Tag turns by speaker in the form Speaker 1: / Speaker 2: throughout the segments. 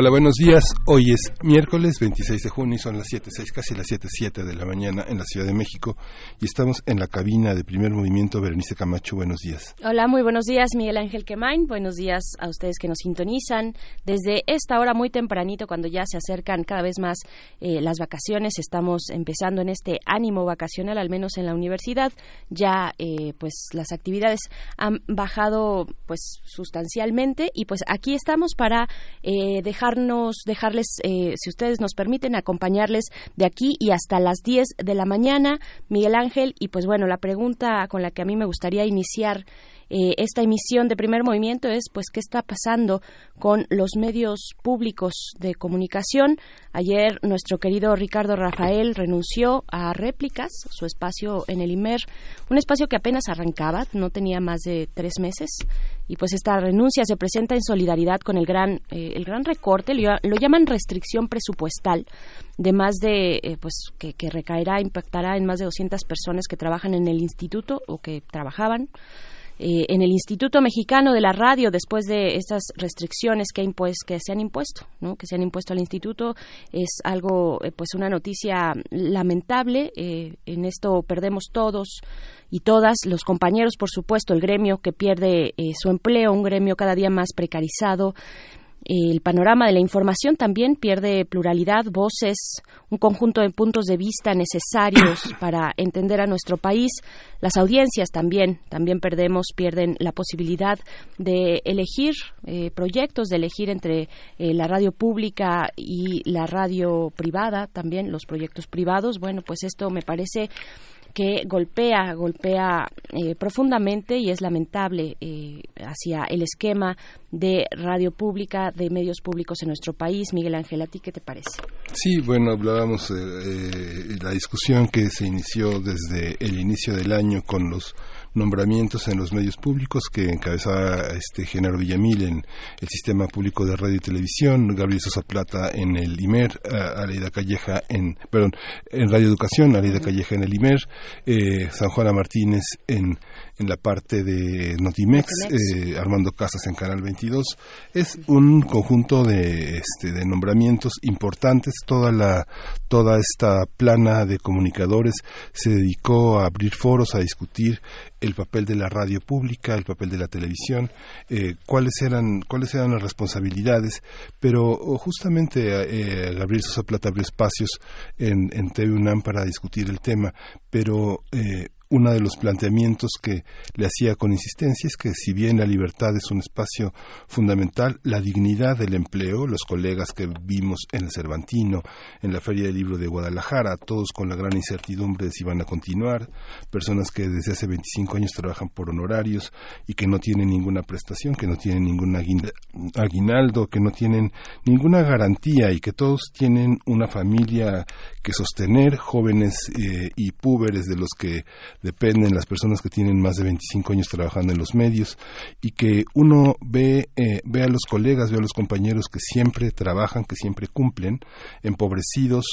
Speaker 1: Hola, buenos días. Hoy es miércoles 26 de junio y son las 7.06, casi las 7.07 de la mañana en la Ciudad de México y estamos en la cabina de primer movimiento. Berenice Camacho, buenos días.
Speaker 2: Hola, muy buenos días, Miguel Ángel Quemain. Buenos días a ustedes que nos sintonizan desde esta hora muy tempranito, cuando ya se acercan cada vez más eh, las vacaciones. Estamos empezando en este ánimo vacacional, al menos en la universidad. Ya, eh, pues, las actividades han bajado, pues, sustancialmente y, pues, aquí estamos para eh, dejar dejarles, eh, si ustedes nos permiten, acompañarles de aquí y hasta las 10 de la mañana, Miguel Ángel. Y pues bueno, la pregunta con la que a mí me gustaría iniciar eh, esta emisión de primer movimiento es pues qué está pasando con los medios públicos de comunicación. Ayer nuestro querido Ricardo Rafael renunció a réplicas, su espacio en el IMER, un espacio que apenas arrancaba, no tenía más de tres meses y pues esta renuncia se presenta en solidaridad con el gran eh, el gran recorte lo, llaman restricción presupuestal de más de eh, pues que, que, recaerá impactará en más de 200 personas que trabajan en el instituto o que trabajaban eh, en el Instituto Mexicano de la Radio después de estas restricciones que, que se han impuesto, ¿no? que se han impuesto al instituto. Es algo, eh, pues una noticia lamentable. Eh, en esto perdemos todos y todas, los compañeros, por supuesto, el gremio que pierde su empleo, un gremio cada día más precarizado, el panorama de la información también pierde pluralidad, voces, un conjunto de puntos de vista necesarios para entender a nuestro país. Las audiencias también, también perdemos, pierden la posibilidad de elegir eh, proyectos, de elegir entre eh, la radio pública y la radio privada, también los proyectos privados. Bueno, pues esto me parece que golpea, golpea eh, profundamente y es lamentable eh, hacia el esquema de radio pública, de medios públicos en nuestro país. Miguel Ángel, ¿a ti qué te parece?
Speaker 1: Sí, bueno, hablábamos de eh, la discusión que se inició desde el inicio del año con los nombramientos en los medios públicos que encabezaba este Genaro Villamil en el Sistema Público de Radio y Televisión, Gabriel Sosa Plata en el IMER, Aleida Calleja en, perdón, en Radio Educación, Aleida Calleja en el IMER, eh, San Juana Martínez en en la parte de Notimex, eh, Armando Casas en Canal 22. Es un conjunto de, este, de nombramientos importantes. Toda, la, toda esta plana de comunicadores se dedicó a abrir foros, a discutir el papel de la radio pública, el papel de la televisión, eh, cuáles eran cuáles eran las responsabilidades, pero justamente eh, Gabriel Sosa Plata abrió espacios en, en TV UNAM para discutir el tema, pero eh, uno de los planteamientos que le hacía con insistencia es que si bien la libertad es un espacio fundamental, la dignidad del empleo, los colegas que vimos en el Cervantino, en la Feria del Libro de Guadalajara, todos con la gran incertidumbre de si van a continuar, personas que desde hace 25 años trabajan por honorarios y que no tienen ninguna prestación, que no tienen ningún aguinaldo, que no tienen ninguna garantía y que todos tienen una familia que sostener, jóvenes eh, y púberes de los que dependen las personas que tienen más de 25 años trabajando en los medios y que uno ve, eh, ve a los colegas, ve a los compañeros que siempre trabajan, que siempre cumplen, empobrecidos,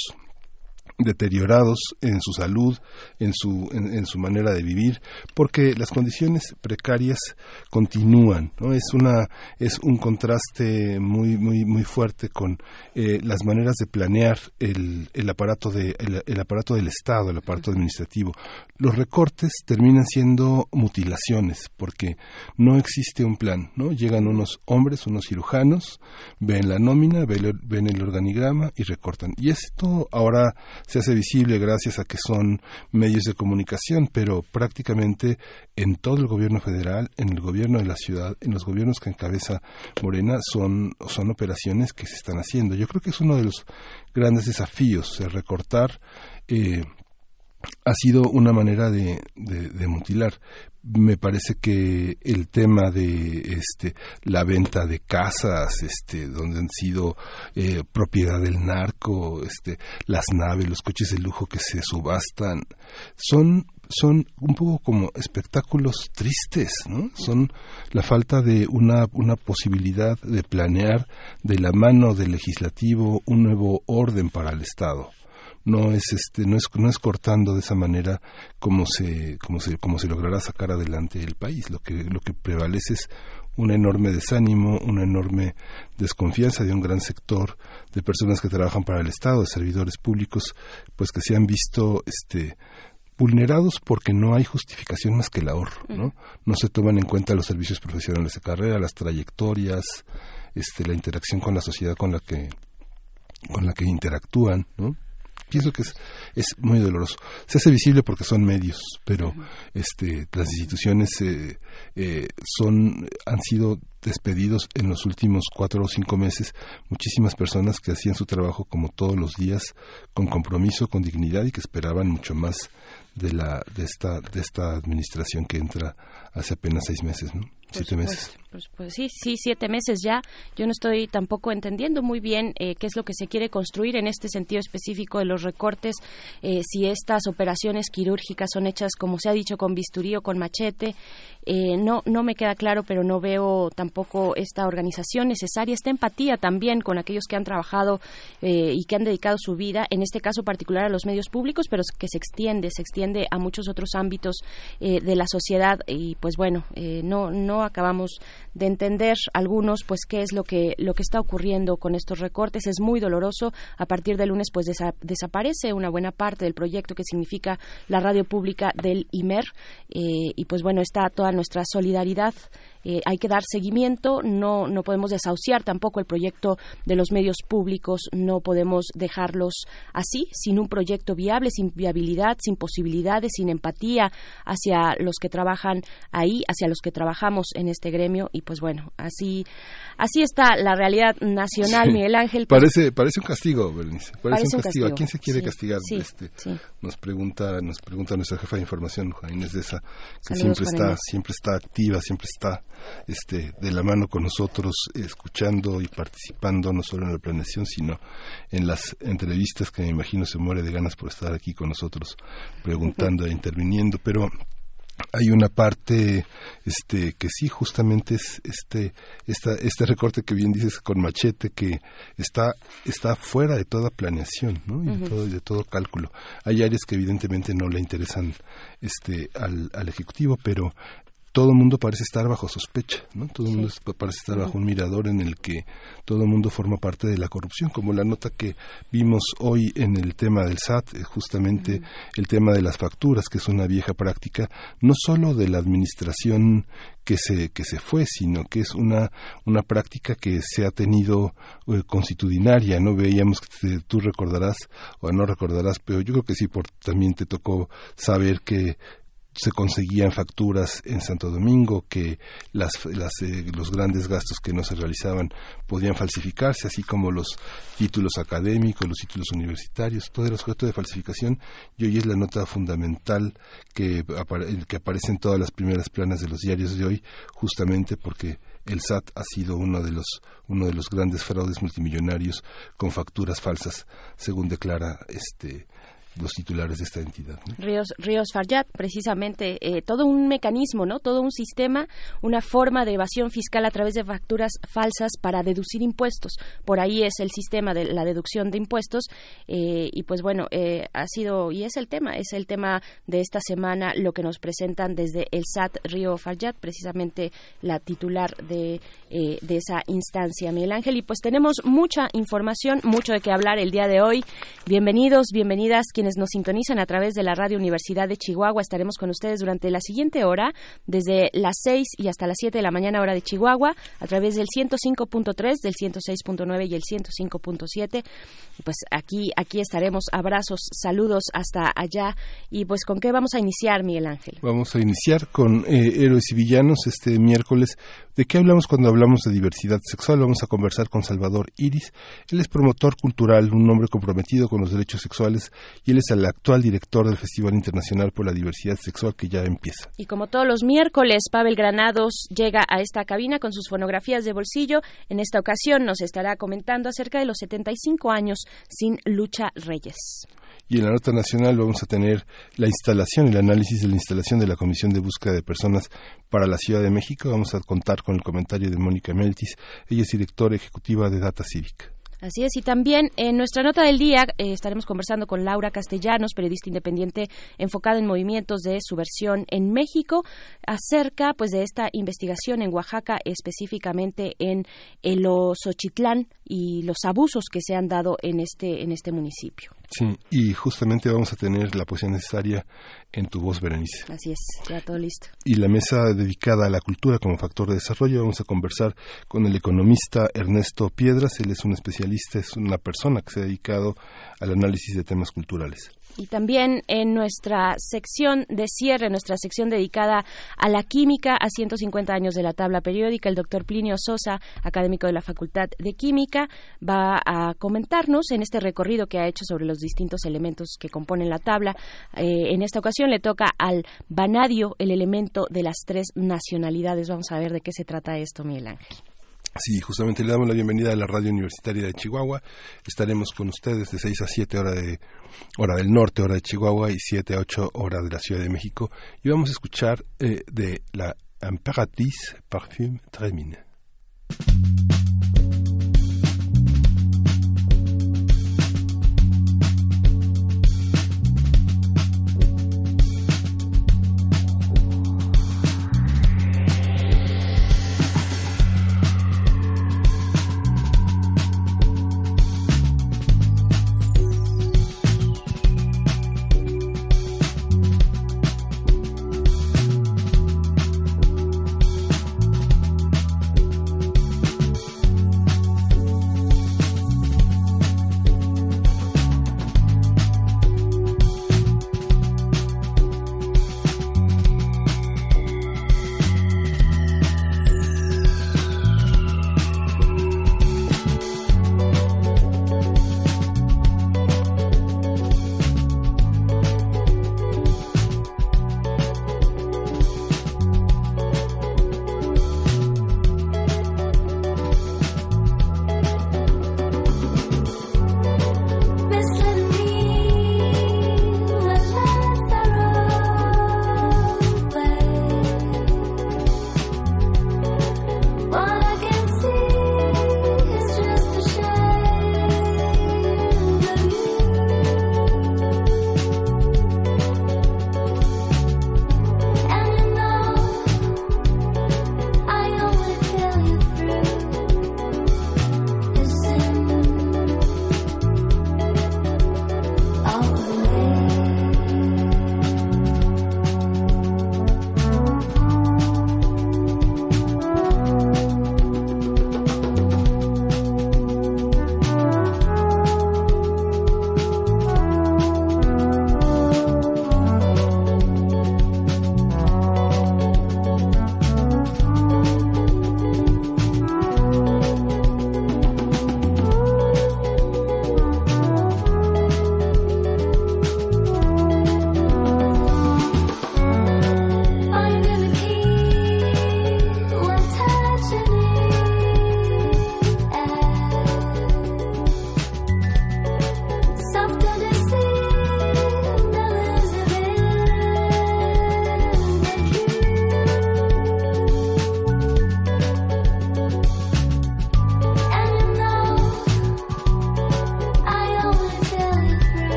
Speaker 1: deteriorados en su salud, en su, en, su manera de vivir, porque las condiciones precarias continúan, ¿no? Es una, es un contraste muy, muy, muy fuerte con eh, las maneras de planear el, el aparato de, el, aparato del Estado, el aparato administrativo. Los recortes terminan siendo mutilaciones, porque no existe un plan, ¿no? Llegan unos hombres, unos cirujanos, ven la nómina, ven, ven el organigrama y recortan. Y esto ahora se hace visible gracias a que son medios de comunicación, pero prácticamente en todo el gobierno federal, en el gobierno de la ciudad, en los gobiernos que encabeza Morena, son, son operaciones que se están haciendo. Yo creo que es uno de los grandes desafíos, de recortar eh, ha sido una manera de, mutilar. Me parece que el tema de este la venta de casas, este, donde han sido eh, propiedad del narco, este, las naves, los coches de lujo que se subastan, son son un poco como espectáculos tristes, ¿no? Son la falta de una, una posibilidad de planear de la mano del legislativo un nuevo orden para el Estado no es este no es no es cortando de esa manera como se como se como se logrará sacar adelante el país lo que lo que prevalece es un enorme desánimo, una enorme desconfianza de un gran sector de personas que trabajan para el Estado, de servidores públicos, pues que se han visto este vulnerados porque no hay justificación más que el ahorro, ¿no? No se toman en cuenta los servicios profesionales de carrera, las trayectorias, este, la interacción con la sociedad con la que con la que interactúan, ¿no? Pienso que es, es muy doloroso. Se hace visible porque son medios, pero este, las instituciones eh, eh, son, han sido despedidos en los últimos cuatro o cinco meses muchísimas personas que hacían su trabajo como todos los días con compromiso, con dignidad y que esperaban mucho más de la de esta de esta administración que entra hace apenas seis meses, ¿no? siete meses.
Speaker 2: Pues, sí, sí, siete meses ya. Yo no estoy tampoco entendiendo muy bien eh, qué es lo que se quiere construir en este sentido específico de los recortes, eh, si estas operaciones quirúrgicas son hechas, como se ha dicho, con bisturí o con machete. Eh, no, no me queda claro, pero no veo tampoco esta organización necesaria, esta empatía también con aquellos que han trabajado y que han dedicado su vida, en este caso particular a los medios públicos, pero que se extiende, se extiende a muchos otros ámbitos de la sociedad. Y pues bueno, no, no acabamos de entender algunos pues qué es lo que lo que está ocurriendo con estos recortes. Es muy doloroso. A partir del lunes pues desaparece una buena parte del proyecto que significa la radio pública del IMER eh, y pues bueno está toda nuestra solidaridad eh, hay que dar seguimiento, no, no podemos desahuciar tampoco el proyecto de los medios públicos, no podemos dejarlos así, sin un proyecto viable, sin viabilidad, sin posibilidades, sin empatía hacia los que trabajan ahí, hacia los que trabajamos en este gremio y pues bueno, así, así está la realidad nacional, Miguel Ángel.
Speaker 1: Pues parece, parece un castigo, Berenice, parece, un, castigo. ¿A quién se quiere castigar? este, Nos pregunta, nos pregunta nuestra jefa de información, Juan Inés de esa, que siempre está, siempre está activa, siempre está este, de la mano con nosotros, escuchando y participando no solo en la planeación, sino en las entrevistas que me imagino se muere de ganas por estar aquí con nosotros, preguntando e interviniendo. Pero hay una parte este que sí justamente es este este recorte que bien dices con machete que está está fuera de toda planeación ¿no? y de, todo, de todo cálculo hay áreas que evidentemente no le interesan este al, al ejecutivo pero todo el mundo parece estar bajo sospecha, ¿no? Todo el mundo parece estar bajo un mirador en el que todo el mundo forma parte de la corrupción, como la nota que vimos hoy en el tema del SAT, eh, justamente el tema de las facturas, que es una vieja práctica, no solo de la administración que se que se fue, sino que es una una práctica que se ha tenido eh, constitucionaria, no veíamos que tú recordarás o no recordarás, pero yo creo que sí por también te tocó saber que se conseguían facturas en Santo Domingo, que las, eh, los grandes gastos que no se realizaban podían falsificarse, así como los títulos académicos, los títulos universitarios, todo era objeto de falsificación. Y hoy es la nota fundamental que, que aparece en todas las primeras planas de los diarios de hoy, justamente porque el SAT ha sido uno de los uno de los grandes fraudes multimillonarios con facturas falsas, según declara este los titulares de esta entidad.
Speaker 2: Ríos, Ríos precisamente, eh, todo un mecanismo, ¿no? Todo un sistema, una forma de evasión fiscal a través de facturas falsas para deducir impuestos. Por ahí es el sistema de la deducción de impuestos eh, y pues bueno, eh, ha sido y es el tema, es el tema de esta semana lo que nos presentan desde el SAT Río Farjat, precisamente la titular de, de esa instancia, Miguel Ángel. Y pues tenemos mucha información, mucho de qué hablar el día de hoy. Bienvenidos, bienvenidas nos sintonizan a través de la Radio Universidad de Chihuahua. Estaremos con ustedes durante la siguiente hora, desde las 6 y hasta las 7 de la mañana hora de Chihuahua, a través del 105.3, del 106.9 y el 105.7. Pues aquí, aquí estaremos. Abrazos, saludos hasta allá. Y pues, ¿con qué vamos a iniciar, Miguel Ángel?
Speaker 1: Vamos a iniciar con eh, Héroes y Villanos este miércoles. ¿De qué hablamos cuando hablamos de diversidad sexual? Vamos a conversar con Salvador Iris. Él es promotor cultural, un hombre comprometido con los derechos sexuales y él es el actual director del Festival Internacional por la Diversidad Sexual que ya empieza.
Speaker 2: Y como todos los miércoles, Pavel Granados llega a esta cabina con sus fonografías de bolsillo. En esta ocasión nos estará comentando acerca de los 75 años sin Lucha Reyes.
Speaker 1: Y en la nota nacional vamos a tener la instalación, el análisis de la instalación de la Comisión de Búsqueda de Personas para la Ciudad de México. Vamos a contar con el comentario de Mónica Meltis. Ella es directora ejecutiva de Data Civic.
Speaker 2: Así es, y también en nuestra nota del día eh, estaremos conversando con Laura Castellanos, periodista independiente enfocada en movimientos de subversión en México, acerca pues de esta investigación en Oaxaca, específicamente en el Osochitlán y los abusos que se han dado en este en este municipio.
Speaker 1: Sí, y justamente vamos a tener la poesía necesaria en tu voz, Berenice.
Speaker 2: Así es, ya todo listo.
Speaker 1: Y la mesa dedicada a la cultura como factor de desarrollo, vamos a conversar con el economista Ernesto Piedras. Él es un especialista, es una persona que se ha dedicado al análisis de temas culturales.
Speaker 2: Y también en nuestra sección de cierre, nuestra sección dedicada a la química, a 150 años de la tabla periódica, el doctor Plinio Sosa, académico de la Facultad de Química, va a comentarnos en este recorrido que ha hecho sobre los distintos elementos que componen la tabla. Eh, en esta ocasión le toca al vanadio, el elemento de las tres nacionalidades. Vamos a ver de qué se trata esto, Miguel Ángel.
Speaker 1: Sí, justamente le damos la bienvenida a la Radio Universitaria de Chihuahua. Estaremos con ustedes de 6 a 7 hora, de, hora del norte, hora de Chihuahua, y 7 a 8 hora de la Ciudad de México. Y vamos a escuchar eh, de la Imperatrice Parfum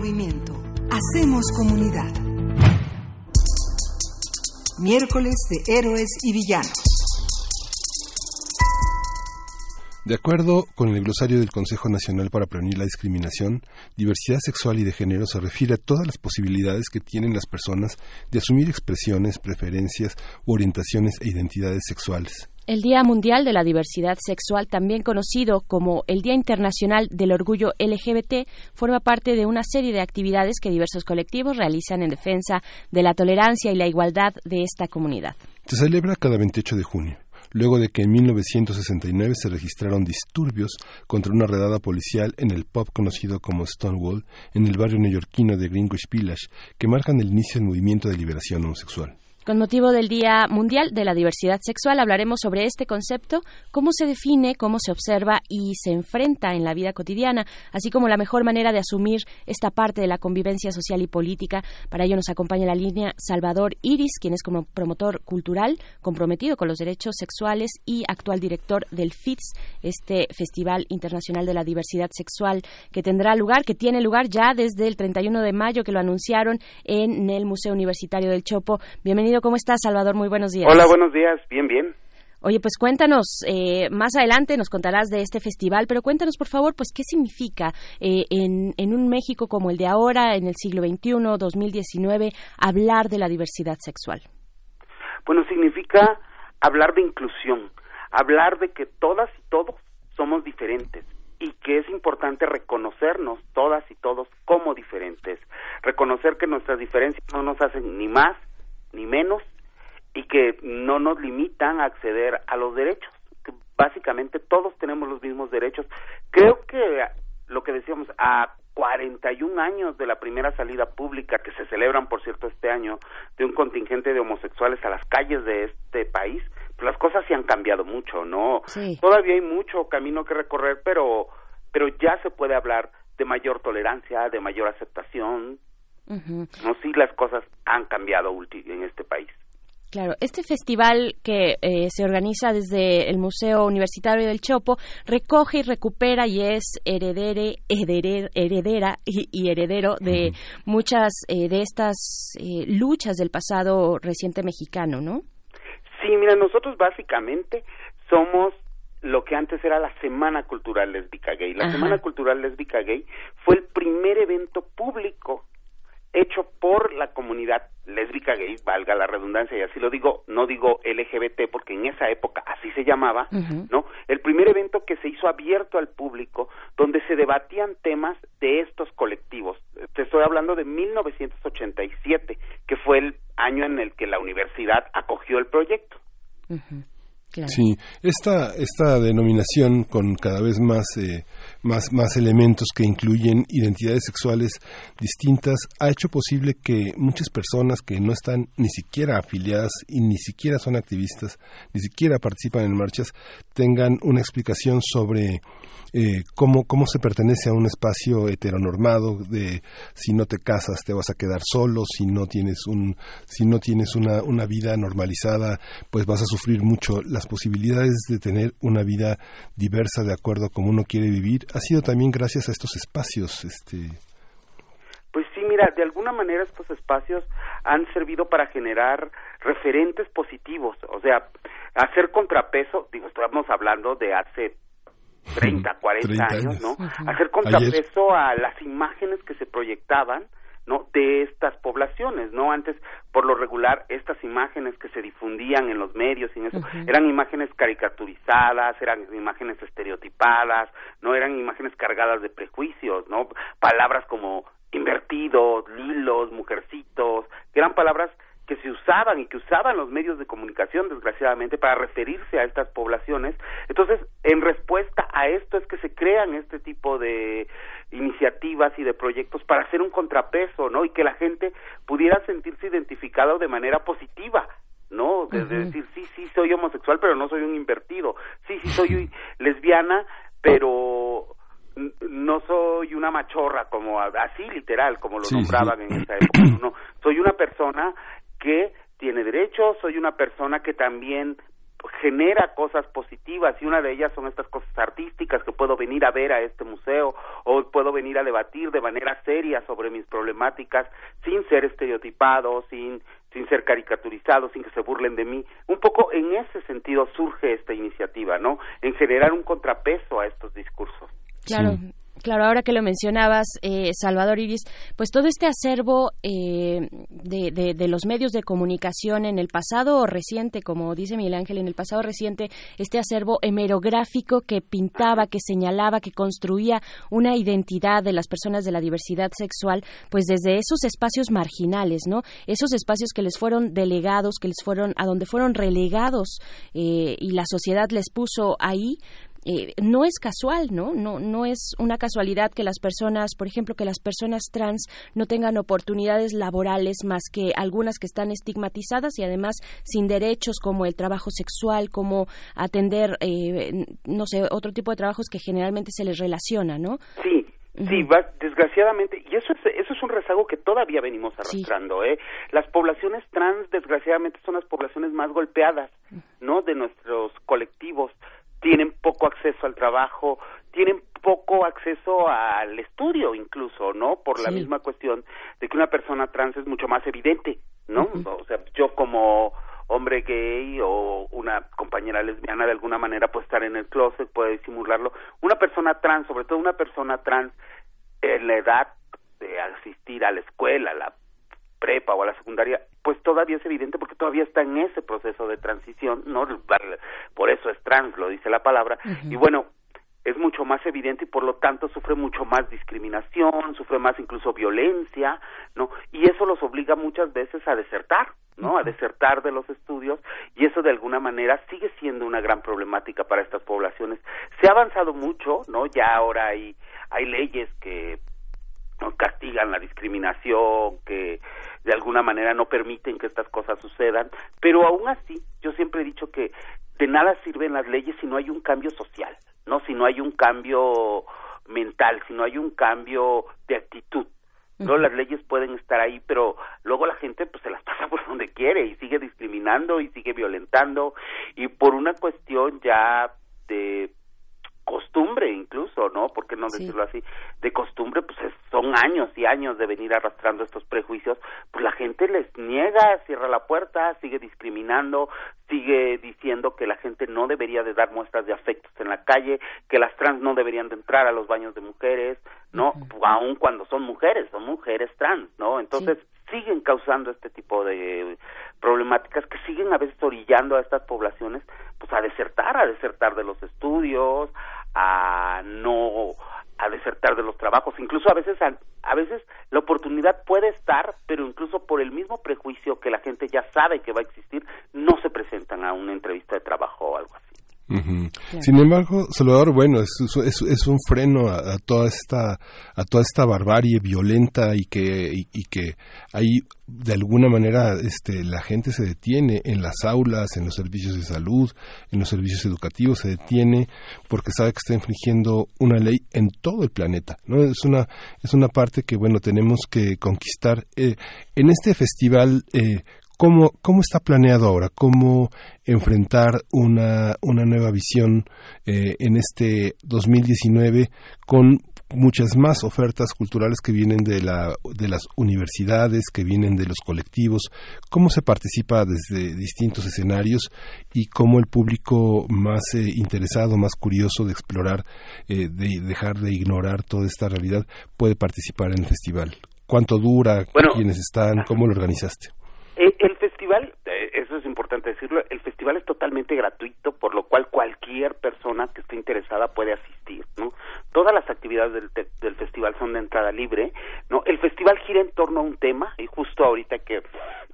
Speaker 1: Tremine.
Speaker 3: Hacemos comunidad. Miércoles de Héroes y Villanos.
Speaker 1: De acuerdo con el glosario del Consejo Nacional para Prevenir la Discriminación, diversidad sexual y de género se refiere a todas las posibilidades que tienen las personas de asumir expresiones, preferencias orientaciones e identidades sexuales.
Speaker 2: El Día Mundial de la Diversidad Sexual, también conocido como el Día Internacional del Orgullo LGBT, forma parte de una serie de actividades que diversos colectivos realizan en defensa de la tolerancia y la igualdad de esta comunidad.
Speaker 1: Se celebra cada 28 de junio luego de que en 1969 se registraron disturbios contra una redada policial en el pub conocido como Stonewall en el barrio neoyorquino de Greenwich Village, que marcan el inicio del movimiento de liberación homosexual.
Speaker 2: Con motivo del Día Mundial de la Diversidad Sexual hablaremos sobre este concepto, cómo se define, cómo se observa y se enfrenta en la vida cotidiana, así como la mejor manera de asumir esta parte de la convivencia social y política. Para ello nos acompaña la línea Salvador Iris, quien es como promotor cultural comprometido con los derechos sexuales y actual director del FITS, este Festival Internacional de la Diversidad Sexual que tendrá lugar, que tiene lugar ya desde el 31 de mayo, que lo anunciaron en el Museo Universitario del Chopo. ¿Cómo estás, Salvador? Muy buenos días.
Speaker 4: Hola, buenos días. Bien, bien.
Speaker 2: Oye, pues cuéntanos, eh, más adelante nos contarás de este festival, pero cuéntanos, por favor, pues qué significa eh, en, en un México como el de ahora, en el siglo XXI, 2019, hablar de la diversidad sexual.
Speaker 4: Bueno, significa hablar de inclusión, hablar de que todas y todos somos diferentes y que es importante reconocernos todas y todos como diferentes, reconocer que nuestras diferencias no nos hacen ni más ni menos y que no nos limitan a acceder a los derechos. Que básicamente todos tenemos los mismos derechos. Creo que lo que decíamos, a 41 años de la primera salida pública que se celebran, por cierto, este año, de un contingente de homosexuales a las calles de este país, pues las cosas se han cambiado mucho, ¿no? Todavía hay mucho camino que recorrer, pero, pero ya se puede hablar de mayor tolerancia, de mayor aceptación, no, sí, las cosas han cambiado en este país.
Speaker 2: Claro, este festival que eh, se organiza desde el Museo Universitario del Chopo recoge y recupera y es heredere, heredera y, heredero de muchas eh, de estas eh, luchas del pasado reciente mexicano, ¿no?
Speaker 4: Sí, mira, nosotros básicamente somos lo que antes era la Semana Cultural Lésbica Gay. La Semana Cultural Lésbica Gay fue el primer evento público hecho por la comunidad lésbica gay, valga la redundancia, y así lo digo, no digo LGBT porque en esa época así se llamaba, ¿no? El primer evento que se hizo abierto al público, donde se debatían temas de estos colectivos. Te estoy hablando de 1987, que fue el año en el que la universidad acogió el proyecto.
Speaker 1: Sí, esta, esta denominación con cada vez más, eh, más, más elementos que incluyen identidades sexuales distintas ha hecho posible que muchas personas que no están ni siquiera afiliadas y ni siquiera son activistas, ni siquiera participan en marchas, tengan una explicación sobre eh, cómo, cómo se pertenece a un espacio heteronormado de si no te casas te vas a quedar solo, si no tienes un, si no tienes una, una vida normalizada, pues vas a sufrir mucho. Las posibilidades de tener una vida diversa de acuerdo como uno quiere vivir ha sido también gracias a estos espacios, este
Speaker 4: pues sí, mira, de alguna manera estos espacios han servido para generar referentes positivos, o sea, hacer contrapeso, digo, estamos hablando de hace 30, 40 años, ¿no? Hacer contrapeso a las imágenes que se proyectaban, ¿no? De estas poblaciones, ¿no? Antes, por lo regular, estas imágenes que se difundían en los medios y en eso, eran imágenes caricaturizadas, eran imágenes estereotipadas, no eran imágenes cargadas de prejuicios, ¿no? Palabras como invertidos, lilos, mujercitos, que eran palabras que se usaban y que usaban los medios de comunicación, desgraciadamente, para referirse a estas poblaciones. Entonces, en respuesta a esto es que se crean este tipo de iniciativas y de proyectos para hacer un contrapeso, ¿no? Y que la gente pudiera sentirse identificada de manera positiva, ¿no? De, decir, sí, sí, soy homosexual, pero no soy un invertido. Sí, sí, soy lesbiana, pero no soy una machorra como así literal como lo nombraban en esa época no soy una persona que tiene derechos, soy una persona que también genera cosas positivas y una de ellas son estas cosas artísticas que puedo venir a ver a este museo o puedo venir a debatir de manera seria sobre mis problemáticas sin ser estereotipado, sin sin ser caricaturizado, sin que se burlen de mí. Un poco en ese sentido surge esta iniciativa, ¿no? En generar un contrapeso a estos discursos.
Speaker 2: Claro, Claro, ahora que lo mencionabas, eh, Salvador Iris, pues todo este acervo eh, de, de, los medios de comunicación en el pasado reciente, como dice Miguel Ángel, en el pasado reciente, este acervo hemerográfico que pintaba, que señalaba, que construía una identidad de las personas de la diversidad sexual, pues desde esos espacios marginales, ¿no? Esos espacios que les fueron delegados, que les fueron, a donde fueron relegados eh, y la sociedad les puso ahí, eh, no es casual, ¿no? ¿no? No es una casualidad que las personas, por ejemplo, que las personas trans no tengan oportunidades laborales más que algunas que están estigmatizadas y además sin derechos como el trabajo sexual, como atender, eh, no sé, otro tipo de trabajos que generalmente se les relaciona, ¿no?
Speaker 4: Sí, Sí, desgraciadamente, y eso es, eso es un rezago que todavía venimos arrastrando, ¿eh? Las poblaciones trans, desgraciadamente, son las poblaciones más golpeadas, ¿no? De nuestros colectivos tienen poco acceso al trabajo, tienen poco acceso al estudio incluso, ¿no? Por la misma cuestión de que una persona trans es mucho más evidente, ¿no? O sea, yo como hombre gay o una compañera lesbiana de alguna manera puede estar en el closet, puede disimularlo. Una persona trans, sobre todo una persona trans en la edad de asistir a la escuela, la prepa o a la secundaria, pues todavía es evidente porque todavía está en ese proceso de transición, ¿no? Por eso es trans, lo dice la palabra. Y bueno, es mucho más evidente y por lo tanto sufre mucho más discriminación, sufre más incluso violencia, ¿no? Y eso los obliga muchas veces a desertar, ¿no? A desertar de los estudios y eso de alguna manera sigue siendo una gran problemática para estas poblaciones. Se ha avanzado mucho, ¿no? Ya ahora hay hay leyes que castigan la discriminación, que de alguna manera no permiten que estas cosas sucedan, pero aún así yo siempre he dicho que de nada sirven las leyes si no hay un cambio social, no si no hay un cambio mental, si no hay un cambio de actitud. No, las leyes pueden estar ahí, pero luego la gente pues se las pasa por donde quiere y sigue discriminando y sigue violentando. Y por una cuestión ya de costumbre incluso, ¿no? ¿Por qué no decirlo así? De costumbre, pues son años y años de venir arrastrando estos prejuicios, pues la gente les niega, cierra la puerta, sigue discriminando, sigue diciendo que la gente no debería de dar muestras de afectos en la calle, que las trans no deberían de entrar a los baños de mujeres, ¿no? Aun cuando son mujeres, son mujeres trans, ¿no? Entonces, siguen causando este tipo de problemáticas que siguen a veces orillando a estas poblaciones pues a desertar, a desertar de los estudios, a no a desertar de los trabajos, incluso a veces a, veces la oportunidad puede estar, pero incluso por el mismo prejuicio que la gente ya sabe que va a existir, no se presentan a una entrevista de trabajo o algo así.
Speaker 1: Sin embargo, Salvador, bueno, es, es, es un freno a, toda esta a toda esta barbarie violenta y que y, que ahí de alguna manera este la gente se detiene en las aulas, en los servicios de salud, en los servicios educativos se detiene porque sabe que está infringiendo una ley en todo el planeta, ¿no? Es una es una parte que bueno tenemos que conquistar. Eh, en este festival eh, ¿Cómo, ¿Cómo está planeado ahora? ¿Cómo enfrentar una, una nueva visión eh, en este 2019 con muchas más ofertas culturales que vienen de, la, de las universidades, que vienen de los colectivos, cómo se participa desde distintos escenarios y cómo el público más eh, interesado, más curioso de explorar, eh, de dejar de ignorar toda esta realidad, puede participar en el festival. ¿Cuánto dura? ¿Quiénes están? ¿Cómo lo organizaste?
Speaker 4: Eso es importante decirlo, el festival es totalmente gratuito, por lo cual cualquier persona que esté interesada puede asistir, ¿no? Todas las actividades del, del festival son de entrada libre, ¿no? El festival gira en torno a un tema, y justo ahorita que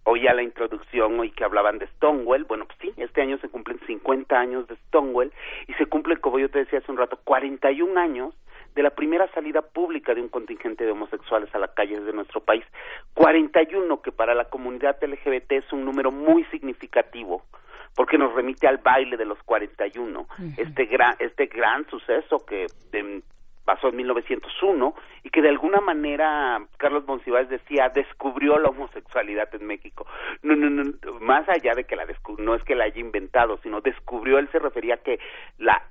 Speaker 4: oía la introducción y que hablaban de Stonewall, bueno, pues sí, este año se cumplen 50 años de Stonewall, y se cumplen, como yo te decía hace un rato, 41 años de la primera salida pública de un contingente de homosexuales a las calles de nuestro país. 41, que para la comunidad LGBT es un número muy significativo, porque nos remite al baile de los 41, este gran, este gran suceso que pasó en 1901 y que de alguna manera Carlos Monsiváis decía descubrió la homosexualidad en México. No, no, no, más allá de que la no es que la haya inventado, sino descubrió, él se refería a que la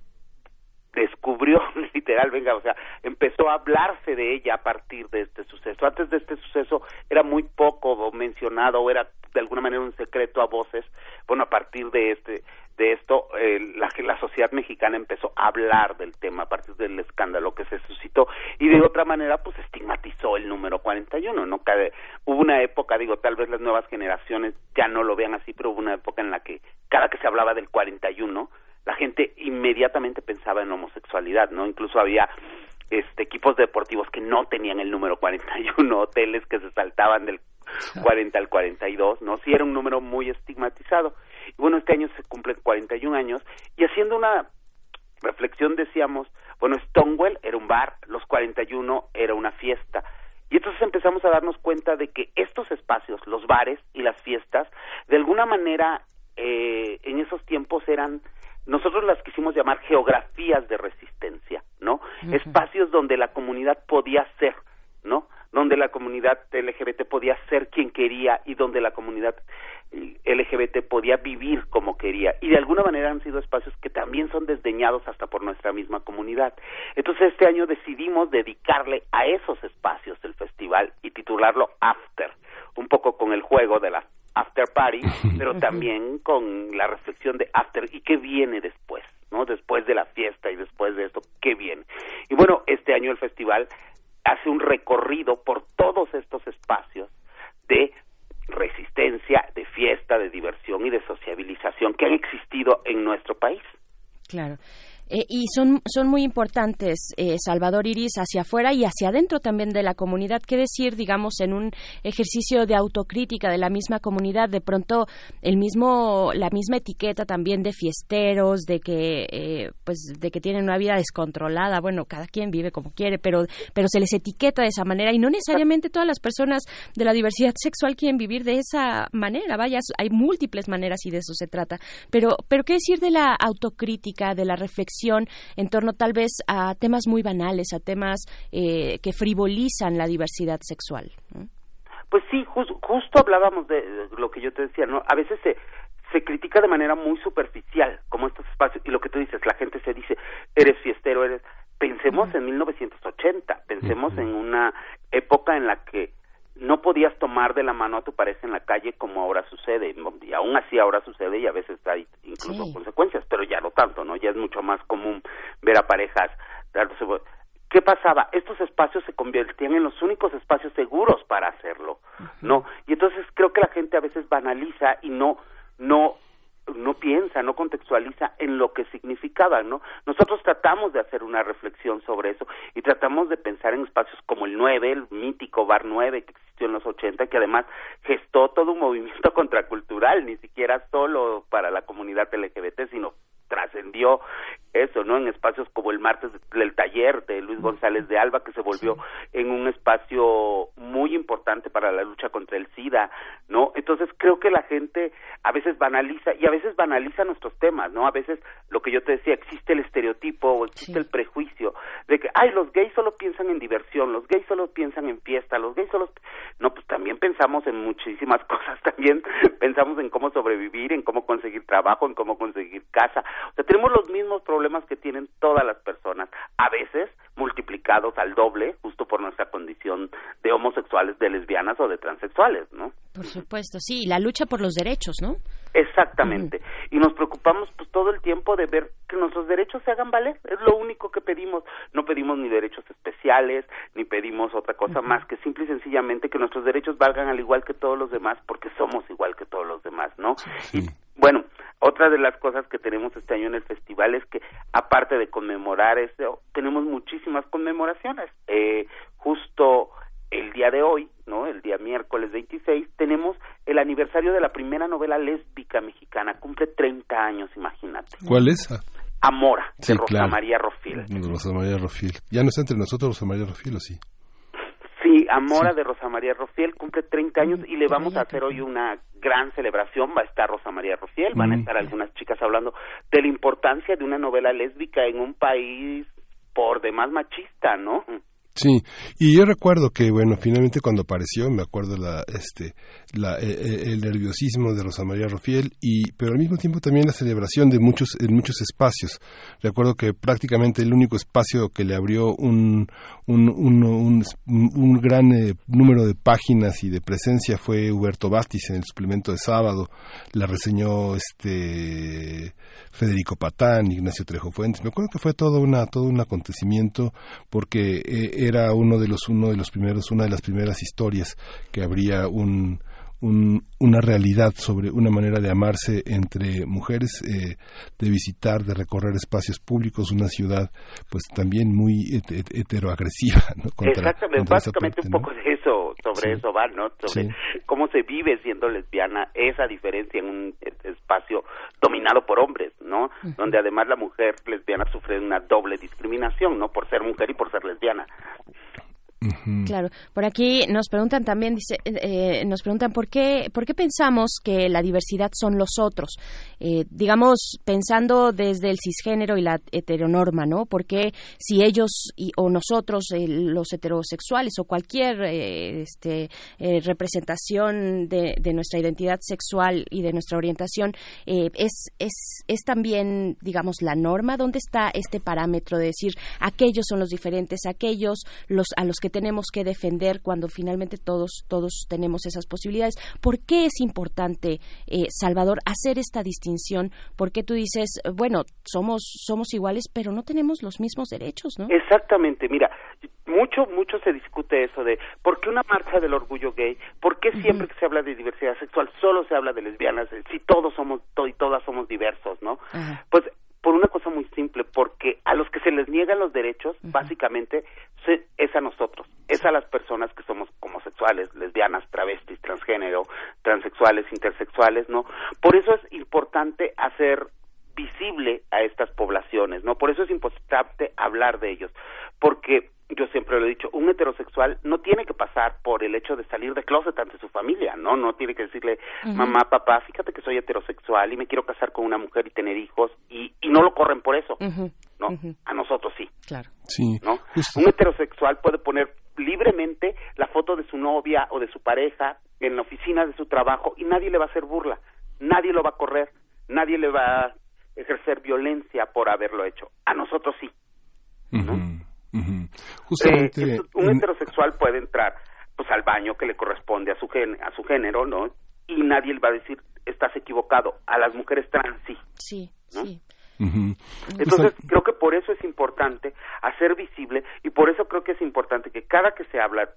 Speaker 4: descubrió literal, venga, o sea, empezó a hablarse de ella a partir de este suceso. Antes de este suceso era muy poco mencionado, o era de alguna manera un secreto a voces. Bueno, a partir de este de esto, eh, la, la sociedad mexicana empezó a hablar del tema a partir del escándalo que se suscitó y de otra manera, pues estigmatizó el número 41, ¿no? Cada, hubo una época, digo, tal vez las nuevas generaciones ya no lo vean así, pero hubo una época en la que cada que se hablaba del 41, la gente inmediatamente pensaba en homosexualidad, ¿no? Incluso había este equipos deportivos que no tenían el número 41, hoteles que se saltaban del 40 al 42, ¿no? Sí era un número muy estigmatizado. Y bueno, este año se cumplen 41 años y haciendo una reflexión decíamos, bueno, Stonewall era un bar, los 41 era una fiesta. Y entonces empezamos a darnos cuenta de que estos espacios, los bares y las fiestas, de alguna manera eh, en esos tiempos eran nosotros las quisimos llamar geografías de resistencia, ¿no? Espacios donde la comunidad podía ser, ¿no? Donde la comunidad LGBT podía ser quien quería y donde la comunidad eh, LGBT podía vivir como quería. Y de alguna manera han sido espacios que también son desdeñados hasta por nuestra misma comunidad. Entonces este año decidimos dedicarle a esos espacios el festival y titularlo After, un poco con el juego de la after party, pero también con la reflexión de after y qué viene después, ¿no? Después de la fiesta y después de esto, ¿qué viene? Y bueno, este año el festival hace un recorrido por todos estos espacios de resistencia, de fiesta, de diversión y de sociabilización que han existido en nuestro país.
Speaker 2: Claro. Eh, y son, son muy importantes, eh, Salvador Iris, hacia afuera y hacia adentro también de la comunidad. ¿Qué decir, digamos, en un ejercicio de autocrítica de la misma comunidad? De pronto, el mismo, la misma etiqueta también de fiesteros, de que, eh, pues, de que tienen una vida descontrolada. Bueno, cada quien vive como quiere, pero, pero se les etiqueta de esa manera y no necesariamente todas las personas de la diversidad sexual quieren vivir de esa manera. Vaya, hay múltiples maneras y de eso se trata. Pero, pero ¿qué decir de la autocrítica, de la reflexión? En torno tal vez a temas muy banales, a temas eh, que frivolizan la diversidad sexual.
Speaker 4: Pues sí, justo hablábamos de, lo que yo te decía, ¿no? A veces se, se critica de manera muy superficial, como estos espacios, y lo que tú dices, la gente se dice, eres fiestero, eres... Pensemos en 1980, pensemos en una época en la que no podías tomar de la mano a tu pareja en la calle como ahora sucede, y aún así ahora sucede y a veces hay incluso consecuencias, pero ya no tanto, ¿no? Ya es mucho más común ver a parejas ¿Qué pasaba? Estos espacios se convertían en los únicos espacios seguros para hacerlo, ¿no? Y entonces creo que la gente a veces banaliza y no no no piensa, no contextualiza en lo que significaba, ¿no? Nosotros tratamos de hacer una reflexión sobre eso y tratamos de pensar en espacios como el 9, el mítico Bar 9 que existió en los 80, que además gestó todo un movimiento contracultural, ni siquiera solo para la comunidad LGBT, sino trascendió eso, ¿no? En espacios como el martes del taller de Luis González de Alba, que se volvió en un espacio muy importante para la lucha contra el SIDA, ¿no? Entonces creo que la gente a veces banaliza, y a veces banaliza nuestros temas, ¿no? A veces lo que yo te decía, existe el estereotipo o existe el prejuicio de que, ay, los gays solo piensan en diversión, los gays solo piensan en fiesta, los gays solo... No, pues también pensamos en muchísimas cosas, también pensamos en cómo sobrevivir, en cómo conseguir trabajo, en cómo conseguir casa. O sea, tenemos los mismos problemas que tienen todas las personas, a veces multiplicados al doble, justo por nuestra condición de homosexuales, de lesbianas o de transexuales, ¿no?
Speaker 2: Por supuesto, sí, la lucha por los derechos, ¿no?
Speaker 4: Exactamente. Y nos preocupamos pues todo el tiempo de ver que nuestros derechos se hagan valer. Es lo único que pedimos. No pedimos ni derechos especiales, ni pedimos otra cosa más que simple y sencillamente que nuestros derechos valgan al igual que todos los demás, porque somos igual que todos los demás, ¿no? Y bueno, otra de las cosas que tenemos este año en el festival es que, aparte de conmemorar eso, tenemos muchísimas conmemoraciones. Eh, justo el día de hoy, ¿no? El día miércoles 26, tenemos el aniversario de la primera novela lésbica mexicana. Cumple 30 años, imagínate.
Speaker 1: ¿Cuál es?
Speaker 4: Amora, de Rosa María Rofil.
Speaker 1: Rosa María Rofil. ¿Ya no está entre nosotros Rosa María Rofil o sí?
Speaker 4: Sí, Amora de Rosa María Rofiel cumple 30 años y le vamos a hacer hoy una gran celebración. Va a estar Rosa María Rofiel, van a estar algunas chicas hablando de la importancia de una novela lésbica en un país por demás machista, ¿no?
Speaker 1: Sí, y yo recuerdo que, bueno, finalmente cuando apareció, me acuerdo la, este, la, eh, eh, el nerviosismo de Rosa María Rofiel, y, pero al mismo tiempo también la celebración de muchos, en muchos espacios. Recuerdo que prácticamente el único espacio que le abrió un, un, un, un, gran eh, número de páginas y de presencia fue Huberto Bastis en el suplemento de sábado. La reseñó este Federico Patán, Ignacio Trejo Fuentes. Me acuerdo que fue todo una todo un acontecimiento porque eh, era uno de los uno de los primeros una de las primeras historias que habría un una realidad sobre una manera de amarse entre mujeres, eh, de visitar, de recorrer espacios públicos, una ciudad pues también muy heteroagresiva. ¿no?
Speaker 4: Exactamente, básicamente un poco de eso, sobre eso va, ¿no? Sobre cómo se vive siendo lesbiana, esa diferencia en un espacio dominado por hombres, ¿no? Donde además la mujer lesbiana sufre una doble discriminación, ¿no? Por ser mujer y por ser lesbiana.
Speaker 2: Claro, por aquí nos preguntan también, dice, eh, nos preguntan por qué, por qué pensamos que la diversidad son los otros, eh, digamos pensando desde el cisgénero y la heteronorma, ¿no? Porque si ellos y, o nosotros, eh, los heterosexuales o cualquier este, representación de, de, nuestra identidad sexual y de nuestra orientación es, es, es también, digamos, la norma. ¿Dónde está este parámetro de decir aquellos son los diferentes, aquellos los a los que tenemos que defender cuando finalmente todos, todos tenemos esas posibilidades. ¿Por qué es importante, eh, Salvador, hacer esta distinción? Porque tú dices, bueno, somos, somos iguales, pero no tenemos los mismos derechos, ¿no?
Speaker 4: Exactamente, mira, mucho, mucho se discute eso de por qué una marcha del orgullo gay, por qué siempre que se habla de diversidad sexual solo se habla de lesbianas, si todos somos, y todas somos diversos, ¿no? Pues por una cosa muy simple, porque a los que se les niegan los derechos, básicamente, es a nosotros, es a las personas que somos homosexuales, lesbianas, travestis, transgénero, transexuales, intersexuales, ¿no? Por eso es importante hacer visible a estas poblaciones, ¿no? Por eso es importante hablar de ellos, porque yo siempre lo he dicho, un heterosexual no tiene que pasar por el hecho de salir de closet ante su familia, ¿no? No tiene que decirle, mamá, papá, fíjate que soy heterosexual y me quiero casar con una mujer y tener hijos y, y no lo corren por eso, ¿no? A nosotros sí.
Speaker 2: Claro.
Speaker 1: Sí.
Speaker 4: ¿No? Un heterosexual puede poner libremente la foto de su novia o de su pareja en la oficina de su trabajo y nadie le va a hacer burla, nadie lo va a correr, nadie le va a ejercer violencia por haberlo hecho. A nosotros sí. ¿no?
Speaker 1: Justamente,
Speaker 4: eh, un heterosexual puede entrar pues al baño que le corresponde a su a su género, ¿no? Y nadie le va a decir estás equivocado. A las mujeres trans sí.
Speaker 2: Sí, sí.
Speaker 4: Entonces creo que por eso es importante hacer visible y por eso creo que es importante que cada que se habla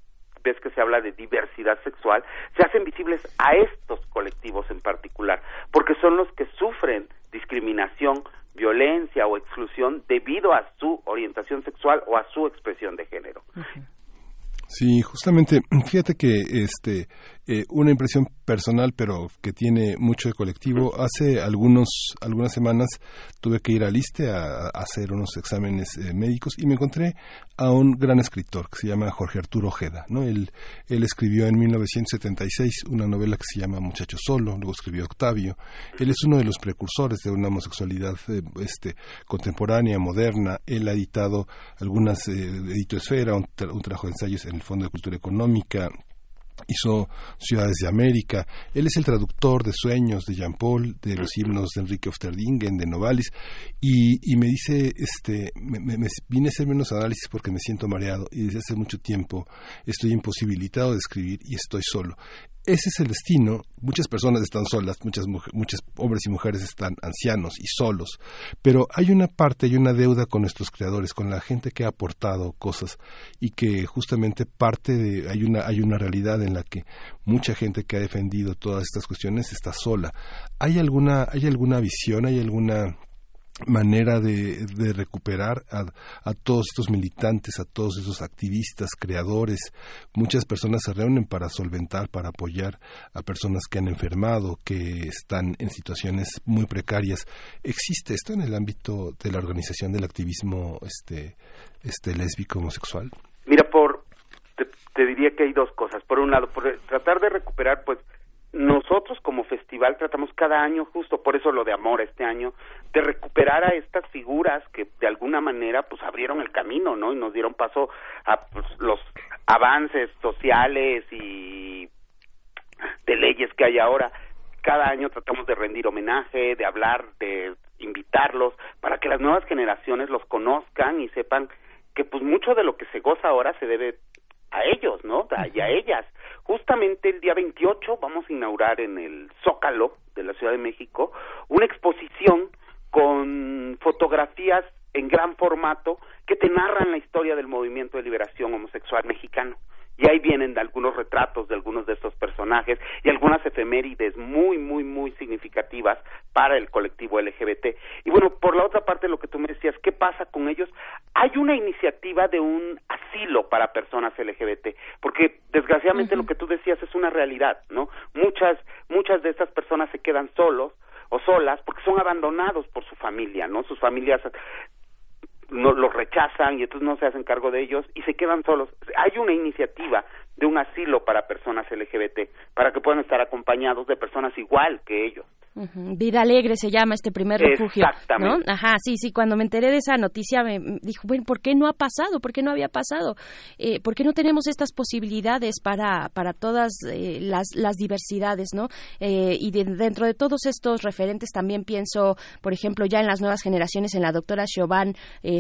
Speaker 4: ves que se habla de diversidad sexual, se hacen visibles a estos colectivos en particular, porque son los que sufren discriminación, violencia o exclusión debido a su orientación sexual o a su expresión de género.
Speaker 1: Sí, justamente, fíjate que este eh, una impresión personal, pero que tiene mucho de colectivo. Hace algunos, algunas semanas tuve que ir al ISTE a, hacer unos exámenes eh, médicos y me encontré a un gran escritor que se llama Jorge Arturo Ojeda. ¿no? Él, él escribió en 1976 una novela que se llama Muchacho Solo, luego escribió Octavio. Él es uno de los precursores de una homosexualidad eh, este, contemporánea, moderna. Él ha editado algunas, eh, editó Esfera, un, un trabajo de ensayos en el Fondo de Cultura Económica, hizo Ciudades de América. Él es el traductor de Sueños de Jean Paul, de los himnos de Enrique Ofterdingen, de Novalis, y, y me dice, este, me, me, vine a hacer menos análisis porque me siento mareado y desde hace mucho tiempo estoy imposibilitado de escribir y estoy solo ese es el destino. Muchas personas están solas, muchas, muchos hombres y mujeres están ancianos y solos, pero hay una parte y una deuda con nuestros creadores, con la gente que ha aportado cosas y que justamente parte de hay una hay una realidad en la que mucha gente que ha defendido todas estas cuestiones está sola. ¿Hay alguna hay alguna visión, hay alguna manera de, de recuperar a, a, todos estos militantes, a todos esos activistas, creadores. Muchas personas se reúnen para solventar, para apoyar a personas que han enfermado, que están en situaciones muy precarias. ¿Existe esto en el ámbito de la organización del activismo este, este lésbico homosexual?
Speaker 4: Mira, por te, te diría que hay dos cosas. Por un lado, por tratar de recuperar, pues nosotros como festival tratamos cada año, justo por eso lo de amor este año, de recuperar a estas figuras que de alguna manera pues abrieron el camino, ¿no? Y nos dieron paso a pues, los avances sociales y de leyes que hay ahora. Cada año tratamos de rendir homenaje, de hablar, de invitarlos para que las nuevas generaciones los conozcan y sepan que pues mucho de lo que se goza ahora se debe a ellos, ¿no? Y a ellas. Justamente el día 28 vamos a inaugurar en el Zócalo de la Ciudad de México una exposición con fotografías en gran formato que te narran la historia del movimiento de liberación homosexual mexicano y ahí vienen algunos retratos de algunos de estos personajes y algunas efemérides muy, muy, muy significativas para el colectivo LGBT. Y bueno, por la otra parte, lo que tú me decías, ¿qué pasa con ellos? Hay una iniciativa de un asilo para personas LGBT, porque desgraciadamente lo que tú decías es una realidad, ¿no? Muchas, muchas de estas personas se quedan solos o solas porque son abandonados por su familia, ¿no? Sus familias no, los rechazan y entonces no se hacen cargo de ellos y se quedan solos. Hay una iniciativa de un asilo para personas LGBT, para que puedan estar acompañados de personas igual que ellos.
Speaker 2: Vida Alegre se llama este primer refugio. Exactamente. ¿no? Ajá, sí, sí, cuando me enteré de esa noticia me dijo, bueno, ¿por qué no ha pasado? ¿Por qué no había pasado? Eh, ¿Por qué no tenemos estas posibilidades para, para todas eh, las, las diversidades, no? Eh, y dentro de todos estos referentes también pienso, por ejemplo, ya en las nuevas generaciones, en la doctora Siobhan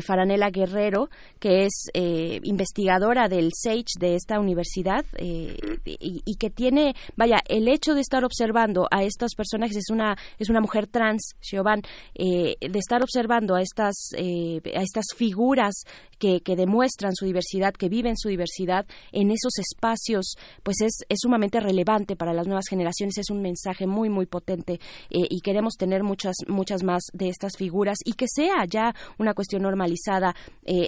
Speaker 2: Faranela Guerrero, que es investigadora del SAGE de esta universidad y, y que tiene, vaya, el hecho de estar observando a estos personajes es una es una mujer trans, Giovanni, eh, de estar observando a estas, eh, a estas figuras que, que, demuestran su diversidad, que viven su diversidad en esos espacios, pues es, es sumamente relevante para las nuevas generaciones, es un mensaje muy, muy potente eh, y queremos tener muchas, muchas más de estas figuras y que sea ya una cuestión normalizada.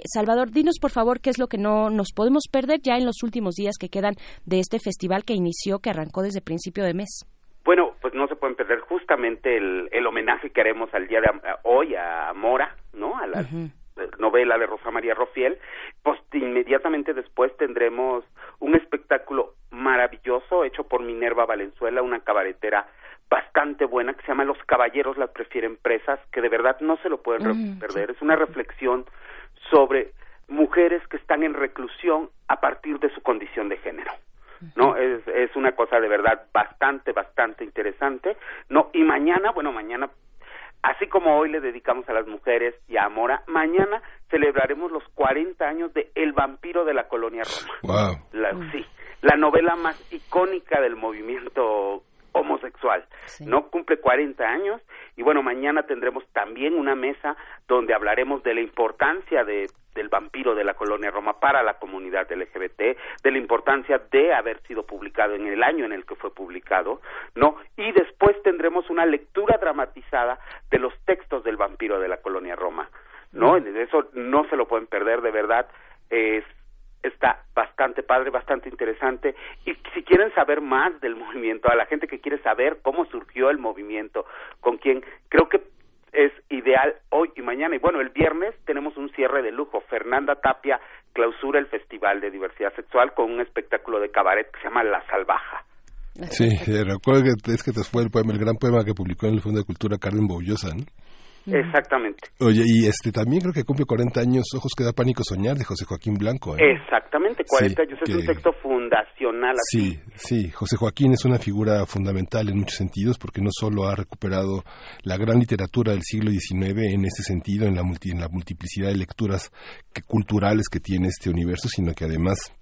Speaker 2: Salvador, dinos por favor qué es lo que no nos podemos perder ya en los últimos días que quedan de este festival que inició, que arrancó desde principio de mes.
Speaker 4: Bueno, pues no se pueden perder justamente el, el homenaje que haremos al día de hoy a Mora, ¿no? A la novela de Rosa María Rofiel. Pues inmediatamente después tendremos un espectáculo maravilloso hecho por Minerva Valenzuela, una cabaretera bastante buena que se llama Los Caballeros las prefieren presas, que de verdad no se lo pueden mm, perder. Es una reflexión sobre mujeres que están en reclusión a partir de su condición de género. ¿no? Es, es una cosa de verdad bastante, bastante interesante, ¿no? Y mañana, bueno, mañana, así como hoy le dedicamos a las mujeres y a Amora, mañana celebraremos los 40 años de El vampiro de la colonia Roma. La, sí, la novela más icónica del movimiento homosexual, ¿no? Cumple 40 años y bueno, mañana tendremos también una mesa donde hablaremos de la importancia de del vampiro de la colonia Roma para la comunidad LGBT, de la importancia de haber sido publicado en el año en el que fue publicado, ¿no? Y después tendremos una lectura dramatizada de los textos del vampiro de la colonia Roma, ¿no? Eso no se lo pueden perder, de verdad. Es está bastante padre, bastante interesante. Y si quieren saber más del movimiento, a la gente que quiere saber cómo surgió el movimiento, con quién, creo que es ideal hoy y mañana. Y bueno, el viernes tenemos un cierre de lujo. Fernanda Tapia clausura el Festival de Diversidad Sexual con un espectáculo de cabaret que se llama La Salvaja.
Speaker 1: Sí, recuerdo que es que te fue el poema, el gran poema que publicó en el Fondo de Cultura Carmen Boullosa, ¿no?
Speaker 4: Exactamente.
Speaker 1: Oye, y este también creo que cumple 40 años Ojos que da pánico soñar de José Joaquín Blanco.
Speaker 4: ¿eh? Exactamente, 40 años. Es un texto fundacional.
Speaker 1: Sí, sí. José Joaquín es una figura fundamental en muchos sentidos porque no solo ha recuperado la gran literatura del siglo XIX en ese sentido, en la, en la multiplicidad de lecturas culturales que tiene este universo, sino que además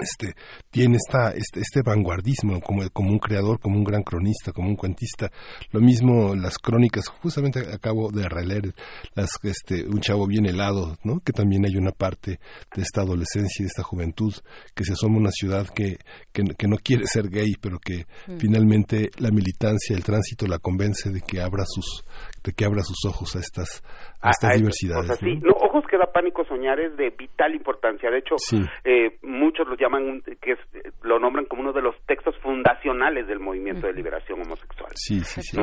Speaker 1: este, tiene esta, este, este vanguardismo como, como un creador, como un gran cronista, como un cuentista. Lo mismo las crónicas, justamente acabo de releer las, este, un chavo bien helado, ¿no? que también hay una parte de esta adolescencia y de esta juventud que se asoma a una ciudad que, que, no quiere ser gay, pero que mm. finalmente la militancia, el tránsito la convence de que abra sus, de que abra sus ojos a estas, a estas diversidades.
Speaker 4: ¿no? ojos que da pánico soñar es de vital importancia. De hecho, eh, muchos lo llaman, que lo nombran como uno de los textos fundacionales del movimiento de liberación homosexual.
Speaker 1: Sí, sí, sí.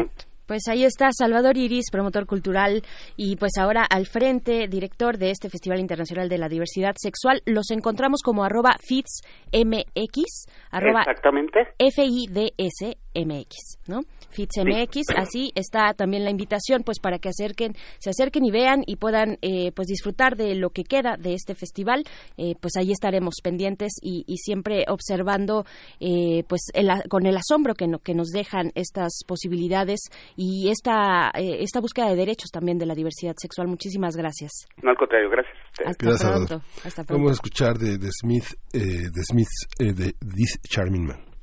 Speaker 2: Pues ahí está Salvador Iris, promotor cultural y pues ahora al frente, director de este Festival Internacional de la Diversidad Sexual. Los encontramos como arroba FITSMX, arroba
Speaker 4: Exactamente.
Speaker 2: F-I-D-S MX, ¿no? FITS MX, así está también la invitación, pues para que acerquen, se acerquen y vean y puedan, eh, pues disfrutar de lo que queda de este festival. Eh, pues ahí estaremos pendientes y, siempre observando, eh, pues con el asombro que, que nos dejan estas posibilidades y esta esta búsqueda de derechos también de la diversidad sexual. Muchísimas gracias.
Speaker 4: No, al contrario, gracias.
Speaker 2: Hasta pronto. Hasta
Speaker 5: Vamos a escuchar de, Smith, de Smith, de This Charming Man.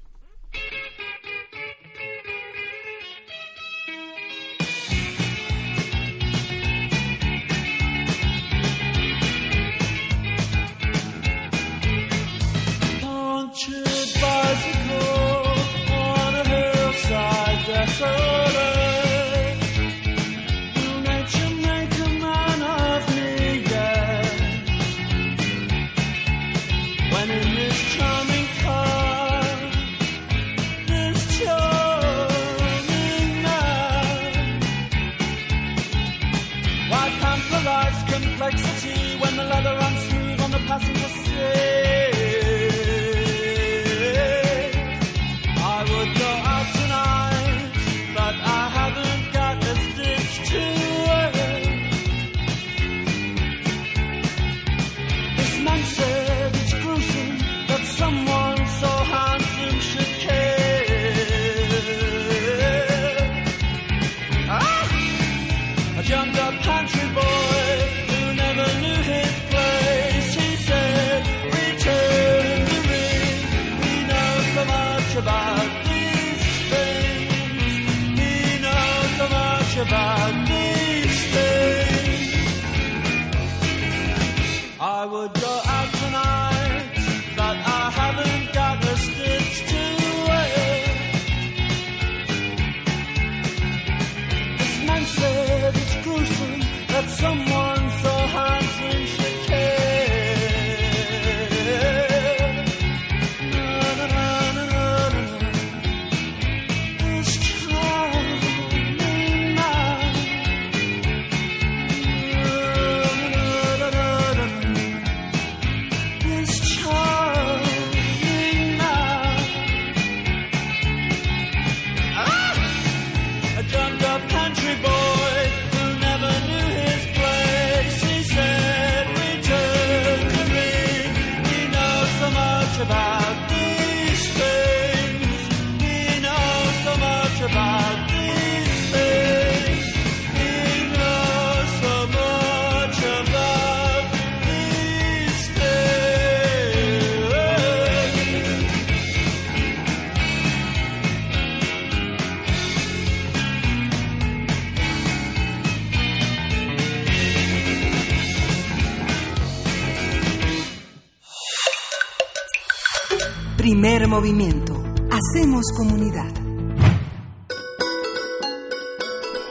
Speaker 3: Primer movimiento. Hacemos comunidad.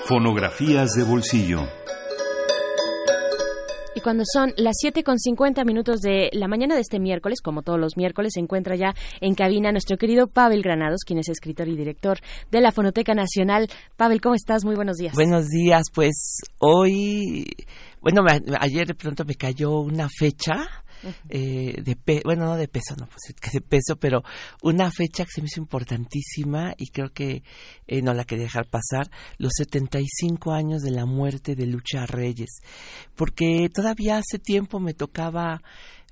Speaker 6: Fonografías de bolsillo.
Speaker 2: Y cuando son las 7 con 50 minutos de la mañana de este miércoles, como todos los miércoles, se encuentra ya en cabina nuestro querido Pavel Granados, quien es escritor y director de la Fonoteca Nacional. Pavel, ¿cómo estás? Muy buenos días.
Speaker 7: Buenos días, pues hoy, bueno, ayer de pronto me cayó una fecha eh, de bueno, no de peso, no, pues de peso, pero una fecha que se me hizo importantísima y creo que eh, no la quería dejar pasar, los 75 años de la muerte de Lucha Reyes, porque todavía hace tiempo me tocaba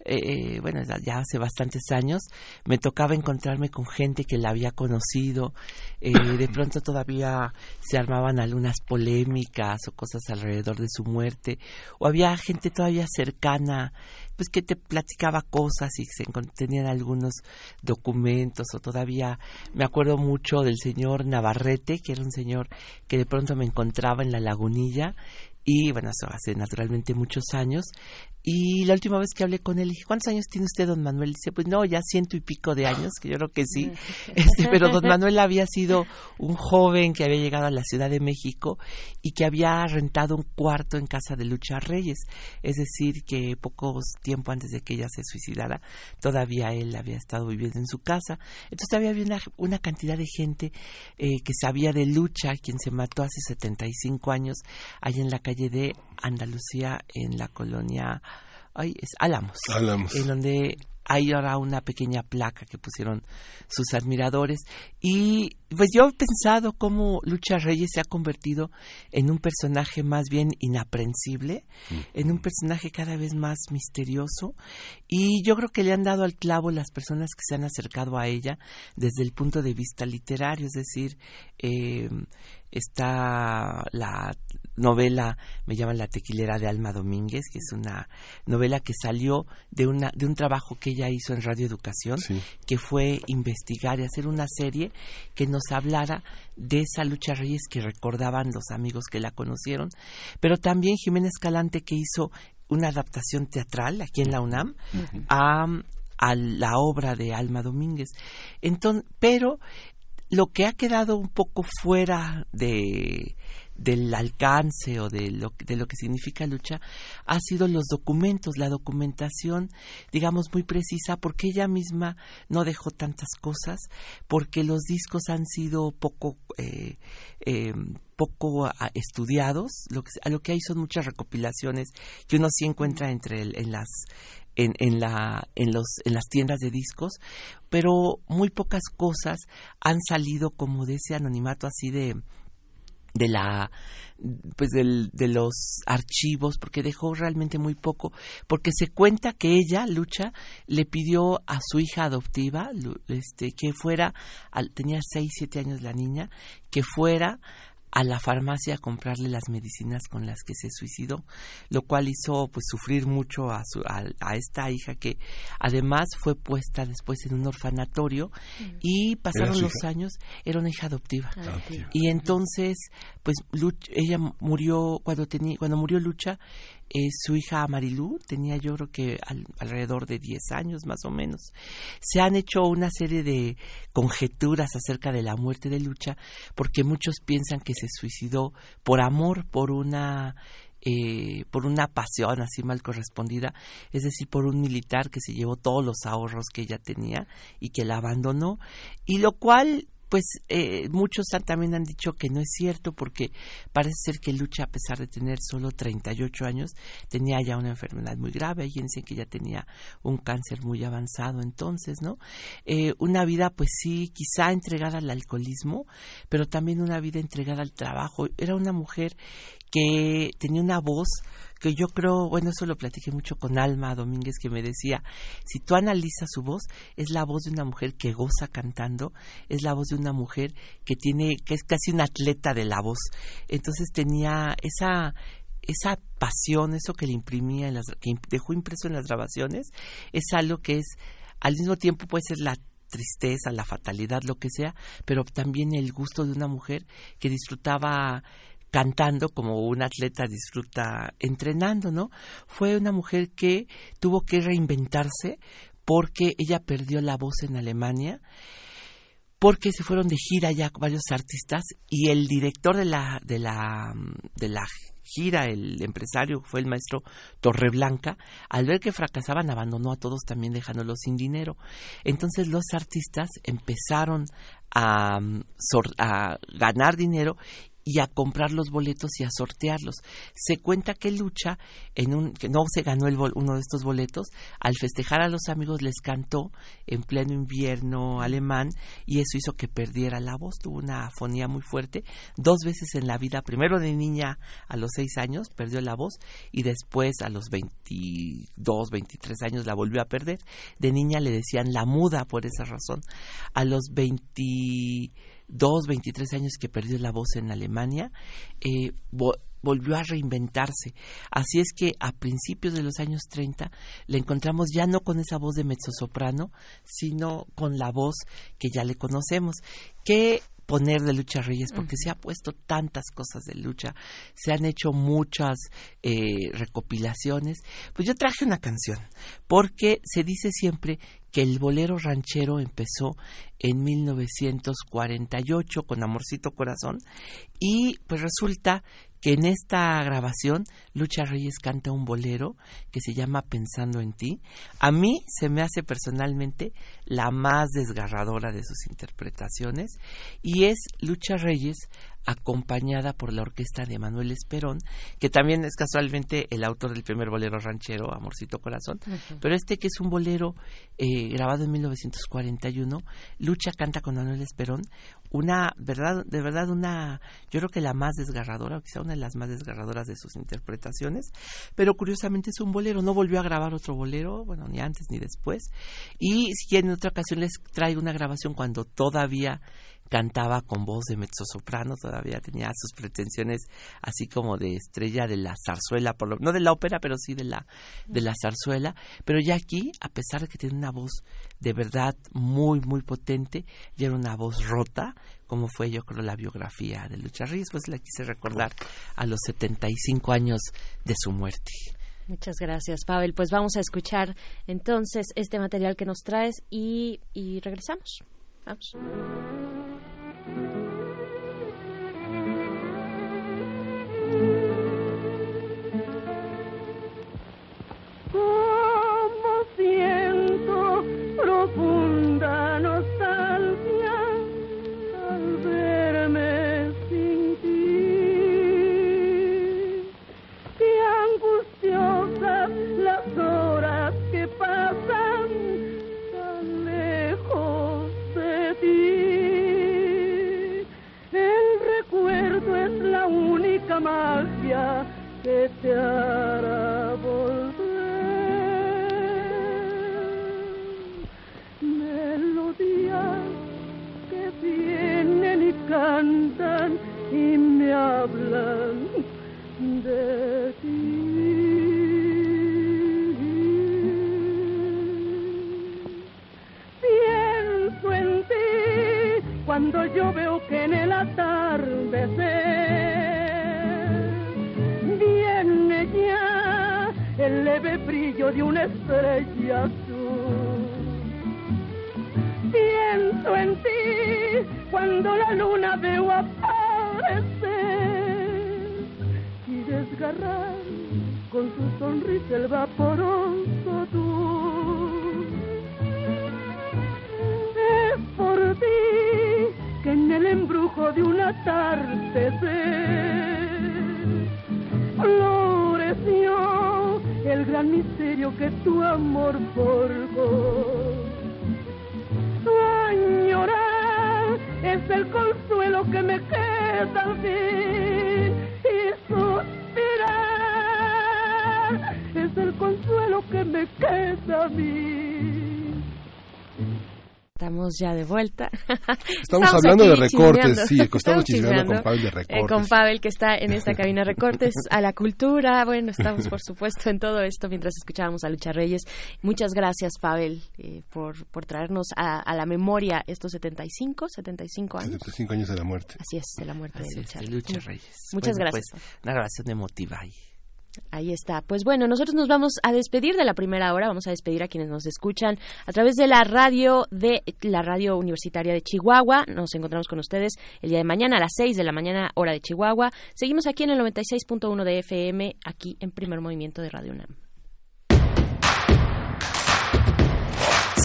Speaker 7: eh, bueno, ya hace bastantes años, me tocaba encontrarme con gente que la había conocido, eh, de pronto todavía se armaban algunas polémicas o cosas alrededor de su muerte, o había gente todavía cercana pues que te platicaba cosas y se tenían algunos documentos o todavía me acuerdo mucho del señor Navarrete, que era un señor que de pronto me encontraba en la lagunilla y bueno, eso hace naturalmente muchos años y la última vez que hablé con él, dije, ¿cuántos años tiene usted, don Manuel? Dice, pues no, ya ciento y pico de años, que yo creo que sí. Este, pero don Manuel había sido un joven que había llegado a la Ciudad de México y que había rentado un cuarto en casa de Lucha Reyes. Es decir, que poco tiempo antes de que ella se suicidara, todavía él había estado viviendo en su casa. Entonces había una, una cantidad de gente eh, que sabía de Lucha, quien se mató hace 75 años, allá en la calle de Andalucía, en la colonia ay, es Álamos,
Speaker 5: Álamos.
Speaker 7: en donde hay ahora una pequeña placa que pusieron sus admiradores y pues yo he pensado cómo Lucha Reyes se ha convertido en un personaje más bien inaprensible, en un personaje cada vez más misterioso y yo creo que le han dado al clavo las personas que se han acercado a ella desde el punto de vista literario, es decir, eh, está la novela me llaman la tequilera de Alma Domínguez que es una novela que salió de una de un trabajo que ella hizo en Radio Educación que fue investigar y hacer una serie que nos hablara de esa lucha reyes que recordaban los amigos que la conocieron pero también Jiménez Calante que hizo una adaptación teatral aquí en la UNAM a a la obra de Alma Domínguez. Entonces, pero lo que ha quedado un poco fuera de del alcance o de lo, de lo que significa lucha ha sido los documentos, la documentación, digamos, muy precisa, porque ella misma no dejó tantas cosas, porque los discos han sido poco, eh, eh, poco estudiados, lo que, a lo que hay son muchas recopilaciones que uno sí encuentra entre en las en, en, la, en, los, en las tiendas de discos, pero muy pocas cosas han salido como de ese anonimato así de de la pues del, de los archivos porque dejó realmente muy poco porque se cuenta que ella lucha le pidió a su hija adoptiva este que fuera tenía seis siete años la niña que fuera a la farmacia a comprarle las medicinas con las que se suicidó, lo cual hizo pues sufrir mucho a, su, a, esta hija que además fue puesta después en un orfanatorio mm. y pasaron los años, era una hija adoptiva. Ah, y entonces pues ella murió cuando tenía cuando murió Lucha eh, su hija Marilú tenía yo creo que alrededor de 10 años más o menos. Se han hecho una serie de conjeturas acerca de la muerte de Lucha porque muchos piensan que se suicidó por amor, por una eh, por una pasión así mal correspondida, es decir, por un militar que se llevó todos los ahorros que ella tenía y que la abandonó, y lo cual pues eh, muchos también han dicho que no es cierto porque parece ser que Lucha, a pesar de tener solo 38 años, tenía ya una enfermedad muy grave. Hay dicen que ya tenía un cáncer muy avanzado entonces, ¿no? Eh, una vida, pues sí, quizá entregada al alcoholismo, pero también una vida entregada al trabajo. Era una mujer que tenía una voz que yo creo, bueno, eso lo platiqué mucho con Alma Domínguez, que me decía, si tú analizas su voz, es la voz de una mujer que goza cantando, es la voz de una mujer que tiene, que es casi un atleta de la voz. Entonces tenía esa, esa pasión, eso que le imprimía, en las, que dejó impreso en las grabaciones, es algo que es, al mismo tiempo puede ser la tristeza, la fatalidad, lo que sea, pero también el gusto de una mujer que disfrutaba cantando como un atleta disfruta entrenando, ¿no? Fue una mujer que tuvo que reinventarse porque ella perdió la voz en Alemania, porque se fueron de gira ya varios artistas y el director de la de la de la gira, el empresario fue el maestro Torreblanca, al ver que fracasaban abandonó a todos también dejándolos sin dinero. Entonces los artistas empezaron a, a ganar dinero y a comprar los boletos y a sortearlos. Se cuenta que Lucha, en un, que no se ganó el uno de estos boletos, al festejar a los amigos les cantó en pleno invierno alemán y eso hizo que perdiera la voz, tuvo una afonía muy fuerte. Dos veces en la vida, primero de niña a los seis años, perdió la voz y después a los 22, 23 años la volvió a perder. De niña le decían la muda por esa razón. A los 20 dos, 23 años que perdió la voz en Alemania, eh, volvió a reinventarse. Así es que a principios de los años 30 le encontramos ya no con esa voz de mezzosoprano, sino con la voz que ya le conocemos, que poner de Lucha Reyes, porque se ha puesto tantas cosas de lucha, se han hecho muchas eh, recopilaciones. Pues yo traje una canción, porque se dice siempre que el bolero ranchero empezó en 1948 con Amorcito Corazón y pues resulta que en esta grabación Lucha Reyes canta un bolero que se llama Pensando en ti. A mí se me hace personalmente la más desgarradora de sus interpretaciones y es Lucha Reyes acompañada por la orquesta de Manuel Esperón, que también es casualmente el autor del primer bolero ranchero, Amorcito Corazón, pero este que es un bolero eh, grabado en 1941, Lucha canta con Manuel Esperón, una verdad, de verdad una, yo creo que la más desgarradora, quizá una de las más desgarradoras de sus interpretaciones, pero curiosamente es un bolero, no volvió a grabar otro bolero, bueno, ni antes ni después, y si en otra ocasión les traigo una grabación cuando todavía cantaba con voz de mezzosoprano, todavía tenía sus pretensiones así como de estrella de la zarzuela, por lo, no de la ópera, pero sí de la, de la zarzuela. Pero ya aquí, a pesar de que tiene una voz de verdad muy, muy potente, ya era una voz rota, como fue yo creo la biografía de Lucha Ríos, pues la quise recordar a los 75 años de su muerte.
Speaker 2: Muchas gracias, Pavel. Pues vamos a escuchar entonces este material que nos traes y, y regresamos. Vamos.
Speaker 8: Como que te hará volver. Melodías que vienen y cantan y me hablan de ti. Pienso en ti cuando yo veo que en el atardecer el leve brillo de una estrella azul. Pienso en ti cuando la luna veo aparecer y desgarrar con su sonrisa el vaporoso tú. Es por ti que en el embrujo de un atardecer floreció el gran misterio que tu amor forjó. Añorar es el consuelo que me queda al fin y suspirar es el consuelo que me queda a mí.
Speaker 2: Estamos ya de vuelta.
Speaker 1: Estamos, hablando de recortes,
Speaker 2: chismeando.
Speaker 1: sí, estamos
Speaker 2: Estamos
Speaker 1: chismeando con
Speaker 2: chismeando,
Speaker 1: Pavel de
Speaker 2: eh,
Speaker 1: recortes.
Speaker 2: con Pavel que está en esta cabina recortes a la cultura. Bueno, estamos por supuesto en todo esto mientras escuchábamos a Lucha Reyes. Muchas gracias, Pavel, eh, por, por traernos a, a la memoria estos 75, 75 años.
Speaker 1: 75 años de la muerte.
Speaker 2: Así es, de la muerte
Speaker 7: Así
Speaker 2: de
Speaker 7: es,
Speaker 2: Lucha,
Speaker 7: de Lucha Reyes.
Speaker 2: Muchas
Speaker 7: Bueno,
Speaker 2: gracias.
Speaker 7: pues, una grabación emotiva ahí.
Speaker 2: Ahí está. Pues bueno, nosotros nos vamos a despedir de la primera hora, vamos a despedir a quienes nos escuchan a través de la radio de la radio universitaria de Chihuahua. Nos encontramos con ustedes el día de mañana a las 6 de la mañana, hora de Chihuahua. Seguimos aquí en el 96.1 de FM, aquí en Primer Movimiento de Radio UNAM.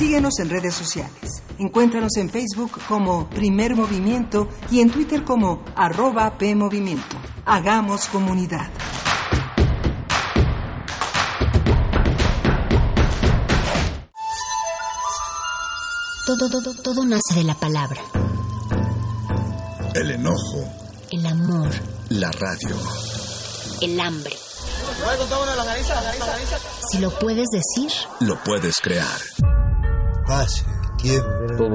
Speaker 3: Síguenos en redes sociales. Encuéntranos en Facebook como Primer Movimiento y en Twitter como arroba PMovimiento. Hagamos comunidad.
Speaker 9: Todo, todo, todo nace de la palabra.
Speaker 10: El enojo,
Speaker 9: El amor,
Speaker 10: la radio.
Speaker 9: el hambre. Si lo puedes decir,
Speaker 10: Lo puedes crear.
Speaker 11: Paz, tiempo.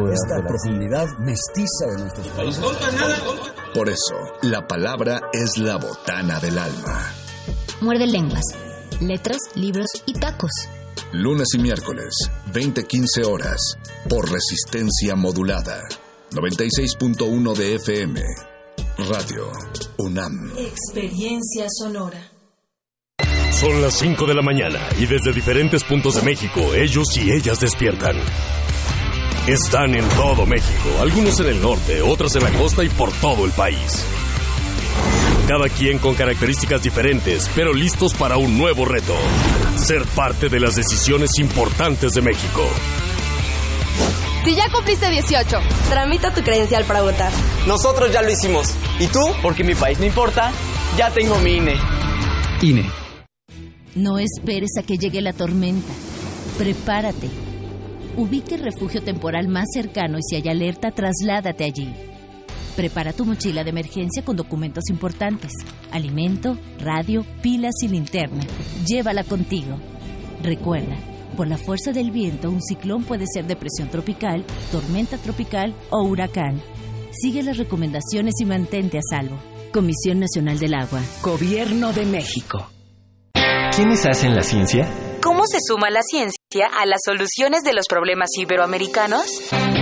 Speaker 11: Esta profundidad mestiza de nuestros países.
Speaker 10: Por eso, la palabra es la botana del alma.
Speaker 9: muerde lenguas, letras, libros y tacos.
Speaker 10: Lunes y miércoles, 20-15 horas, por resistencia modulada. 96.1 de FM. Radio UNAM.
Speaker 3: Experiencia sonora.
Speaker 12: Son las 5 de la mañana y desde diferentes puntos de México ellos y ellas despiertan. Están en todo México, algunos en el norte, otros en la costa y por todo el país. Cada quien con características diferentes, pero listos para un nuevo reto. Ser parte de las decisiones importantes de México.
Speaker 13: Si ya cumpliste 18, tramita tu credencial para votar.
Speaker 14: Nosotros ya lo hicimos. ¿Y tú?
Speaker 15: Porque mi país no importa, ya tengo mi INE.
Speaker 16: INE.
Speaker 9: No esperes a que llegue la tormenta. Prepárate. Ubique el refugio temporal más cercano y si hay alerta, trasládate allí. Prepara tu mochila de emergencia con documentos importantes, alimento, radio, pilas y linterna. Llévala contigo. Recuerda, por la fuerza del viento, un ciclón puede ser depresión tropical, tormenta tropical o huracán. Sigue las recomendaciones y mantente a salvo. Comisión Nacional del Agua.
Speaker 17: Gobierno de México.
Speaker 18: ¿Quiénes hacen la ciencia?
Speaker 19: ¿Cómo se suma la ciencia a las soluciones de los problemas iberoamericanos?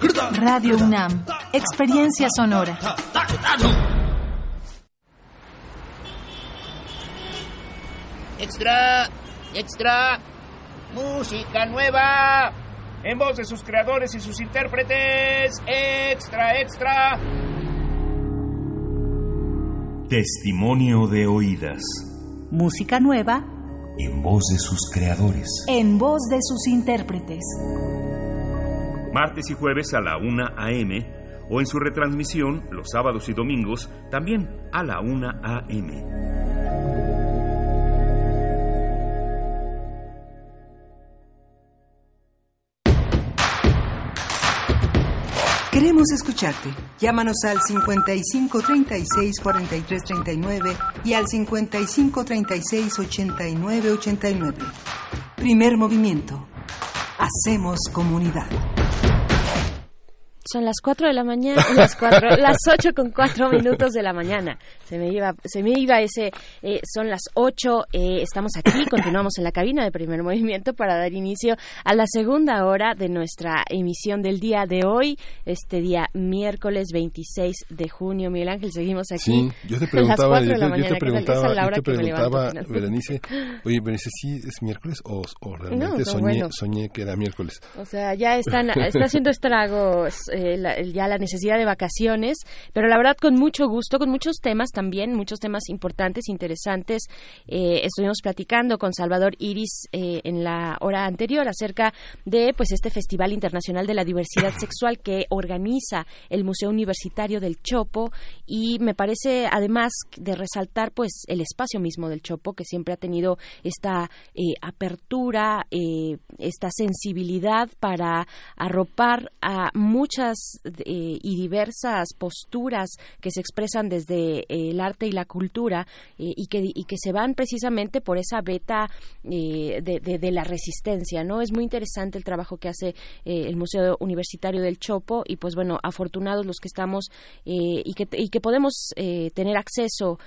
Speaker 20: Radio UNAM. Experiencia sonora.
Speaker 21: Extra, extra, música nueva. En voz de sus creadores y sus intérpretes. Extra, extra.
Speaker 6: Testimonio de oídas.
Speaker 20: Música nueva.
Speaker 6: En voz de sus creadores.
Speaker 20: En voz de sus intérpretes.
Speaker 6: Martes y jueves a la 1 a.m. o en su retransmisión los sábados y domingos también a la 1 a.m.
Speaker 3: Queremos escucharte. Llámanos al 55 36 43 39 y al 55 36 89 89. Primer movimiento. Hacemos comunidad.
Speaker 2: Son las 4 de la mañana, las, cuatro, las 8 con 4 minutos de la mañana. Se me iba, se me iba ese, eh, son las 8, eh, estamos aquí, continuamos en la cabina de primer movimiento para dar inicio a la segunda hora de nuestra emisión del día de hoy, este día miércoles 26 de junio. Miguel Ángel, seguimos aquí.
Speaker 1: Sí, yo te preguntaba, yo, te preguntaba, yo te preguntaba, Berenice, oye, Berenice, ¿sí es miércoles o, o realmente
Speaker 2: No,
Speaker 1: soñé,
Speaker 2: bueno.
Speaker 1: soñé que era miércoles?
Speaker 2: O sea, ya están, está haciendo estragos eh, la- ya la necesidad de vacaciones, pero la verdad con mucho gusto, con muchos temas también, muchos temas importantes, interesantes. Eh, estuvimos platicando con Salvador Iris eh, en la hora anterior acerca de pues este Festival Internacional de la Diversidad Sexual que organiza el Museo Universitario del Chopo y me parece además de resaltar pues el espacio mismo del Chopo que siempre ha tenido esta apertura, esta sensibilidad para arropar a muchas eh, y diversas posturas que se expresan desde eh, el arte y la cultura eh, y, que, y que se van precisamente por esa beta de, de- la resistencia, ¿no? Es muy interesante el trabajo que hace el Museo Universitario del Chopo y pues bueno, afortunados los que estamos y, que, y que podemos tener acceso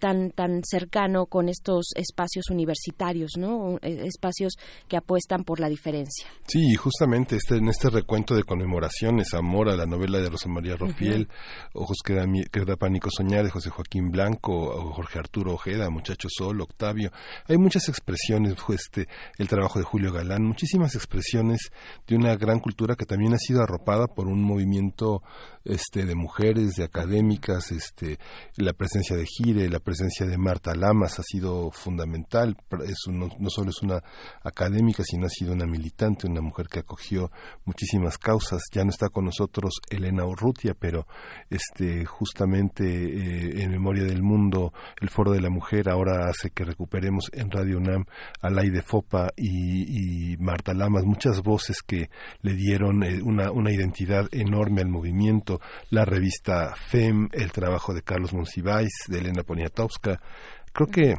Speaker 2: tan, tan cercano con estos espacios universitarios, ¿no? Eh, Espacios que apuestan por la diferencia.
Speaker 1: Sí, y justamente este, en este recuento de conmemoraciones, Amor a la novela de Rosa María Rofiel, Ojos que da, que da pánico soñar de José Joaquín Blanco, Jorge Arturo Ojeda, Muchacho Sol, Octavio. Hay muchas expresiones, este, el trabajo de Julio Galán, muchísimas expresiones de una gran cultura que también ha sido arropada por un movimiento este, de mujeres, de académicas, este, la presencia de Gire, la presencia de Marta Lamas ha sido fundamental. Es un- no, solo es una académica, sino ha sido una militante, una mujer que acogió muchísimas causas. Ya no está con nosotros Elena Urrutia, pero este justamente eh, en Memoria del Mundo, el Foro de la Mujer ahora hace que recuperemos en Radio UNAM a Laide Fopa y, Marta Lamas, muchas voces que le dieron eh, una identidad enorme al movimiento, la revista FEM, el trabajo de Carlos Monsiváis, de Elena Poniatowska. Creo que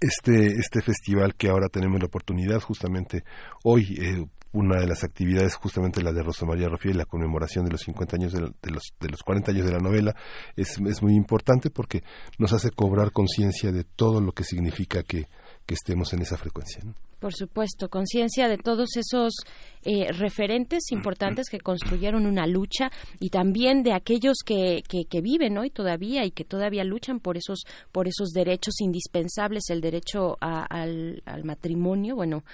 Speaker 1: este, este festival que ahora tenemos la oportunidad justamente hoy eh, una de las actividades justamente la de Rosa María Rafiel, la conmemoración de los 50 años de, los, de los 40 años de la novela, es, es muy importante porque nos hace cobrar conciencia de todo lo que significa que, que estemos en esa frecuencia.
Speaker 2: Por supuesto, conciencia de todos esos eh, referentes importantes que construyeron una lucha y también de aquellos que, que, viven hoy todavía y que todavía luchan por esos por esos derechos indispensables, el derecho al, al matrimonio, bueno,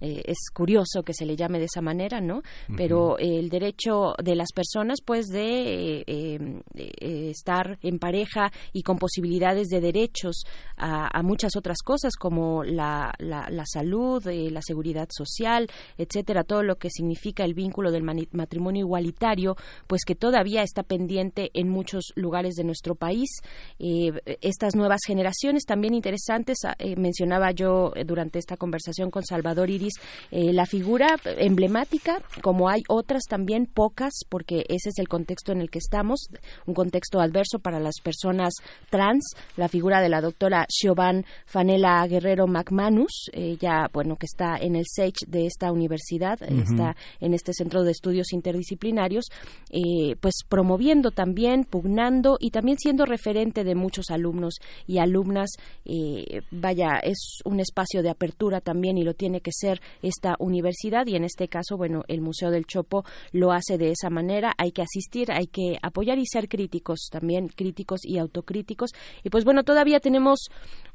Speaker 2: eh, es curioso que se le llame de esa manera, ¿no? Pero el derecho de las personas, pues, de eh, eh, estar en pareja y con posibilidades de derechos a, muchas otras cosas como la, la, la salud, la seguridad social, etcétera, todo lo que significa el vínculo del matrimonio igualitario, pues que todavía está pendiente en muchos lugares de nuestro país. estas nuevas generaciones también interesantes, ah, mencionaba yo durante esta conversación con Salvador Iris eh, la figura emblemática, como hay otras también pocas, porque ese es el contexto en el que estamos, un contexto adverso para las personas trans, la figura de la doctora Siobhan Fanela Guerrero McManus, ella, bueno, que está en el SAGE de esta universidad, está en este centro de estudios interdisciplinarios, eh, pues promoviendo también, pugnando y también siendo referente de muchos alumnos y alumnas. Eh, vaya, es un espacio de apertura también y lo tiene que ser esta universidad y en este caso, bueno, el Museo del Chopo lo hace de esa manera. Hay que asistir, hay que apoyar y ser críticos también, críticos y autocríticos. Y pues bueno, todavía tenemos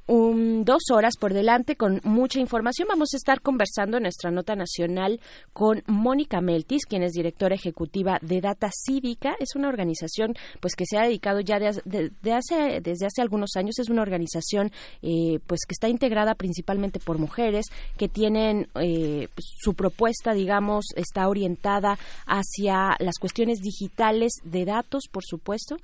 Speaker 2: dos horas por delante con mucha información. Vamos a estar conversando en nuestra nota nacional con Mónica Meltis, quien es directora ejecutiva de Data Cívica. Es una organización pues que se ha dedicado ya de, hace, desde hace algunos años. Es una organización eh, pues que está integrada principalmente por mujeres que tienen eh, su propuesta, digamos, está orientada hacia las cuestiones digitales de datos, por supuesto,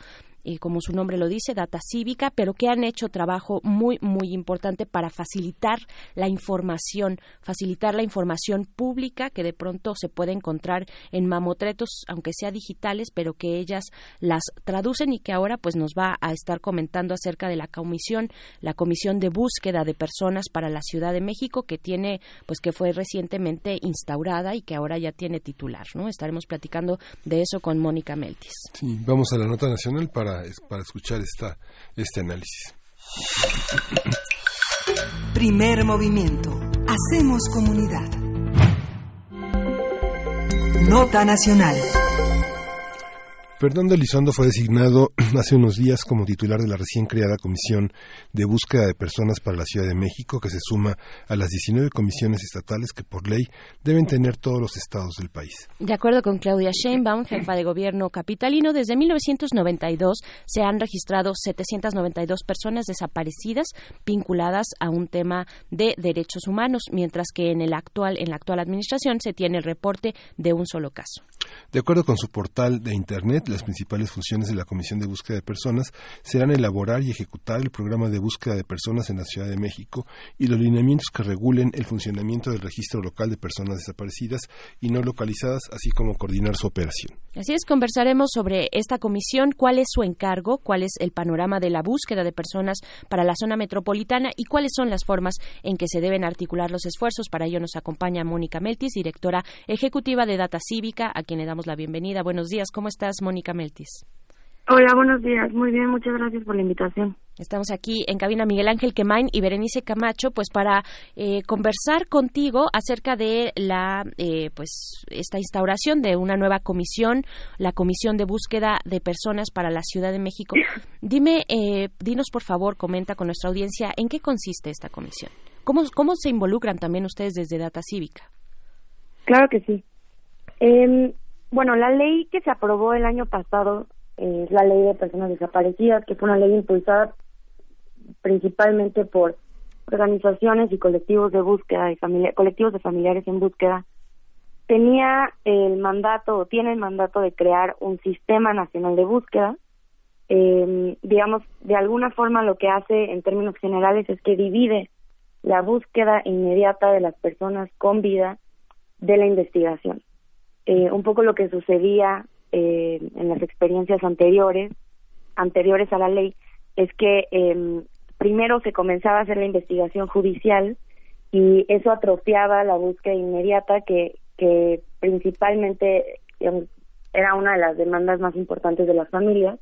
Speaker 2: como su nombre lo dice, Data Cívica, pero que han hecho trabajo muy, muy importante para facilitar la información, facilitar la información pública que de pronto se puede encontrar en mamotretos, aunque sea digitales, pero que ellas las traducen y que ahora pues nos va a estar comentando acerca de la comisión, la comisión de búsqueda de personas para la Ciudad de México que tiene, pues que fue recientemente instaurada y que ahora ya tiene titular, ¿no? Estaremos platicando de eso con Mónica Meltis.
Speaker 1: Vamos a la nota nacional para para, escuchar esta, este análisis.
Speaker 3: Primer movimiento. Hacemos comunidad. Nota nacional.
Speaker 1: Fernando Elizondo fue designado hace unos días como titular de la recién creada Comisión de Búsqueda de Personas para la Ciudad de México, que se suma a las 19 comisiones estatales que por ley deben tener todos los estados del país.
Speaker 2: De acuerdo con Claudia Sheinbaum, jefa de gobierno capitalino, desde 1992 se han registrado 792 personas desaparecidas vinculadas a un tema de derechos humanos, mientras que en, el actual, en la actual administración se tiene el reporte de un solo caso.
Speaker 1: De acuerdo con su portal de Internet, las principales funciones de la Comisión de Búsqueda de Personas serán elaborar y ejecutar el programa de búsqueda de personas en la Ciudad de México y los lineamientos que regulen el funcionamiento del registro local de personas desaparecidas y no localizadas, así como coordinar su operación.
Speaker 2: Así es, conversaremos sobre esta comisión, cuál es su encargo, cuál es el panorama de la búsqueda de personas para la zona metropolitana y cuáles son las formas en que se deben articular los esfuerzos. Para ello nos acompaña Mónica Meltis, directora ejecutiva de Data Cívica, a quien le damos la bienvenida. Buenos días, ¿cómo estás, Mónica Meltis?
Speaker 16: Hola, buenos días. Muy bien, muchas gracias por la invitación.
Speaker 2: Estamos aquí en cabina Miguel Ángel Quemain y Berenice Camacho, pues para eh, conversar contigo acerca de la, eh, pues esta instauración de una nueva comisión, la Comisión de Búsqueda de Personas para la Ciudad de México. Dime, eh, dinos por favor, comenta con nuestra audiencia en qué consiste esta comisión. ¿Cómo, cómo se involucran también ustedes desde Data Cívica?
Speaker 16: Claro que sí. Eh, bueno, la ley que se aprobó el año pasado es la ley de personas desaparecidas, que fue una ley impulsada principalmente por organizaciones y colectivos de búsqueda y colectivos de familiares en búsqueda tenía el mandato o tiene el mandato de crear un sistema nacional de búsqueda. Eh, digamos, de alguna forma lo que hace en términos generales es que divide la búsqueda inmediata de las personas con vida de la investigación. Eh, un poco lo que sucedía eh, en las experiencias anteriores, anteriores a la ley, es que eh, primero se comenzaba a hacer la investigación judicial y eso atrofiaba la búsqueda inmediata que, que principalmente era una de las demandas más importantes de las familias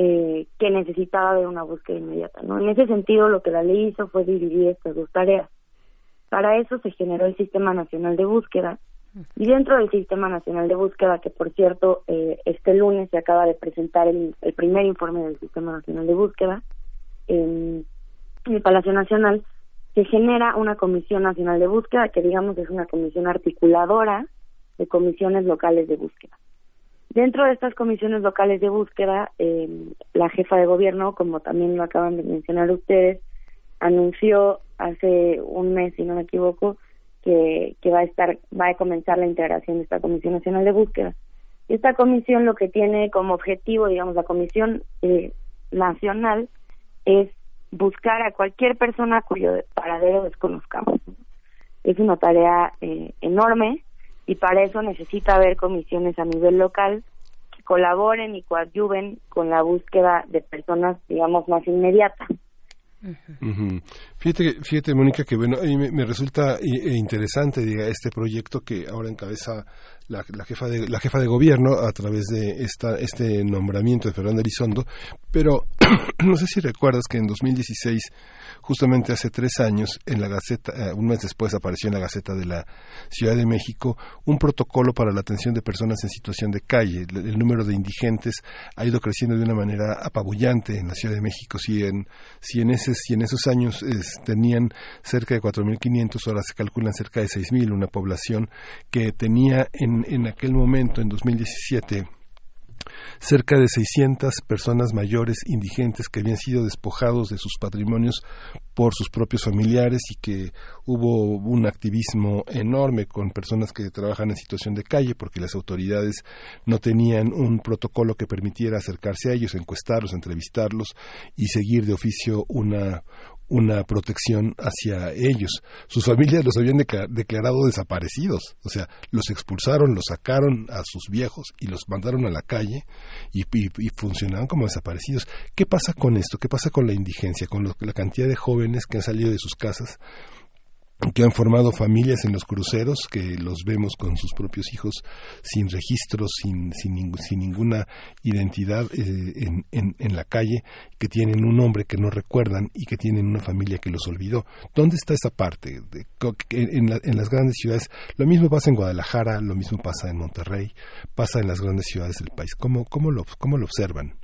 Speaker 16: eh, que necesitaba de una búsqueda inmediata. ¿no? En ese sentido, lo que la ley hizo fue dividir estas dos tareas. Para eso se generó el Sistema Nacional de Búsqueda y dentro del Sistema Nacional de Búsqueda, que por cierto eh, este lunes se acaba de presentar el, el primer informe del Sistema Nacional de Búsqueda en el Palacio Nacional, se genera una Comisión Nacional de Búsqueda, que digamos es una comisión articuladora de comisiones locales de búsqueda. Dentro de estas comisiones locales de búsqueda, eh, la jefa de gobierno, como también lo acaban de mencionar ustedes, anunció hace un mes, si no me equivoco, que, que va a estar, va a comenzar la integración de esta Comisión Nacional de Búsqueda. Esta comisión lo que tiene como objetivo, digamos, la Comisión eh, Nacional es buscar a cualquier persona cuyo paradero desconozcamos. Es una tarea eh, enorme y para eso necesita haber comisiones a nivel local que colaboren y coadyuven con la búsqueda de personas, digamos, más inmediatas.
Speaker 1: Fíjate, fíjate, Mónica, que bueno, a mí me, resulta eh, interesante diga, este proyecto que ahora encabeza la, la, jefa de, la jefa de gobierno a través de esta, este nombramiento de Fernando Elizondo, pero no sé si recuerdas que en 2016 justamente hace tres años, en la Gaceta, eh, un mes después apareció en la Gaceta de la Ciudad de México un protocolo para la atención de personas en situación de calle. El, número de indigentes ha ido creciendo de una manera apabullante en la Ciudad de México. Si en, si en, ese, si en esos años tenían cerca de 4.500, ahora se calculan cerca de 6.000, una población que tenía en, en aquel momento, en 2017, cerca de 600 personas mayores indigentes que habían sido despojados de sus patrimonios por sus propios familiares y que hubo un activismo enorme con personas que trabajan en situación de calle porque las autoridades no tenían un protocolo que permitiera acercarse a ellos, encuestarlos, entrevistarlos y seguir de oficio una, una protección hacia ellos. Sus familias los habían declarado desaparecidos, o sea, los expulsaron, los sacaron a sus viejos y los mandaron a la calle y, funcionaban como desaparecidos. ¿Qué pasa con esto? ¿Qué pasa con la indigencia, con la cantidad de jóvenes que han salido de sus casas que han formado familias en los cruceros, que los vemos con sus propios hijos sin registros, sin, sin, sin ninguna identidad eh, en, en, la calle, que tienen un nombre que no recuerdan y que tienen una familia que los olvidó. ¿Dónde está esa parte? De, en, en, las grandes ciudades, lo mismo pasa en Guadalajara, lo mismo pasa en Monterrey, pasa en las grandes ciudades del país. ¿Cómo, cómo, lo, cómo lo observan?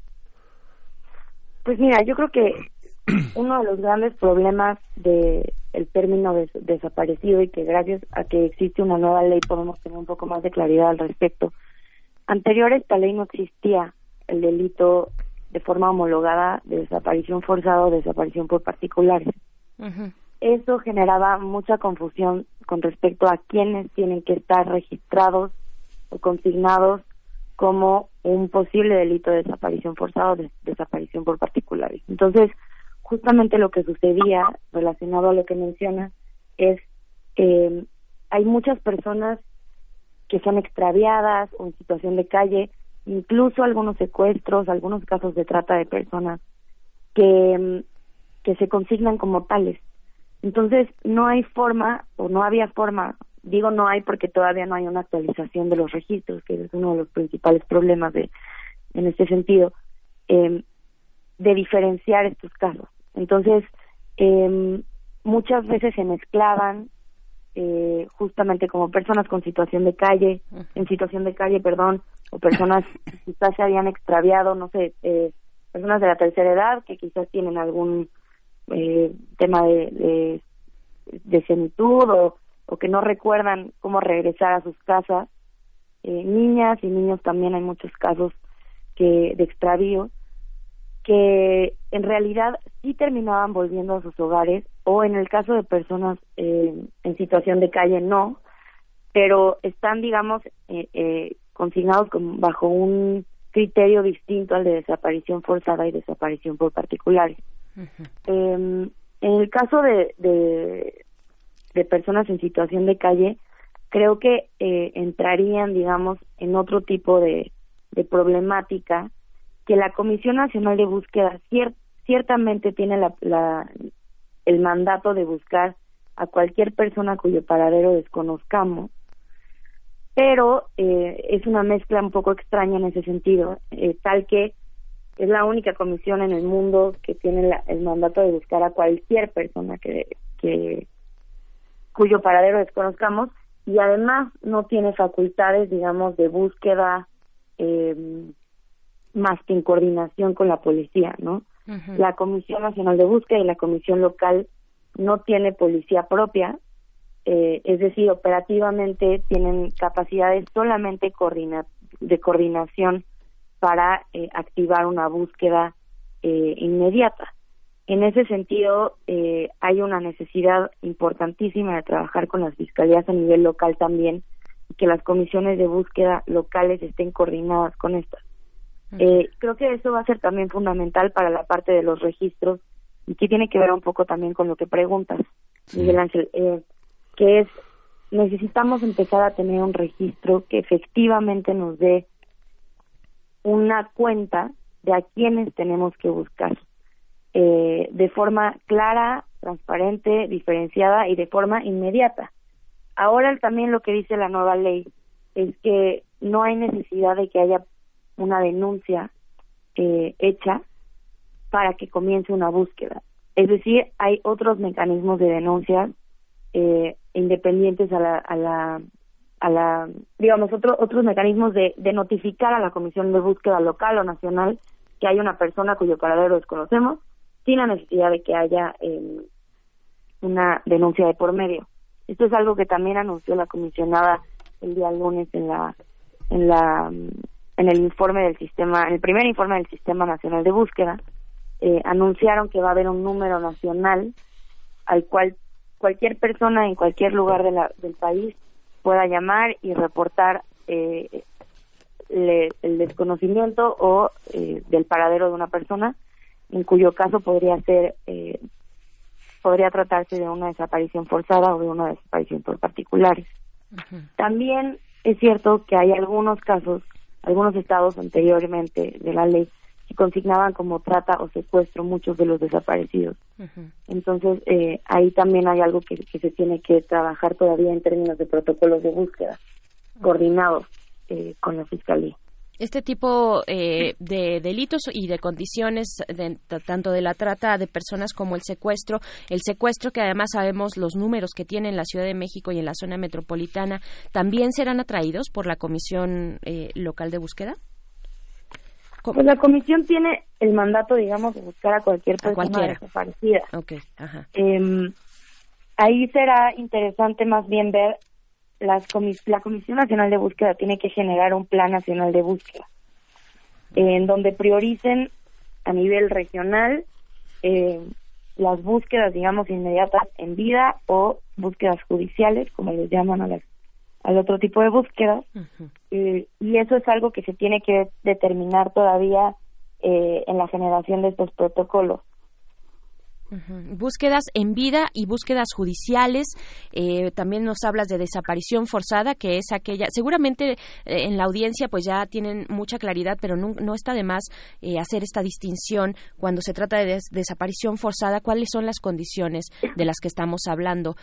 Speaker 16: Pues mira, yo creo que uno de los grandes problemas de el término desaparecido y que gracias a que existe una nueva ley podemos tener un poco más de claridad al respecto. Anterior a esta ley no existía el delito de forma homologada de desaparición forzada o desaparición por particulares. Eso generaba mucha confusión con respecto a quienes tienen que estar registrados o consignados como un posible delito de desaparición forzada o de desaparición por particulares. Entonces, justamente lo que sucedía relacionado a lo que menciona es que hay muchas personas que son extraviadas o en situación de calle, incluso algunos secuestros, algunos casos de trata de personas que, que se consignan como tales. Entonces, no hay forma o no había forma, digo no hay porque todavía no hay una actualización de los registros, que es uno de los principales problemas de en este sentido, eh, de diferenciar estos casos. Entonces, eh, muchas veces se mezclaban eh, justamente como personas con situación de calle, en situación de calle, perdón, o personas que quizás se habían extraviado, no sé, eh, personas de la tercera edad que quizás tienen algún eh, tema de, de, de senitud o, o que no recuerdan cómo regresar a sus casas, eh, niñas y niños también hay muchos casos que de extravío que en realidad sí terminaban volviendo a sus hogares o en el caso de personas eh, en situación de calle no, pero están, digamos, eh, eh, consignados bajo un criterio distinto al de desaparición forzada y desaparición por particulares. Em, en el caso de, de, personas en situación de calle, creo que eh, entrarían, digamos, en otro tipo de, de problemática que la Comisión Nacional de Búsqueda ciertamente tiene la, la, el mandato de buscar a cualquier persona cuyo paradero desconozcamos, pero eh, es una mezcla un poco extraña en ese sentido, eh, tal que es la única comisión en el mundo que tiene el mandato de buscar a cualquier persona que, que cuyo paradero desconozcamos y además no tiene facultades, digamos, de búsqueda eh, más que en coordinación con la policía, ¿no? La Comisión Nacional de Búsqueda y la Comisión Local no tiene policía propia, eh, es decir, operativamente tienen capacidades solamente de coordinación para eh, activar una búsqueda eh, inmediata. En ese sentido, eh, hay una necesidad importantísima de trabajar con las fiscalías a nivel local también que las comisiones de búsqueda locales estén coordinadas con estas. Eh, creo que eso va a ser también fundamental para la parte de los registros y que tiene que ver un poco también con lo que preguntas, Miguel Ángel, eh, que es necesitamos empezar a tener un registro que efectivamente nos dé una cuenta de a quienes tenemos que buscar eh, de forma clara, transparente, diferenciada y de forma inmediata. Ahora también lo que dice la nueva ley es que no hay necesidad de que haya una denuncia eh, hecha para que comience una búsqueda. Es decir, hay otros mecanismos de denuncia eh, independientes a la, a la, a la digamos, otro, otros mecanismos de, de notificar a la Comisión de Búsqueda local o nacional que hay una persona cuyo paradero desconocemos, sin la necesidad de que haya eh, una denuncia de por medio. Esto es algo que también anunció la comisionada el día lunes en la en la en el informe del sistema, en el primer informe del Sistema Nacional de Búsqueda, eh, anunciaron que va a haber un número nacional al cual cualquier persona en cualquier lugar de la, del país pueda llamar y reportar eh, el desconocimiento o eh, del paradero de una persona, en cuyo caso podría ser eh, podría tratarse de una desaparición forzada o de una desaparición por particulares. También es cierto que hay algunos casos algunos estados anteriormente de la ley que consignaban como trata o secuestro muchos de los desaparecidos. Entonces, eh, ahí también hay algo que, se tiene que trabajar todavía en términos de protocolos de búsqueda coordinados eh, con la Fiscalía.
Speaker 2: Este tipo eh, de delitos y de condiciones, tanto de la trata de personas como el secuestro, el secuestro que además sabemos los números que tiene en la Ciudad de México y en la zona metropolitana, ¿también serán atraídos por la Comisión eh, Local de Búsqueda?
Speaker 16: Pues la comisión tiene el mandato, digamos, de buscar a cualquier persona desaparecida.
Speaker 2: Okay, ajá.
Speaker 16: Em, ahí será interesante más bien ver las la Comisión Nacional de Búsqueda tiene que generar un plan nacional de búsqueda en donde prioricen a nivel regional eh, las búsquedas, digamos, inmediatas en vida o búsquedas judiciales, como les llaman a las, al otro tipo de búsquedas. Eh, y eso es algo que se tiene que determinar todavía eh, en la generación de estos protocolos.
Speaker 2: Búsquedas en vida y búsquedas judiciales. Eh, también nos hablas de desaparición forzada, que es aquella. Seguramente eh, en la audiencia, pues ya tienen mucha claridad, pero no, está de más eh, hacer esta distinción cuando se trata de desaparición forzada. ¿Cuáles son las condiciones de las que estamos hablando,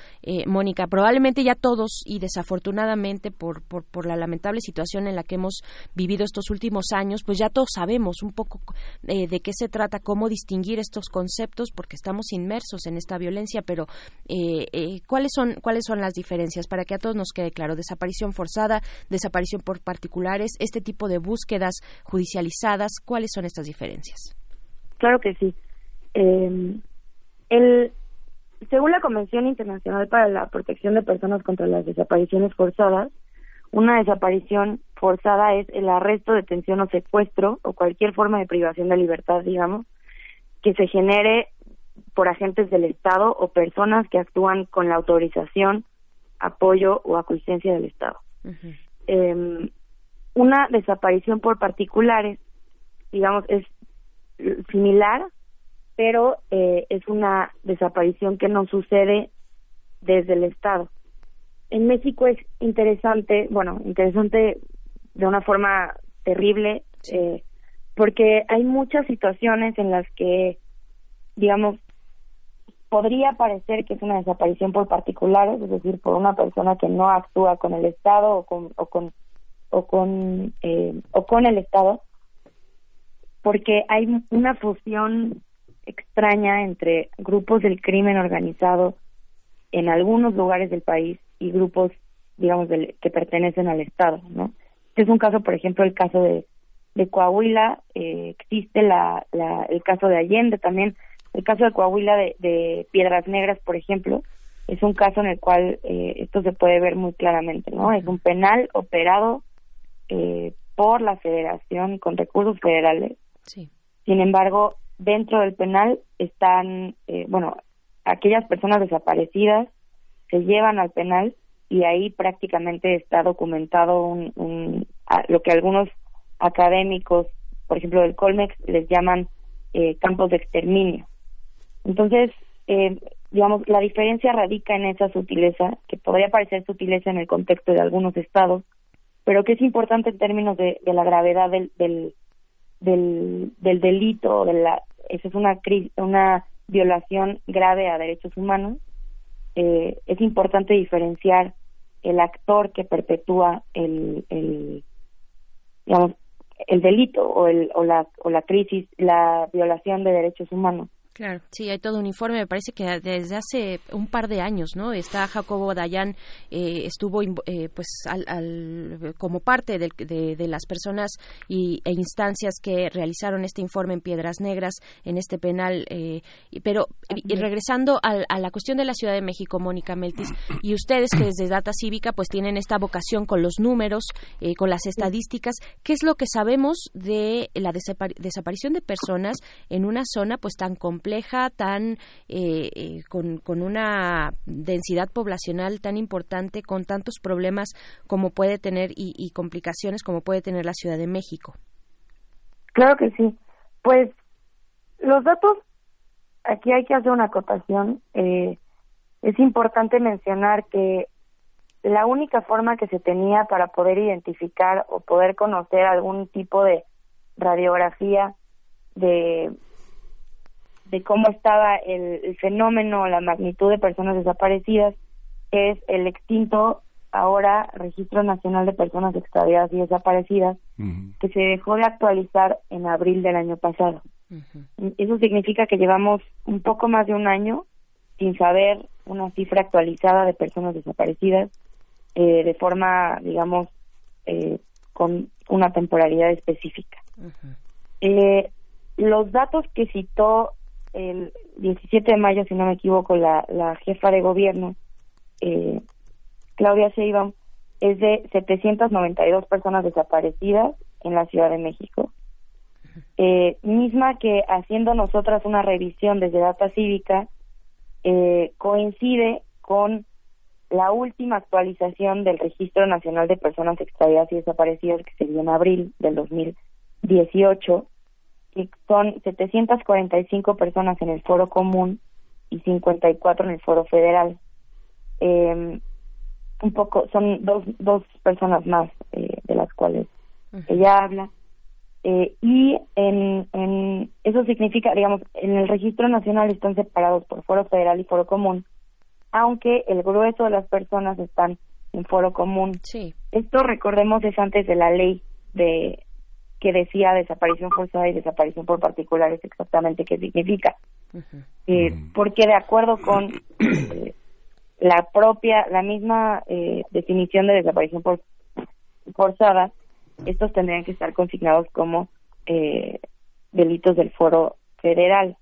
Speaker 2: Mónica? Probablemente ya todos y desafortunadamente por, por la lamentable situación en la que hemos vivido estos últimos años, pues ya todos sabemos un poco de qué se trata, cómo distinguir estos conceptos, porque estamos inmersos en esta violencia, pero eh, eh, ¿cuáles son cuáles son las diferencias para que a todos nos quede claro? Desaparición forzada, desaparición por particulares, este tipo de búsquedas judicializadas, ¿cuáles son estas diferencias?
Speaker 16: Claro que sí. Em, el, según la Convención Internacional para la Protección de Personas contra las Desapariciones Forzadas, una desaparición forzada es el arresto, detención o secuestro o cualquier forma de privación de libertad, digamos, que se genere por agentes del Estado o personas que actúan con la autorización, apoyo o aquiescencia del Estado. Em, una desaparición por particulares, digamos, es similar, pero eh, es una desaparición que no sucede desde el Estado. En México es interesante, bueno, interesante de una forma terrible, eh, porque hay muchas situaciones en las que, digamos, podría parecer que es una desaparición por particulares, es decir, por una persona que no actúa con el Estado o con o con o con eh, o con el Estado, porque hay una fusión extraña entre grupos del crimen organizado en algunos lugares del país y grupos, digamos, que pertenecen al Estado, ¿no? Este es un caso, por ejemplo, el caso de, de Coahuila, eh, existe la, la, el caso de Allende también, el caso de Coahuila de, de Piedras Negras, por ejemplo, es un caso en el cual eh, esto se puede ver muy claramente, ¿no? Es un penal operado eh, por la Federación con recursos federales. Sí. Sin embargo, dentro del penal están, eh, bueno, aquellas personas desaparecidas se llevan al penal y ahí prácticamente está documentado un, un lo que algunos académicos, por ejemplo del Colmex, les llaman eh, campos de exterminio. Entonces, eh, digamos, la diferencia radica en esa sutileza, que podría parecer sutileza en el contexto de algunos estados, pero que es importante en términos de, la gravedad del, del, del, del delito, de la, esa es una, una violación grave a derechos humanos, eh, es importante diferenciar el actor que perpetúa el, el digamos, el delito o, el, o, la, o la crisis, la violación de derechos humanos
Speaker 2: Claro, sí, hay todo un informe. Me parece que desde hace un par de años, ¿no? Está Jacobo Dayan, eh, estuvo eh, pues al, como parte de, de, las personas y, e instancias que realizaron este informe en Piedras Negras, en este penal. Eh, pero y regresando a, la cuestión de la Ciudad de México, Mónica Meltis, y ustedes que desde Data Cívica pues tienen esta vocación con los números, eh, con las estadísticas, ¿qué es lo que sabemos de la desaparición de personas en una zona pues tan compleja? Compleja, tan eh, eh, con, con una densidad poblacional tan importante, con tantos problemas como puede tener y, complicaciones como puede tener la Ciudad de México.
Speaker 16: Claro que sí. Pues los datos, aquí hay que hacer una acotación. Eh, es importante mencionar que la única forma que se tenía para poder identificar o poder conocer algún tipo de radiografía de de cómo estaba el, fenómeno, la magnitud de personas desaparecidas, es el extinto ahora Registro Nacional de Personas Extraviadas y Desaparecidas, que se dejó de actualizar en abril del año pasado. Eso significa que llevamos un poco más de un año sin saber una cifra actualizada de personas desaparecidas eh, de forma, digamos, eh, con una temporalidad específica. eh, los datos que citó el 17 de mayo, si no me equivoco, la, la jefa de gobierno, eh, Claudia Sheinbaum, es de 792 personas desaparecidas en la Ciudad de México. Eh, misma que haciendo nosotras una revisión desde Data Cívica, eh, coincide con la última actualización del Registro Nacional de Personas Extraviadas y Desaparecidas que se dio en abril del 2018, que son 745 personas en el foro común y 54 en el foro federal. Eh, un poco, son dos, dos personas más eh, de las cuales ella habla. Eh, y en, en eso significa, digamos, en el registro nacional están separados por foro federal y foro común, aunque el grueso de las personas están en foro común. Sí. Esto, recordemos, es antes de la ley de que decía desaparición forzada y desaparición por particulares exactamente qué significa. eh, porque de acuerdo con eh, la propia, la misma eh, definición de desaparición por, forzada, estos tendrían que estar consignados como eh, delitos del foro federal.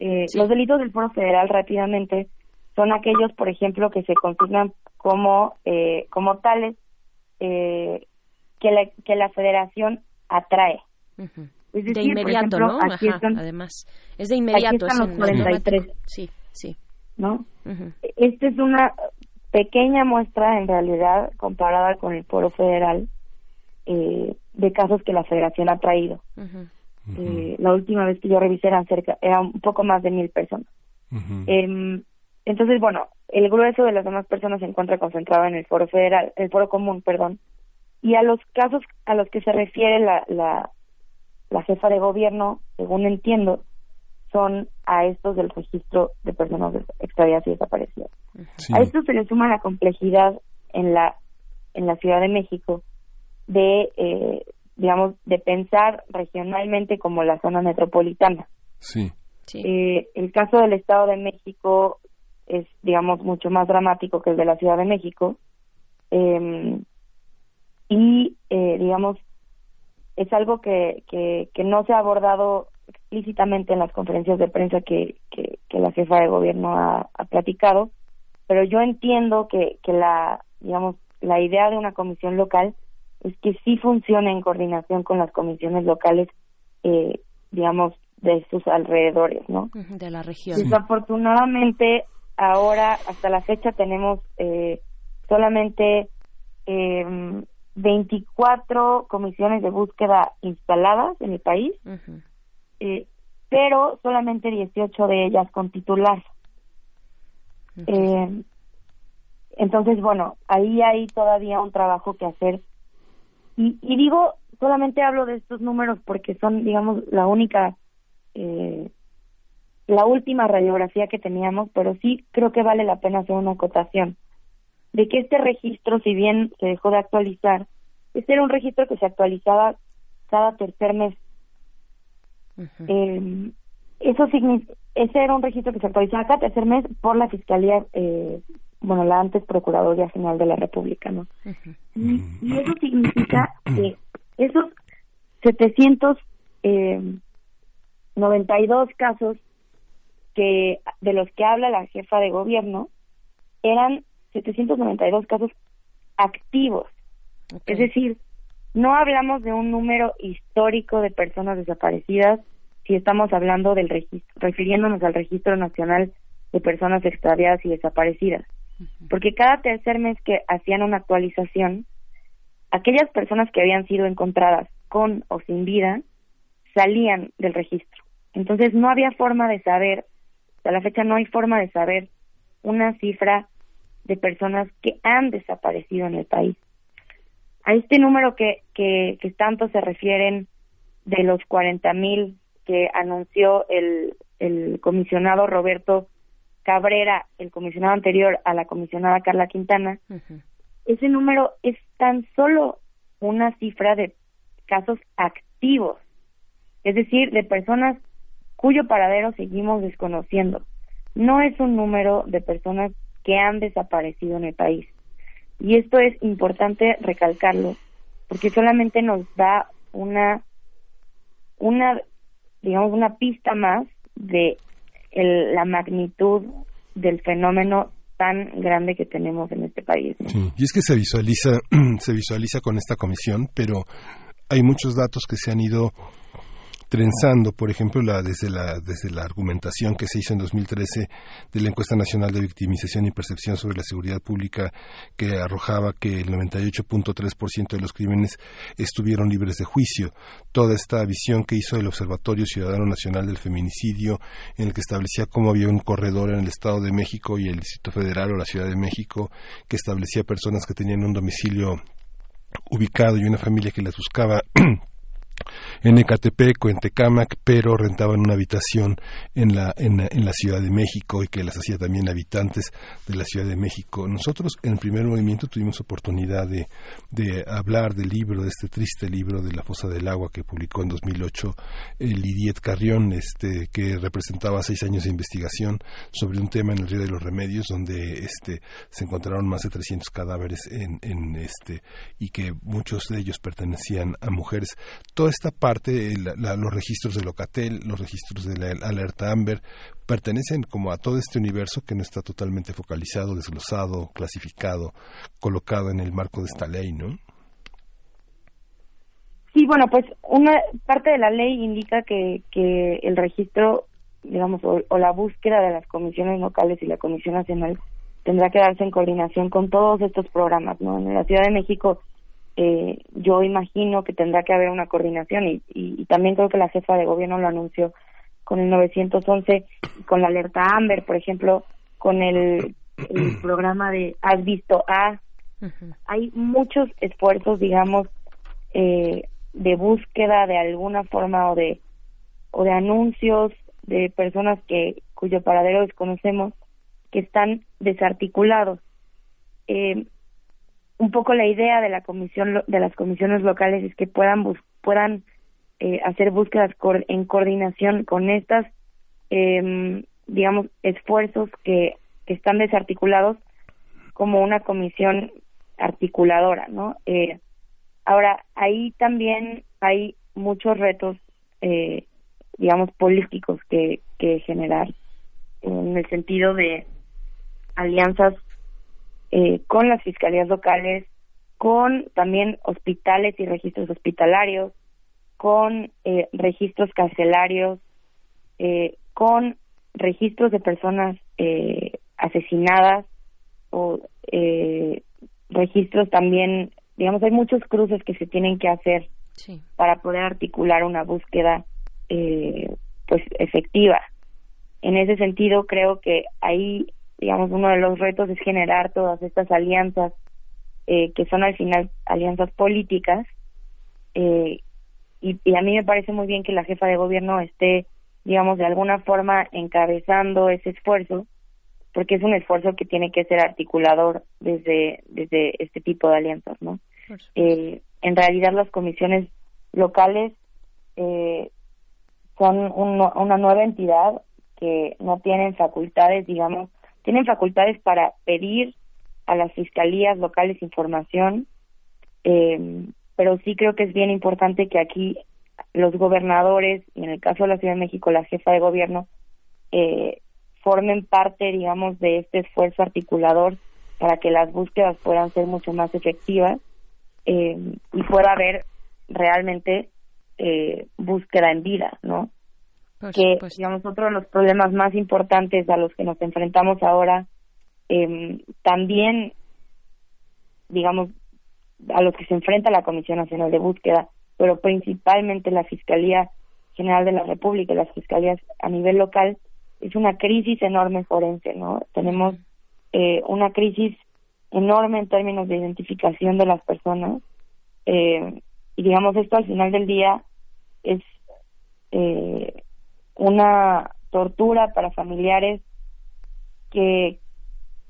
Speaker 16: Eh, los delitos del foro federal rápidamente son aquellos, por ejemplo, que se consignan como eh, como tales eh, que la, que la federación atrae.
Speaker 2: de inmediato, ¿no? además, es de inmediato.
Speaker 16: Aquí están los 43.
Speaker 2: Sí, sí.
Speaker 16: ¿No? Este es una, pequeña muestra en realidad comparada con el foro federal eh, de casos que la federación ha traído. Eh, la última vez que yo revisé eran cerca, eran un poco más de mil personas. Em, entonces, bueno, el grueso de las demás personas se encuentra concentrado en el foro federal, el foro común, perdón. Y a los casos a los que se refiere la, la, la jefa de gobierno, según entiendo, son a estos del registro de personas extraviadas y desaparecidas. A esto se le suma la complejidad en la en la Ciudad de México de eh, digamos de pensar regionalmente como la zona metropolitana.
Speaker 1: Sí.
Speaker 16: Eh, el caso del Estado de México es digamos mucho más dramático que el de la Ciudad de México eh, y eh, digamos es algo que, que, que no se ha abordado explícitamente en las conferencias de prensa que, que, la jefa de gobierno ha, platicado, pero yo entiendo que, que la, digamos, la idea de una comisión local es que sí funcione en coordinación con las comisiones locales, eh, digamos, de sus alrededores, ¿no?
Speaker 2: De la región.
Speaker 16: Desafortunadamente, ahora, hasta la fecha, tenemos eh, solamente eh, 24 comisiones de búsqueda instaladas en el país, eh, pero solamente 18 de ellas con titular. Eh, entonces, bueno, ahí hay todavía un trabajo que hacer. Y, y digo, solamente hablo de estos números porque son, digamos, la única, eh, la última radiografía que teníamos, pero sí creo que vale la pena hacer una acotación de que este registro, si bien se dejó de actualizar, este era un registro que se actualizaba cada tercer mes. Eh, eso ese era un registro que se actualizaba cada tercer mes por la Fiscalía, eh, bueno, la antes Procuraduría General de la República, ¿no? y, eso significa que esos 792 eh, casos que de los que habla la jefa de gobierno eran 792 casos activos. Es decir, no hablamos de un número histórico de personas desaparecidas si estamos hablando del registro, refiriéndonos al Registro Nacional de Personas Extraviadas y Desaparecidas. Porque cada tercer mes que hacían una actualización, aquellas personas que habían sido encontradas con o sin vida salían del registro. Entonces no había forma de saber, hasta la fecha no hay forma de saber una cifra de personas que han desaparecido en el país a este número que, que, tanto se refieren de los 40 mil que anunció el, el comisionado Roberto Cabrera, el comisionado anterior a la comisionada Carla Quintana, ese número es tan solo una cifra de casos activos, es decir, de personas cuyo paradero seguimos desconociendo. No es un número de personas que han desaparecido en el país. Y esto es importante recalcarlo, porque solamente nos da una, una, digamos, una pista más de la magnitud del fenómeno tan grande que tenemos en este país.
Speaker 1: y es que se visualiza, se visualiza con esta comisión, pero hay muchos datos que se han ido trenzando, por ejemplo, la, desde, la, desde la argumentación que se hizo en 2013 de la encuesta nacional de victimización y percepción sobre la seguridad pública que arrojaba que el 98.3% de los crímenes estuvieron libres de juicio. Toda esta visión que hizo el Observatorio Ciudadano Nacional del Feminicidio, en el que establecía cómo había un corredor en el Estado de México y el Distrito Federal o la Ciudad de México, que establecía personas que tenían un domicilio ubicado y una familia que las buscaba en Ecatepec o en Tecámac, pero rentaban una habitación en la, en, en, la Ciudad de México y que las hacía también habitantes de la Ciudad de México. Nosotros en el primer movimiento tuvimos oportunidad de, de hablar del libro, de este triste libro de La Fosa del Agua que publicó en 2008 el Lidiet Carrión, este, que representaba seis años de investigación sobre un tema en el Río de los Remedios, donde este, se encontraron más de 300 cadáveres en, en este, y que muchos de ellos pertenecían a mujeres. Esta parte, los registros de Locatel, los registros de la alerta Amber, pertenecen como a todo este universo que no está totalmente focalizado, desglosado, clasificado, colocado en el marco de esta ley, ¿no?
Speaker 16: Sí, bueno, pues una parte de la ley indica que, que el registro, digamos, o, la búsqueda de las comisiones locales y la Comisión Nacional tendrá que darse en coordinación con todos estos programas, ¿no? En la Ciudad de México eh, yo imagino que tendrá que haber una coordinación y, y, también creo que la jefa de gobierno lo anunció con el 911, con la alerta Amber, por ejemplo, con el, el programa de Has visto A. Hay muchos esfuerzos, digamos, eh, de búsqueda de alguna forma o de o de anuncios de personas que cuyo paradero desconocemos que están desarticulados. Eh, un poco la idea de la comisión de las comisiones locales es que puedan puedan eh, hacer búsquedas en coordinación con estas eh, digamos esfuerzos que, que están desarticulados como una comisión articuladora no eh, ahora ahí también hay muchos retos eh, digamos políticos que, que generar en el sentido de alianzas eh, con las fiscalías locales, con también hospitales y registros hospitalarios, con eh, registros carcelarios, eh, con registros de personas eh, asesinadas o eh, registros también, digamos, hay muchos cruces que se tienen que hacer para poder articular una búsqueda eh, pues efectiva. En ese sentido, creo que ahí digamos, uno de los retos es generar todas estas alianzas eh, que son al final alianzas políticas. Eh, y, y, a mí me parece muy bien que la jefa de gobierno esté, digamos, de alguna forma encabezando ese esfuerzo, porque es un esfuerzo que tiene que ser articulador desde, desde este tipo de alianzas, ¿no? Eh, en realidad las comisiones locales eh, son una nueva entidad que no tienen facultades, digamos, tienen facultades para pedir a las fiscalías locales información, eh, pero sí creo que es bien importante que aquí los gobernadores, y en el caso de la Ciudad de México, la jefa de gobierno, eh, formen parte, digamos, de este esfuerzo articulador para que las búsquedas puedan ser mucho más efectivas eh, y pueda haber realmente eh, búsqueda en vida, ¿no? Que digamos otro de los problemas más importantes a los que nos enfrentamos ahora eh, también digamos a los que se enfrenta la Comisión Nacional de Búsqueda pero principalmente la Fiscalía General de la República y las fiscalías a nivel local es una crisis enorme forense no tenemos eh, una crisis enorme en términos de identificación de las personas eh, y digamos esto al final del día es eh, una tortura para familiares que,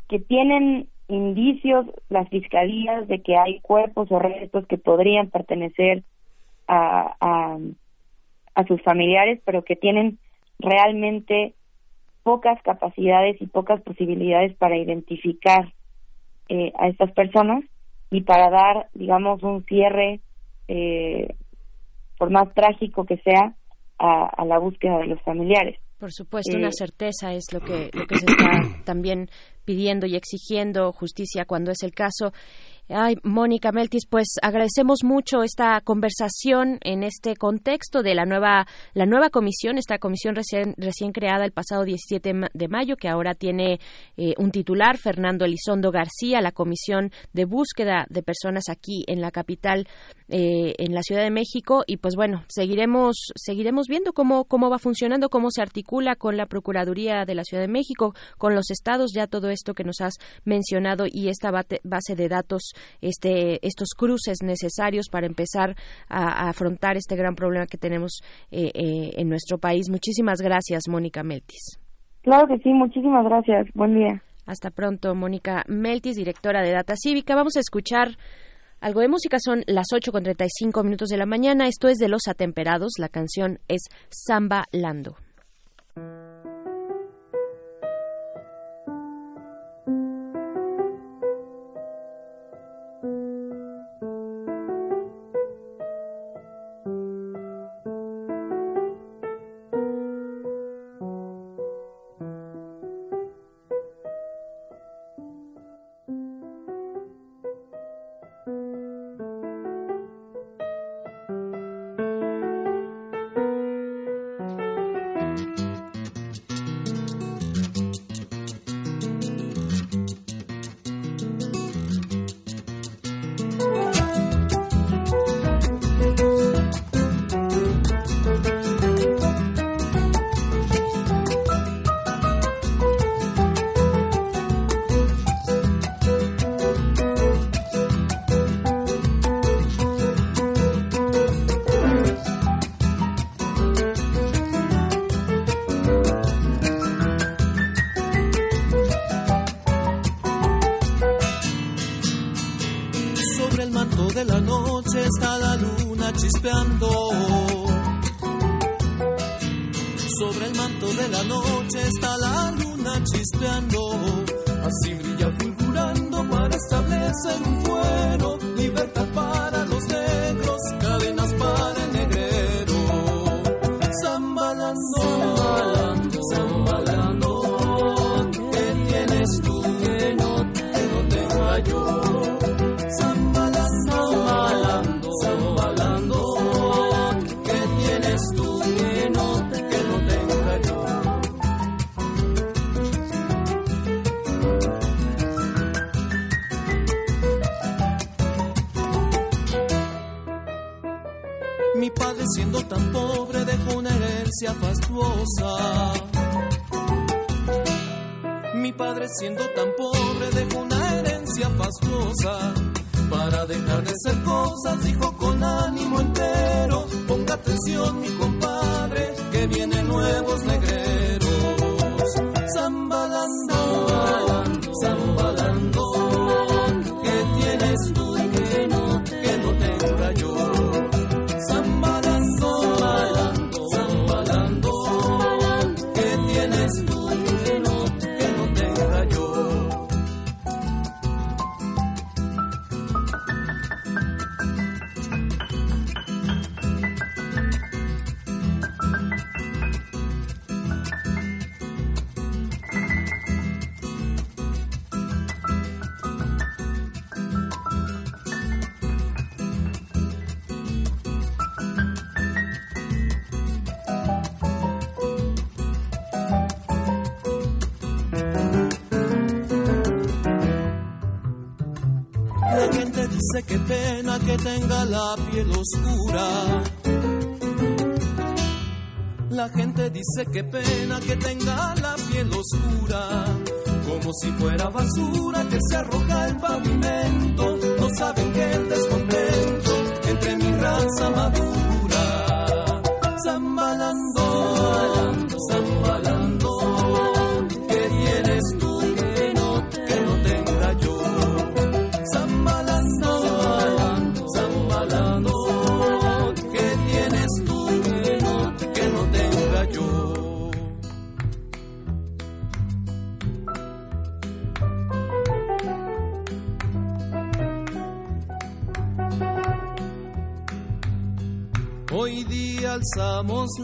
Speaker 16: que tienen indicios las fiscalías de que hay cuerpos o restos que podrían pertenecer a, a, sus familiares, pero que tienen realmente pocas capacidades y pocas posibilidades para identificar eh, a estas personas y para dar, digamos, un cierre, eh, por más trágico que sea, a, la búsqueda de los familiares.
Speaker 2: Por supuesto, una eh, certeza es lo que, lo que se está también pidiendo y exigiendo justicia cuando es el caso. Ay, Mónica Meltis, pues agradecemos mucho esta conversación en este contexto de la nueva, la nueva comisión, esta comisión recién, recién creada el pasado 17 de mayo, que ahora tiene eh, un titular, Fernando Elizondo García, la comisión de búsqueda de personas aquí en la capital, eh, en la Ciudad de México. Y pues bueno, seguiremos, seguiremos viendo cómo, cómo va funcionando, cómo se articula con la Procuraduría de la Ciudad de México, con los estados, ya todo esto que nos has mencionado y esta base de datos este, estos cruces necesarios para empezar a, afrontar este gran problema que tenemos eh, eh, en nuestro país. Muchísimas gracias, Mónica Meltis.
Speaker 16: Claro que sí, muchísimas gracias. Buen día.
Speaker 2: Hasta pronto, Mónica Meltis, directora de Data Cívica. Vamos a escuchar algo de música. Son las 8 con 35 minutos de la mañana. Esto es de Los Atemperados. La canción es Samba Lando.
Speaker 5: Dice que pena que tenga la piel oscura. La gente dice que pena que tenga la piel oscura. Como si fuera basura que se arroja al pavimento. No saben que el descontento entre mi raza madura.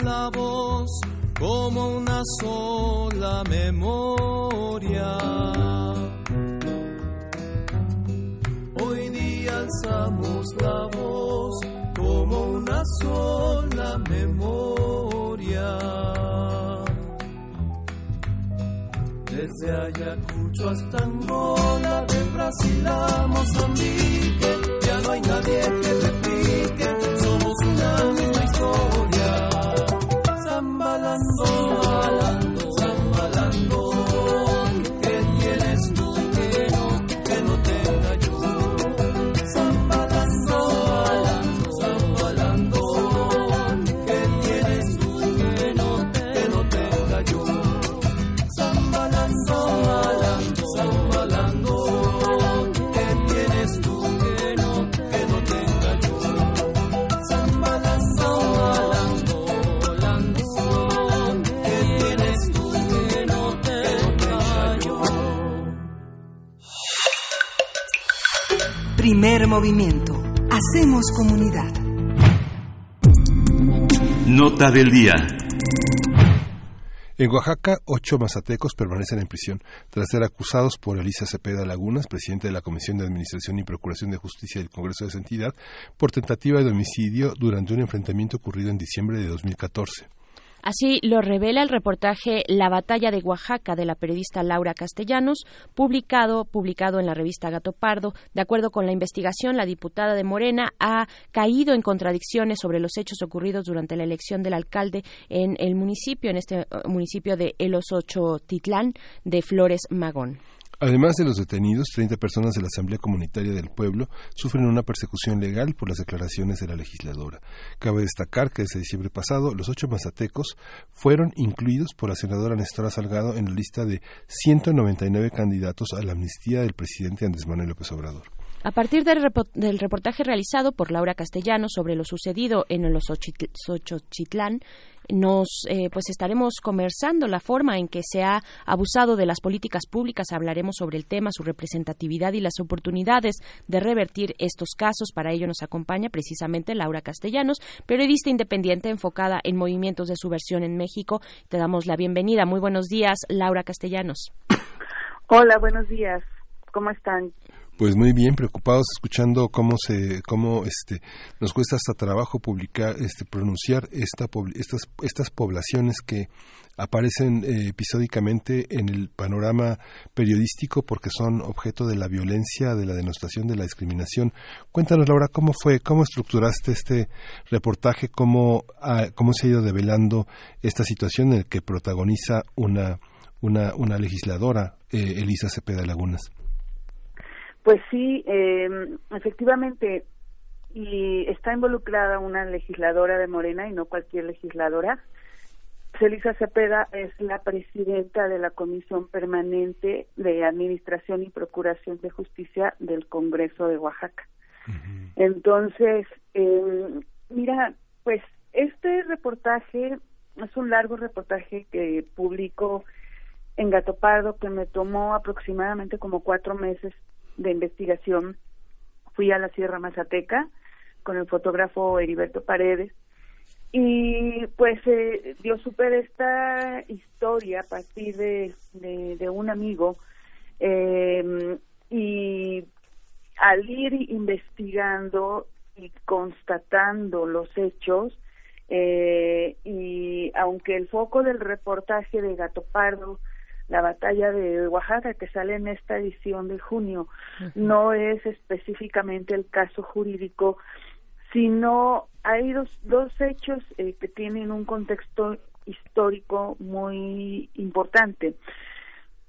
Speaker 5: La voz como una sola memoria.
Speaker 6: Del día.
Speaker 1: En Oaxaca, ocho mazatecos permanecen en prisión tras ser acusados por Elisa Cepeda Lagunas, presidente de la Comisión de Administración y Procuración de Justicia del Congreso de esa entidad, por tentativa de homicidio durante un enfrentamiento ocurrido en diciembre de 2014.
Speaker 2: Así lo revela el reportaje La batalla de Oaxaca de la periodista Laura Castellanos, publicado, publicado en la revista Gato Pardo. De acuerdo con la investigación, la diputada de Morena ha caído en contradicciones sobre los hechos ocurridos durante la elección del alcalde en el municipio, en este eh, municipio de Elos Ocho Titlán de Flores Magón.
Speaker 1: Además de los detenidos, 30 personas de la Asamblea Comunitaria del Pueblo sufren una persecución legal por las declaraciones de la legisladora. Cabe destacar que desde diciembre pasado, los ocho mazatecos fueron incluidos por la senadora Nestora Salgado en la lista de 199 candidatos a la amnistía del presidente Andrés Manuel López Obrador.
Speaker 2: A partir del, reportaje realizado por Laura Castellano sobre lo sucedido en los Xochitlán, nos eh, pues estaremos conversando la forma en que se ha abusado de las políticas públicas hablaremos sobre el tema su representatividad y las oportunidades de revertir estos casos. Para ello nos acompaña precisamente Laura Castellanos periodista independiente enfocada en movimientos de subversión en México. Te damos la bienvenida. Muy buenos días Laura Castellanos.
Speaker 22: Hola buenos días. Cómo están
Speaker 1: pues muy bien, preocupados escuchando cómo se, cómo este, nos cuesta hasta trabajo publicar, este, pronunciar esta, estas, estas poblaciones que aparecen eh, episódicamente en el panorama periodístico porque son objeto de la violencia, de la denostación, de la discriminación. Cuéntanos, Laura, cómo fue, cómo estructuraste este reportaje, cómo, cómo se ha ido develando esta situación en la que protagoniza una, una, una legisladora, eh, Elisa Cepeda Lagunas.
Speaker 22: Pues sí, eh, efectivamente, y está involucrada una legisladora de Morena y no cualquier legisladora. Celisa Cepeda es la presidenta de la Comisión Permanente de Administración y Procuración de Justicia del Congreso de Oaxaca. Entonces, eh, mira, pues este reportaje es un largo reportaje que publico en Gato Pardo que me tomó aproximadamente como cuatro meses de investigación fui a la Sierra Mazateca con el fotógrafo Heriberto Paredes y pues eh, yo supe esta historia a partir de, de, un amigo eh, y al ir investigando y constatando los hechos eh, y aunque el foco del reportaje de Gato Pardo la batalla de Oaxaca que sale en esta edición de junio no es específicamente el caso jurídico, sino hay dos, dos hechos eh, que tienen un contexto histórico muy importante.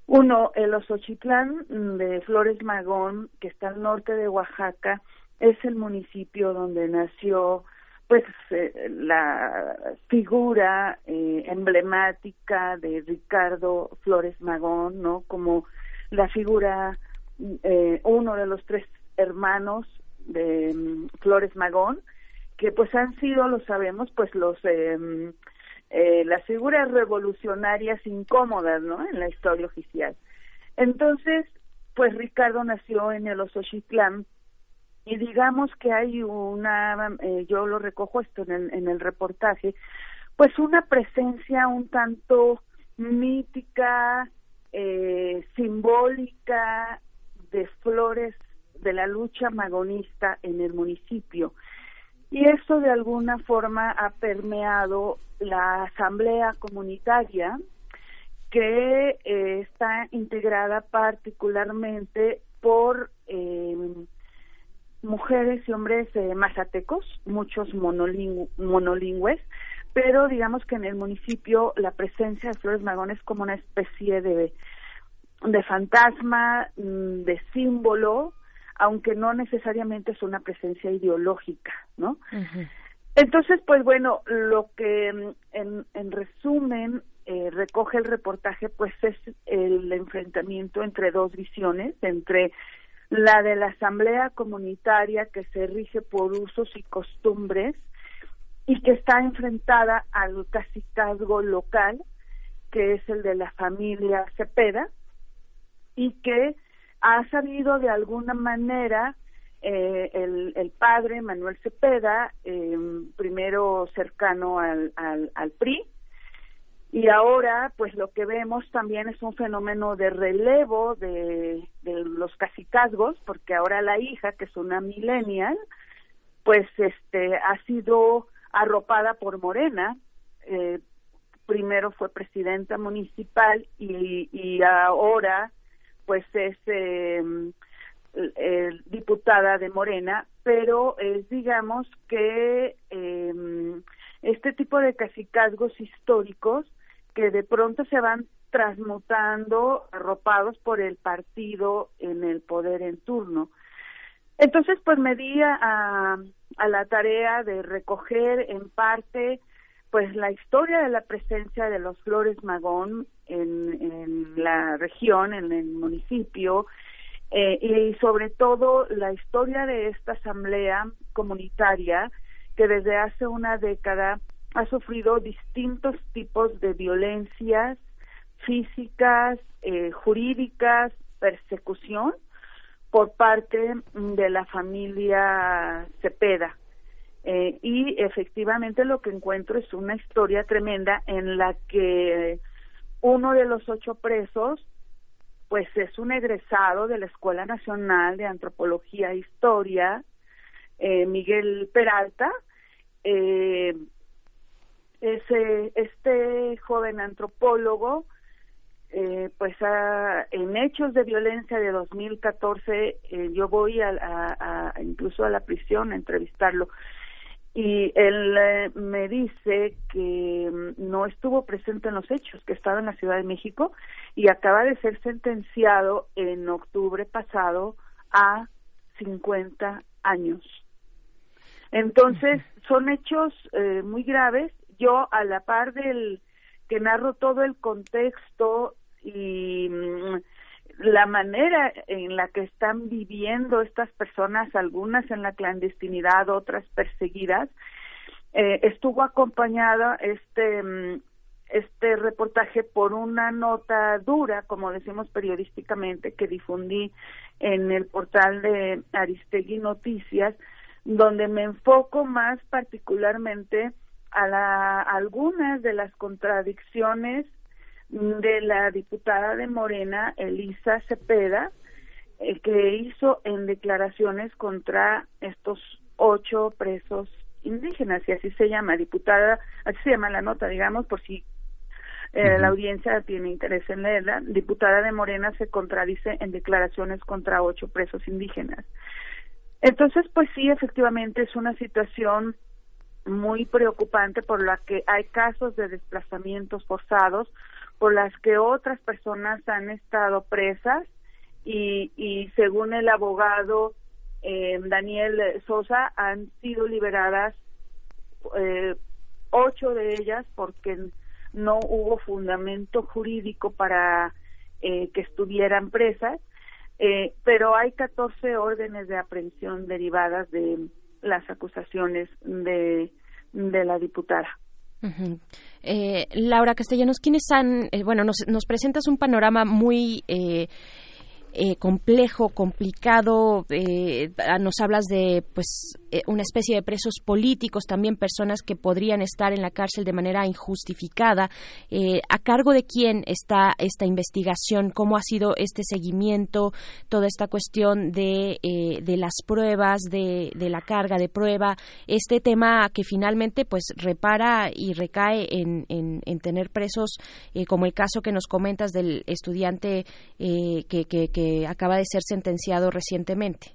Speaker 22: Uno, el Osochitlán de Flores Magón, que está al norte de Oaxaca, es el municipio donde nació pues eh, la figura eh, emblemática de Ricardo Flores Magón, ¿no? Como la figura, eh, uno de los tres hermanos de mm, Flores Magón, que pues han sido, lo sabemos, pues los em, las figuras revolucionarias incómodas, ¿no? En la historia oficial. Entonces, pues Ricardo nació en el Osochitlán, y digamos que hay una, eh, yo lo recojo esto en el, en el reportaje, pues una presencia un tanto mítica, eh, simbólica de flores de la lucha magonista en el municipio. Y eso de alguna forma ha permeado la asamblea comunitaria que eh, está integrada particularmente por eh, mujeres y hombres eh, mazatecos, muchos monolingües, pero digamos que en el municipio la presencia de Flores Magón es como una especie de, de fantasma, mm, de símbolo, aunque no necesariamente es una presencia ideológica, ¿no? Entonces, pues bueno, lo que mm, en, en resumen eh, recoge el reportaje, pues es el enfrentamiento entre dos visiones, entre la de la asamblea comunitaria que se rige por usos y costumbres y que está enfrentada al cacicazgo local, que es el de la familia Cepeda, y que ha sabido de alguna manera eh, el, el, padre Manuel Cepeda, eh, primero cercano al, al, al PRI, y ahora pues lo que vemos también es un fenómeno de relevo de, los casicazgos porque ahora la hija que es una millennial pues este ha sido arropada por Morena. Eh, primero fue presidenta municipal y, y ahora pues es eh, diputada de Morena pero es digamos que eh, este tipo de casicazgos históricos que de pronto se van transmutando, arropados por el partido en el poder en turno. Entonces, pues me di a, la tarea de recoger en parte pues la historia de la presencia de los Flores Magón en, en la región, en el municipio, eh, y sobre todo la historia de esta asamblea comunitaria que desde hace una década ha sufrido distintos tipos de violencias físicas, eh, jurídicas, persecución por parte de la familia Cepeda. Eh, y efectivamente lo que encuentro es una historia tremenda en la que uno de los ocho presos pues es un egresado de la Escuela Nacional de Antropología e Historia, eh, Miguel Peralta, eh, ese, este joven antropólogo, eh, pues en hechos de violencia de 2014, eh, yo voy a, incluso a la prisión a entrevistarlo y él eh, me dice que mm, no estuvo presente en los hechos, que estaba en la Ciudad de México y acaba de ser sentenciado en octubre pasado a 50 años. Entonces, son hechos eh, muy graves. Yo, a la par del que narro todo el contexto y mm, la manera en la que están viviendo estas personas, algunas en la clandestinidad, otras perseguidas, eh, estuvo acompañada este mm, este reportaje por una nota dura, como decimos periodísticamente, que difundí en el portal de Aristegui Noticias, donde me enfoco más particularmente a, la, a algunas de las contradicciones de la diputada de Morena, Elisa Cepeda, eh, que hizo en declaraciones contra estos ocho presos indígenas, y así se llama, diputada, así se llama la nota, digamos, por si eh, la audiencia tiene interés en leerla, diputada de Morena se contradice en declaraciones contra ocho presos indígenas. Entonces, pues sí, efectivamente es una situación muy preocupante por la que hay casos de desplazamientos forzados, por las que otras personas han estado presas y, y según el abogado eh, Daniel Sosa han sido liberadas eh, ocho de ellas porque no hubo fundamento jurídico para eh, que estuvieran presas, eh, pero hay 14 órdenes de aprehensión derivadas de las acusaciones de, de la diputada.
Speaker 2: Eh, Laura Castellanos, ¿quiénes han, eh, bueno, nos, nos, presentas un panorama muy eh, eh, complejo, complicado. Eh, nos hablas de pues eh, una especie de presos políticos, también personas que podrían estar en la cárcel de manera injustificada. ¿A cargo de quién está esta investigación? ¿Cómo ha sido este seguimiento? Toda esta cuestión de, de las pruebas, de, de, la carga de prueba, este tema que finalmente pues repara y recae en, en, en tener presos, como el caso que nos comentas del estudiante que, que acaba de ser sentenciado recientemente.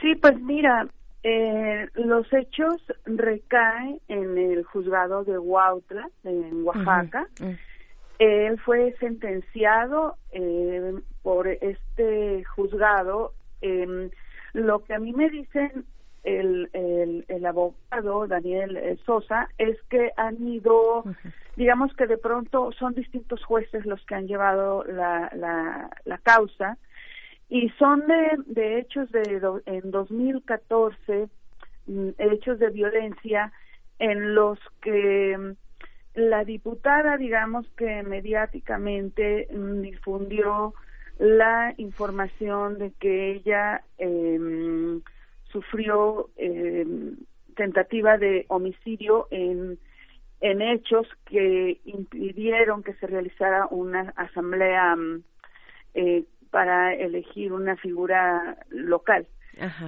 Speaker 22: Sí, pues mira, eh, los hechos recaen en el juzgado de Huautla, en Oaxaca. Él fue sentenciado eh, por este juzgado. Eh, lo que a mí me dicen el, el, el abogado Daniel eh, Sosa es que han ido, digamos que de pronto son distintos jueces los que han llevado la, la, la causa y son de, de hechos de en 2014 mm, hechos de violencia en los que mm, la diputada digamos que mediáticamente mm, difundió la información de que ella eh, sufrió eh, tentativa de homicidio en, en hechos que impidieron que se realizara una asamblea mm, eh, para elegir una figura local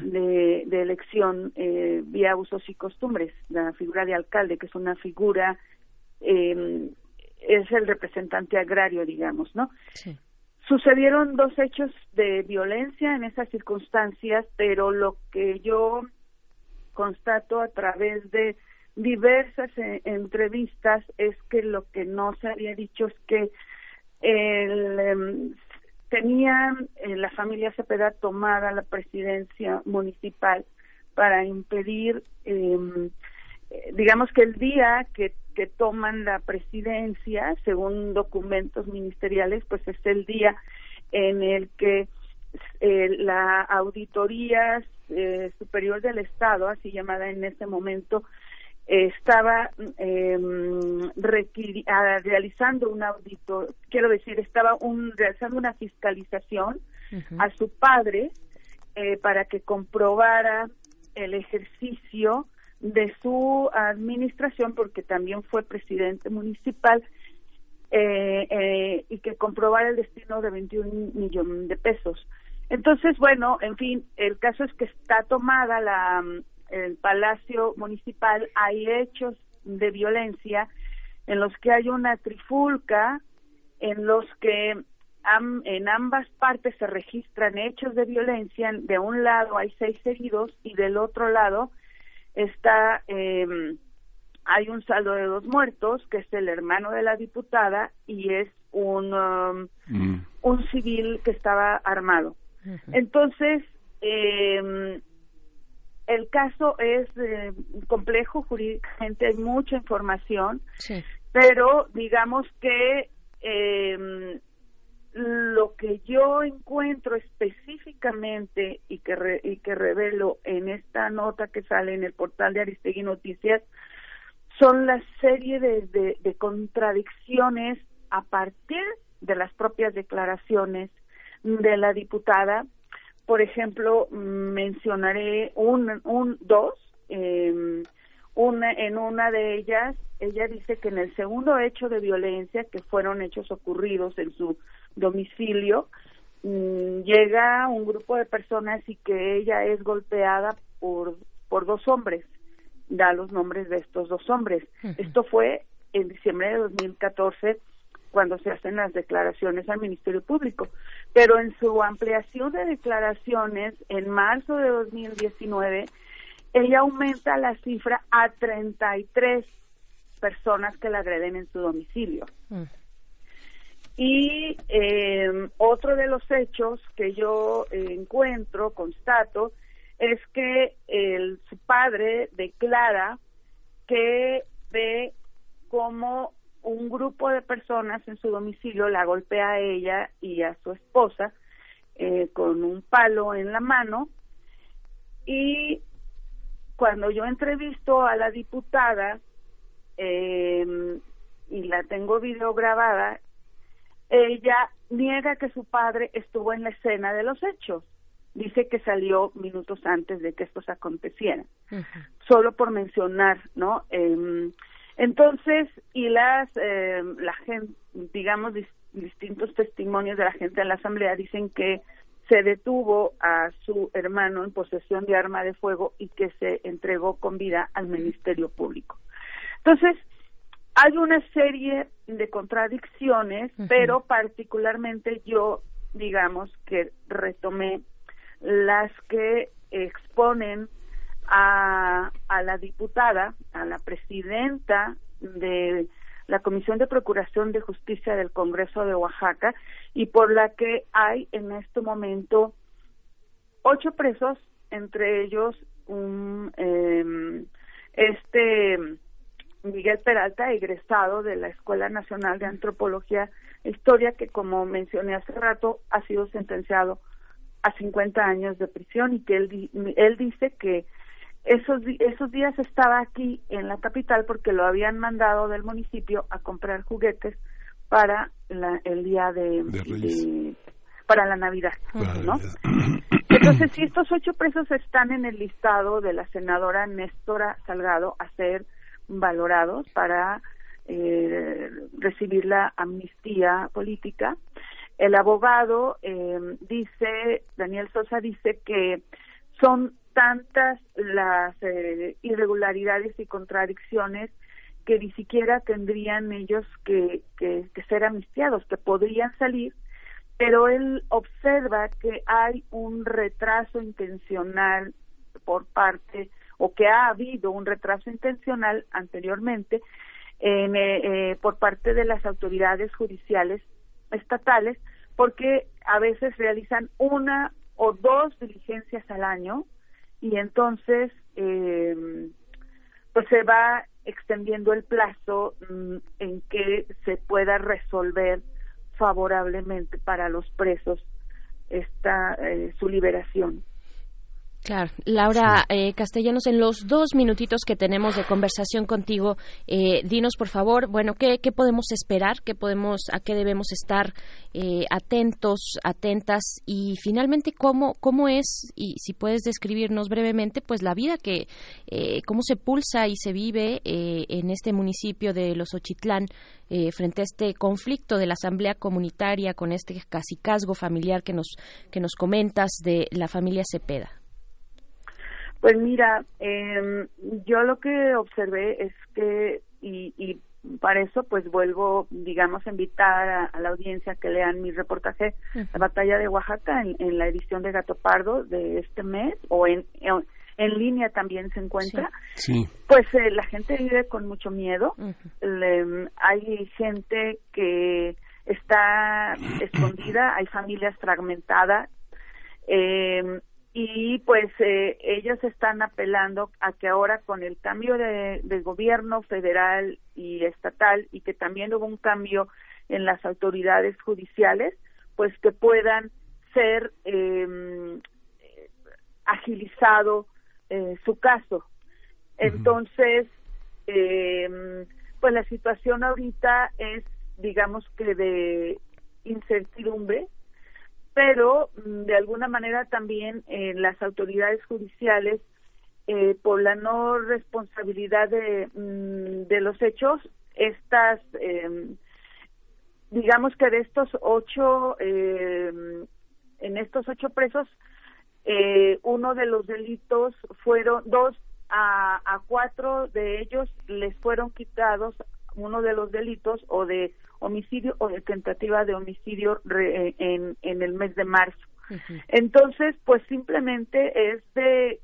Speaker 22: de, de, elección eh, vía usos y costumbres, la figura de alcalde, que es una figura, eh, es el representante agrario, digamos, ¿no? Sí. Sucedieron dos hechos de violencia en esas circunstancias, pero lo que yo constato a través de diversas eh, entrevistas es que lo que no se había dicho es que el, tenía eh, la familia Cepeda tomada la presidencia municipal para impedir, em, eh, digamos que el día que que toman la presidencia, según documentos ministeriales, pues es el día en el que eh, la auditoría eh, superior del Estado, así llamada en este momento, estaba eh, realizando un audito, quiero decir, estaba un, realizando una fiscalización a su padre eh, para que comprobara el ejercicio de su administración, porque también fue presidente municipal, eh, eh, y que comprobara el destino de 21 millones de pesos. Entonces, bueno, en fin, el caso es que está tomada la el Palacio Municipal, hay hechos de violencia en los que hay una trifulca, en los que en ambas partes se registran hechos de violencia. De un lado hay seis heridos y del otro lado está eh, hay un saldo de dos muertos, que es el hermano de la diputada y es un, um, mm. un civil que estaba armado. Entonces, eh, el caso es eh, complejo jurídicamente, hay mucha información, pero digamos que eh, lo que yo encuentro específicamente y que, y que revelo en esta nota que sale en el portal de Aristegui Noticias son la serie de, de, contradicciones a partir de las propias declaraciones de la diputada. Por ejemplo, mencionaré un, un dos. Eh, una, en una de ellas, ella dice que en el segundo hecho de violencia, que fueron hechos ocurridos en su domicilio, mm, llega un grupo de personas y que ella es golpeada por, por dos hombres da los nombres de estos dos hombres. Esto fue en diciembre de 2014 cuando se hacen las declaraciones al Ministerio Público. Pero en su ampliación de declaraciones, en marzo de 2019, ella aumenta la cifra a 33 personas que la agreden en su domicilio. Y eh, otro de los hechos que yo encuentro, constato, es que el, su padre declara que ve como un grupo de personas en su domicilio la golpea a ella y a su esposa eh, con un palo en la mano. Y cuando yo entrevisto a la diputada eh, y la tengo video grabada, ella niega que su padre estuvo en la escena de los hechos dice que salió minutos antes de que estos acontecieran, solo por mencionar, ¿no? Eh, entonces, y las, eh, la gente, digamos, distintos testimonios de la gente en la asamblea dicen que se detuvo a su hermano en posesión de arma de fuego y que se entregó con vida al Ministerio Público. Entonces, hay una serie de contradicciones, pero particularmente yo, digamos, que retomé las que exponen a, a la diputada, a la presidenta de la Comisión de Procuración de Justicia del Congreso de Oaxaca y por la que hay en este momento ocho presos, entre ellos un eh, este Miguel Peralta, egresado de la Escuela Nacional de Antropología e Historia, que como mencioné hace rato, ha sido sentenciado a 50 años de prisión y que él, él dice que esos, esos días estaba aquí en la capital porque lo habían mandado del municipio a comprar juguetes para la, el día de, para la Navidad, ¿no? Entonces, si estos ocho presos están en el listado de la senadora Néstora Salgado a ser valorados para eh, recibir la amnistía política, el abogado eh, dice, Daniel Sosa dice que son tantas las eh, irregularidades y contradicciones que ni siquiera tendrían ellos que, que, ser amnistiados, que podrían salir, pero él observa que hay un retraso intencional por parte, o que ha habido un retraso intencional anteriormente eh, eh, por parte de las autoridades judiciales estatales porque a veces realizan una o dos diligencias al año y entonces eh, pues se va extendiendo el plazo mm, en que se pueda resolver favorablemente para los presos esta eh, su liberación.
Speaker 2: Claro, Laura eh, Castellanos, en los dos minutitos que tenemos de conversación contigo, eh, dinos por favor, bueno, ¿qué, ¿qué, podemos esperar? ¿Qué podemos, a qué debemos estar eh, atentos, atentas? Y finalmente, ¿cómo, ¿cómo es, y si puedes describirnos brevemente, pues la vida que, eh, cómo se pulsa y se vive eh, en este municipio de Los Ochitlán eh, frente a este conflicto de la asamblea comunitaria con este casicazgo familiar que nos, que nos comentas de la familia Cepeda?
Speaker 22: Pues mira, eh, yo lo que observé es que, y, y para eso pues vuelvo, digamos, a invitar a, a la audiencia que lean mi reportaje, uh -huh. La batalla de Oaxaca, en, en, la edición de Gato Pardo de este mes, o en, en, en línea también se encuentra.
Speaker 1: Sí.
Speaker 22: Pues eh, la gente vive con mucho miedo. Uh -huh. Le, hay gente que está escondida, hay familias fragmentadas. Eh, y pues eh, ellos están apelando a que ahora con el cambio de, de, gobierno federal y estatal y que también hubo un cambio en las autoridades judiciales, pues que puedan ser eh, agilizado eh, su caso. Entonces, eh, pues la situación ahorita es, digamos que de incertidumbre, pero mm, de alguna manera también eh, las autoridades judiciales eh, por la no responsabilidad de, mm, los hechos estas eh, digamos que de estos ocho en estos ocho presos uno de los delitos fueron dos a, a cuatro de ellos les fueron quitados uno de los delitos o de homicidio o de tentativa de homicidio re, en, en el mes de marzo. Uh -huh. Entonces, pues simplemente es de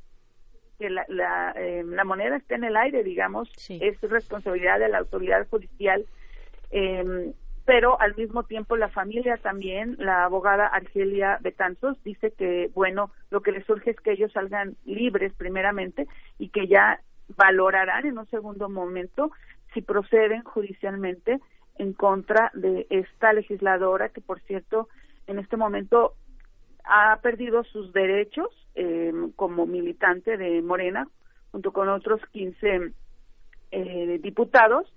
Speaker 22: que la, la, eh, la, moneda esté en el aire, digamos, sí. es responsabilidad de la autoridad judicial, eh, pero al mismo tiempo la familia también, la abogada Argelia Betanzos dice que, bueno, lo que les surge es que ellos salgan libres primeramente y que ya valorarán en un segundo momento si proceden judicialmente en contra de esta legisladora que, por cierto, en este momento ha perdido sus derechos eh, como militante de Morena, junto con otros 15 eh, diputados,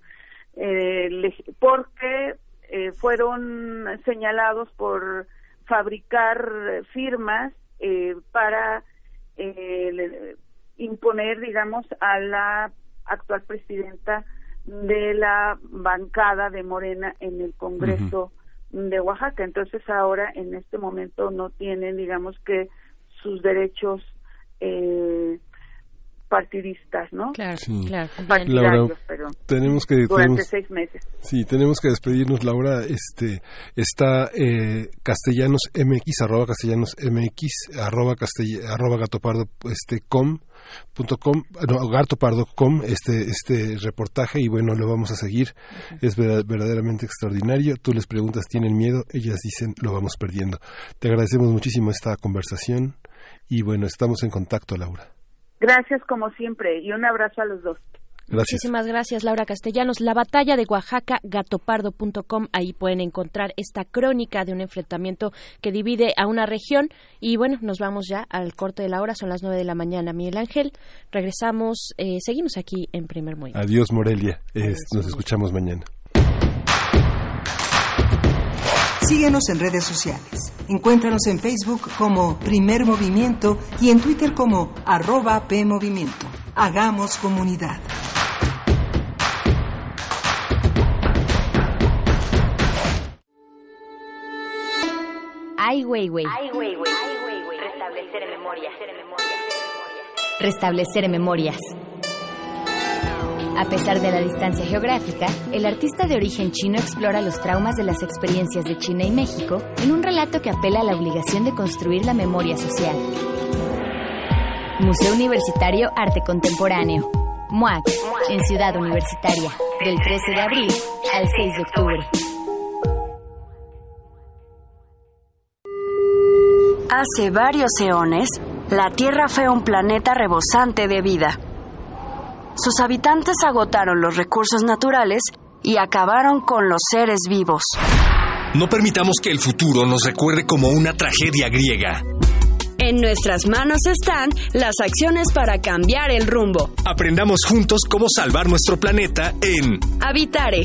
Speaker 22: eh, porque eh, fueron señalados por fabricar firmas eh, para eh, imponer, digamos, a la actual presidenta de la bancada de Morena en el Congreso uh -huh. de Oaxaca. Entonces ahora en este momento no tienen, digamos que, sus derechos eh, partidistas, ¿no?
Speaker 2: Claro, sí. claro.
Speaker 22: Laura, perdón.
Speaker 1: Tenemos que
Speaker 22: durante
Speaker 1: tenemos,
Speaker 22: seis meses.
Speaker 1: Sí, tenemos que despedirnos, Laura. Este está eh, castellanos mx arroba castellanos mx arroba, castell, arroba gatopardo este com com, no, gartopardo.com este este reportaje y bueno lo vamos a seguir. Uh -huh. es verdaderamente extraordinario. Tú les preguntas tienen miedo ellas dicen lo vamos perdiendo. Te agradecemos muchísimo esta conversación y bueno estamos en contacto Laura.
Speaker 22: Gracias como siempre y un abrazo a los dos
Speaker 1: Gracias.
Speaker 2: Muchísimas gracias, Laura Castellanos. La batalla de Oaxaca, gatopardo.com. Ahí pueden encontrar esta crónica de un enfrentamiento que divide a una región. Y bueno, nos vamos ya al corte de la hora. Son las nueve de la mañana, Miguel Ángel. Regresamos, eh, seguimos aquí en Primer Movimiento.
Speaker 1: Adiós, Morelia. Adiós, nos escuchamos mañana.
Speaker 3: Síguenos en redes sociales. Encuéntranos en Facebook como Primer Movimiento y en Twitter como arroba PMovimiento. Hagamos comunidad.
Speaker 9: Ai Weiwei.
Speaker 23: Ai Weiwei. Restablecer en memoria.
Speaker 9: Restablecer en memorias. A pesar de la distancia geográfica, el artista de origen chino explora los traumas de las experiencias de China y México en un relato que apela a la obligación de construir la memoria social. Museo Universitario Arte Contemporáneo. MUAC, en Ciudad Universitaria, del 13 de abril al 6 de octubre.
Speaker 24: Hace varios eones, la Tierra fue un planeta rebosante de vida. Sus habitantes agotaron los recursos naturales y acabaron con los seres vivos.
Speaker 25: No permitamos que el futuro nos recuerde como una tragedia griega.
Speaker 24: En nuestras manos están las acciones para cambiar el rumbo.
Speaker 25: Aprendamos juntos cómo salvar nuestro planeta en
Speaker 24: Habitare,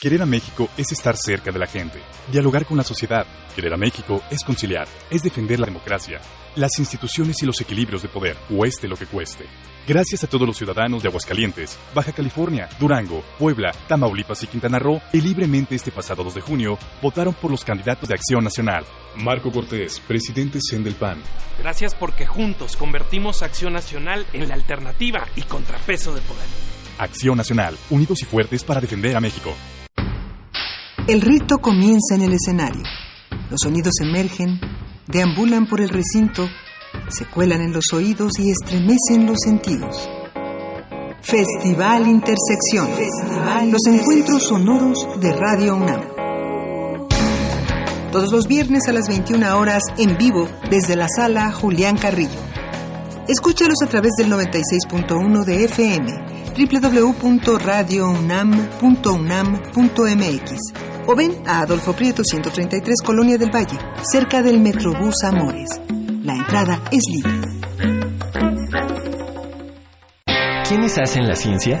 Speaker 26: Querer a México es estar cerca de la gente, dialogar con la sociedad. Querer a México es conciliar, es defender la democracia, las instituciones y los equilibrios de poder, cueste lo que cueste. Gracias a todos los ciudadanos de Aguascalientes, Baja California, Durango, Puebla, Tamaulipas y Quintana Roo que libremente este pasado 2 de junio votaron por los candidatos de Acción Nacional. Marco Cortés, presidente CEN del PAN.
Speaker 27: Gracias porque juntos convertimos Acción Nacional en la alternativa y contrapeso de poder.
Speaker 26: Acción Nacional, unidos y fuertes para defender a México.
Speaker 3: El rito comienza en el escenario. Los sonidos emergen, deambulan por el recinto, se cuelan en los oídos y estremecen los sentidos. Festival Intersección. los encuentros sonoros de Radio UNAM. Todos los viernes a las 21 horas en vivo desde la sala Julián Carrillo. Escúchalos a través del 96.1 de FM, www.radiounam.unam.mx o ven a Adolfo Prieto 133 Colonia del Valle, cerca del Metrobús Amores. La entrada es libre.
Speaker 18: ¿Quiénes hacen la ciencia?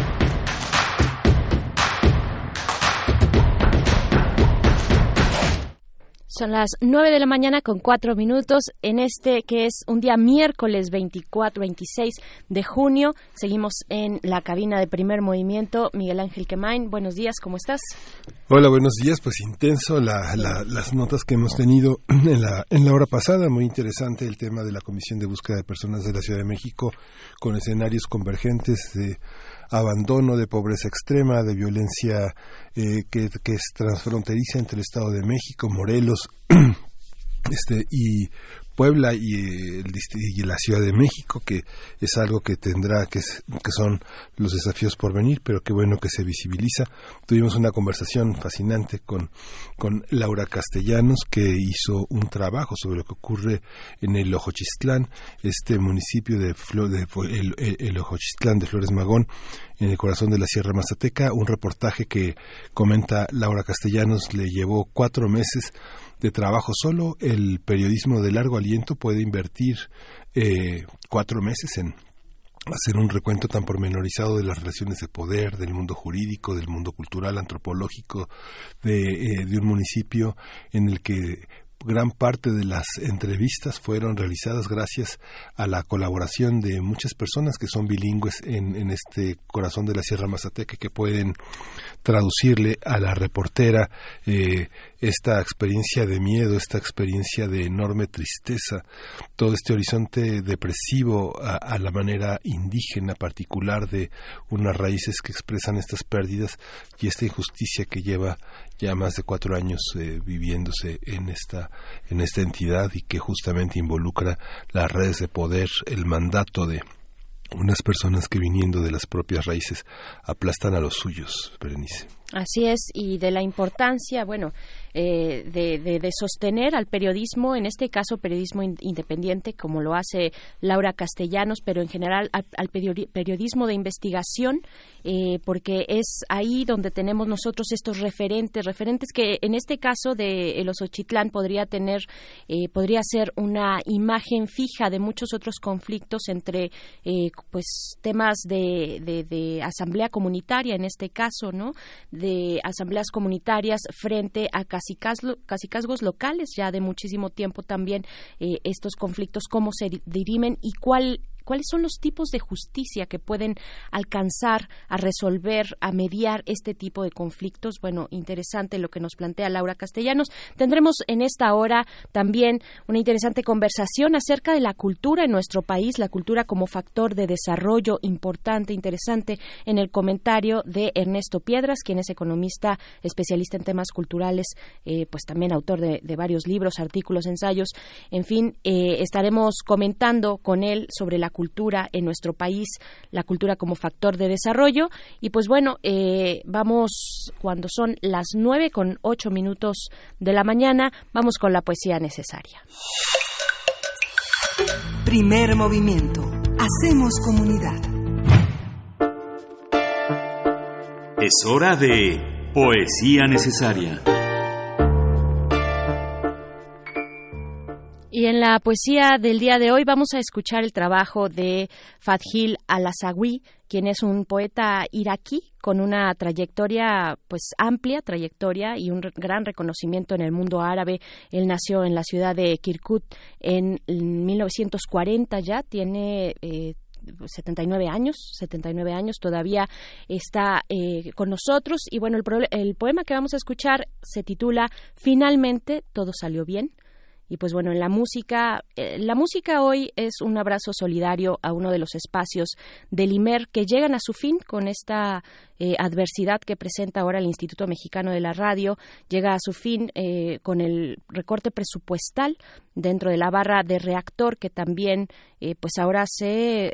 Speaker 2: Son las 9 de la mañana con 4 minutos en este que es un día miércoles 24-26 de junio. Seguimos en la cabina de primer movimiento. Miguel Ángel Quemain, buenos días, ¿cómo estás?
Speaker 1: Hola, buenos días. Pues intenso la, la, las notas que hemos tenido en la, en la hora pasada. Muy interesante el tema de la Comisión de Búsqueda de Personas de la Ciudad de México con escenarios convergentes de abandono, de pobreza extrema, de violencia eh, que, que, es transfronteriza entre el Estado de México, Morelos este, y Puebla y, el, y, la Ciudad de México, que es algo que tendrá, que son los desafíos por venir, pero qué bueno que se visibiliza. Tuvimos una conversación fascinante con, con Laura Castellanos, que hizo un trabajo sobre lo que ocurre en el Ojochistlán, este municipio de, de el, el, el Ojochistlán de Flores Magón, en el corazón de la Sierra Mazateca, un reportaje que comenta Laura Castellanos le llevó cuatro meses de trabajo solo. El periodismo de largo aliento puede invertir eh, cuatro meses en hacer un recuento tan pormenorizado de las relaciones de poder, del mundo jurídico, del mundo cultural, antropológico, de, eh, de un municipio en el que gran parte de las entrevistas fueron realizadas gracias a la colaboración de muchas personas que son bilingües en, en este corazón de la Sierra Mazateca que pueden traducirle a la reportera eh, esta experiencia de miedo, esta experiencia de enorme tristeza, todo este horizonte depresivo a, la manera indígena particular de unas raíces que expresan estas pérdidas y esta injusticia que lleva ya más de cuatro años eh, viviéndose en esta en esta entidad y que justamente involucra las redes de poder, el mandato de unas personas que viniendo de las propias raíces aplastan a los suyos, Berenice.
Speaker 2: Así es, y de la importancia, bueno, eh, de, sostener al periodismo, en este caso periodismo independiente, como lo hace Laura Castellanos, pero en general al, periodismo de investigación, eh, porque es ahí donde tenemos nosotros estos referentes, referentes que en este caso de los Ochitlán podría tener, eh, podría ser una imagen fija de muchos otros conflictos entre, pues, temas de, de asamblea comunitaria, en este caso, ¿no? De asambleas comunitarias frente a casicazgos locales ya de muchísimo tiempo también eh, estos conflictos, cómo se dirimen y cuál cuáles son los tipos de justicia que pueden alcanzar a resolver, a mediar este tipo de conflictos. Bueno, interesante lo que nos plantea Laura Castellanos. Tendremos en esta hora también una interesante conversación acerca de la cultura en nuestro país, la cultura como factor de desarrollo importante, interesante, en el comentario de Ernesto Piedras, quien es economista, especialista en temas culturales, eh, pues también autor de, varios libros, artículos, ensayos. En fin, eh, estaremos comentando con él sobre la cultura en nuestro país, la cultura como factor de desarrollo. Y pues bueno, eh, vamos cuando son las nueve con ocho minutos de la mañana, vamos con la poesía necesaria.
Speaker 3: Primer movimiento. Hacemos comunidad.
Speaker 25: Es hora de poesía necesaria.
Speaker 2: Y en la poesía del día de hoy vamos a escuchar el trabajo de Fadhil Al-Asawi, quien es un poeta iraquí con una trayectoria pues amplia trayectoria y un gran reconocimiento en el mundo árabe. Él nació en la ciudad de Kirkuk en 1940 ya, tiene eh, 79 años, 79 años, todavía está eh, con nosotros. Y bueno, el, el poema que vamos a escuchar se titula Finalmente todo salió bien. Y pues bueno, en la música, eh, la música hoy es un abrazo solidario a uno de los espacios del IMER que llegan a su fin con esta eh, adversidad que presenta ahora el Instituto Mexicano de la Radio. Llega a su fin eh, con el recorte presupuestal dentro de la barra de reactor que también pues ahora se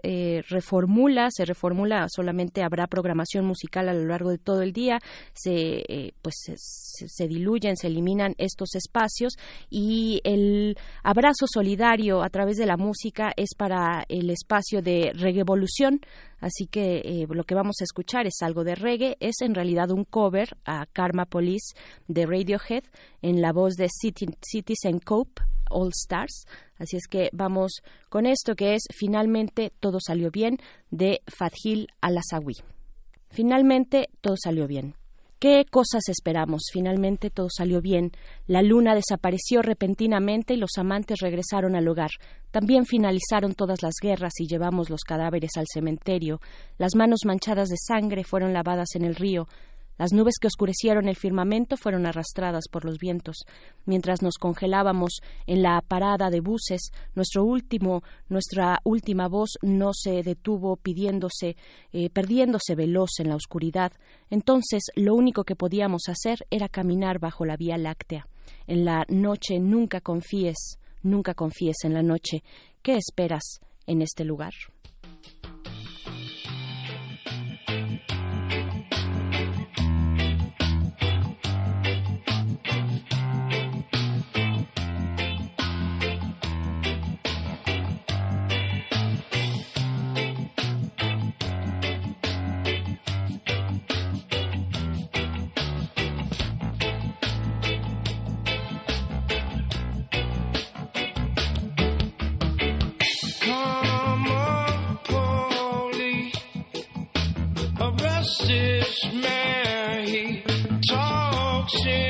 Speaker 2: reformula, se reformula, solamente habrá programación musical a lo largo de todo el día, se pues se, se diluyen, se eliminan estos espacios y el abrazo solidario a través de la música es para el espacio de Regevolución, así que eh, lo que vamos a escuchar es algo de reggae, es en realidad un cover a Karma Police de Radiohead en la voz de Citizen Cope All Stars. Así es que vamos con esto que es Finalmente todo salió bien de Fadhil Alasawi. Finalmente todo salió bien. ¿Qué cosas esperamos? Finalmente todo salió bien. La luna desapareció repentinamente y los amantes regresaron al hogar. También finalizaron todas las guerras y llevamos los cadáveres al cementerio. Las manos manchadas de sangre fueron lavadas en el río. Las nubes que oscurecieron el firmamento fueron arrastradas por los vientos. Mientras nos congelábamos en la parada de buses, nuestro último, nuestra última voz no se detuvo pidiéndose, eh, perdiéndose veloz en la oscuridad. Entonces, lo único que podíamos hacer era caminar bajo la Vía Láctea. En la noche nunca confíes, nunca confíes en la noche. ¿Qué esperas en este lugar? Shit.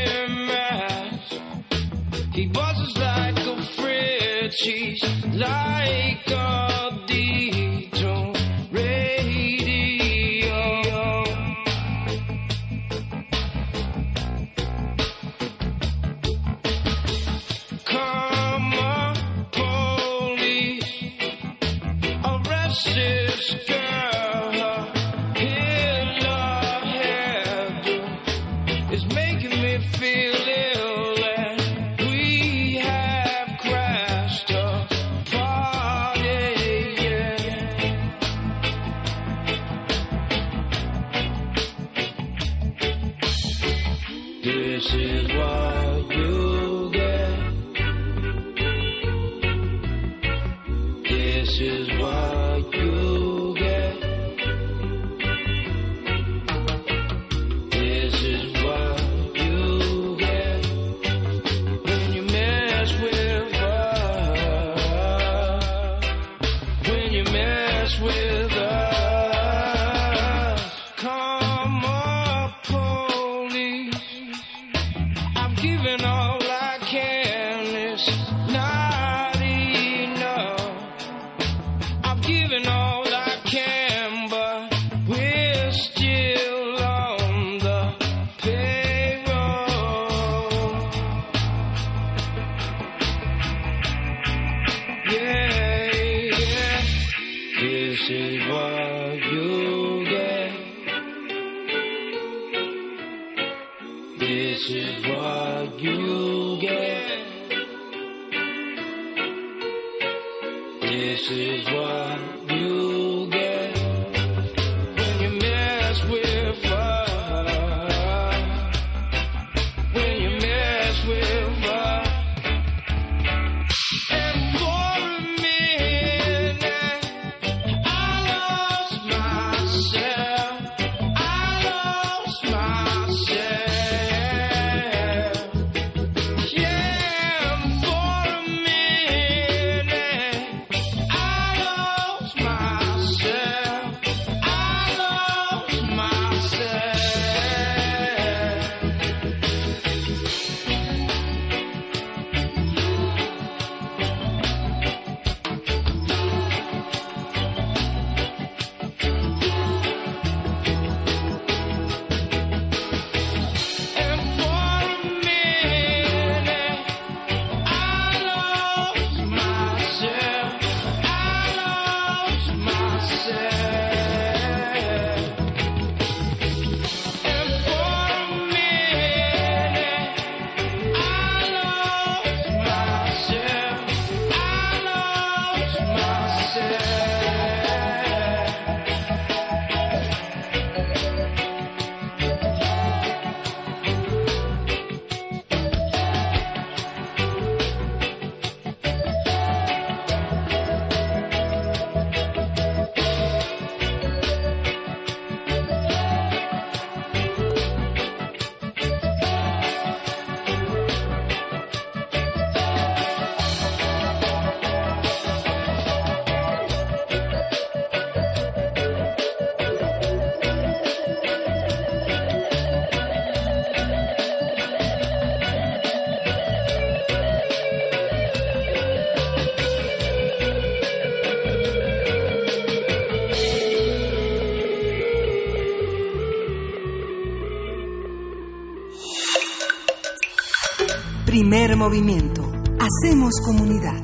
Speaker 3: Primer movimiento. Hacemos comunidad.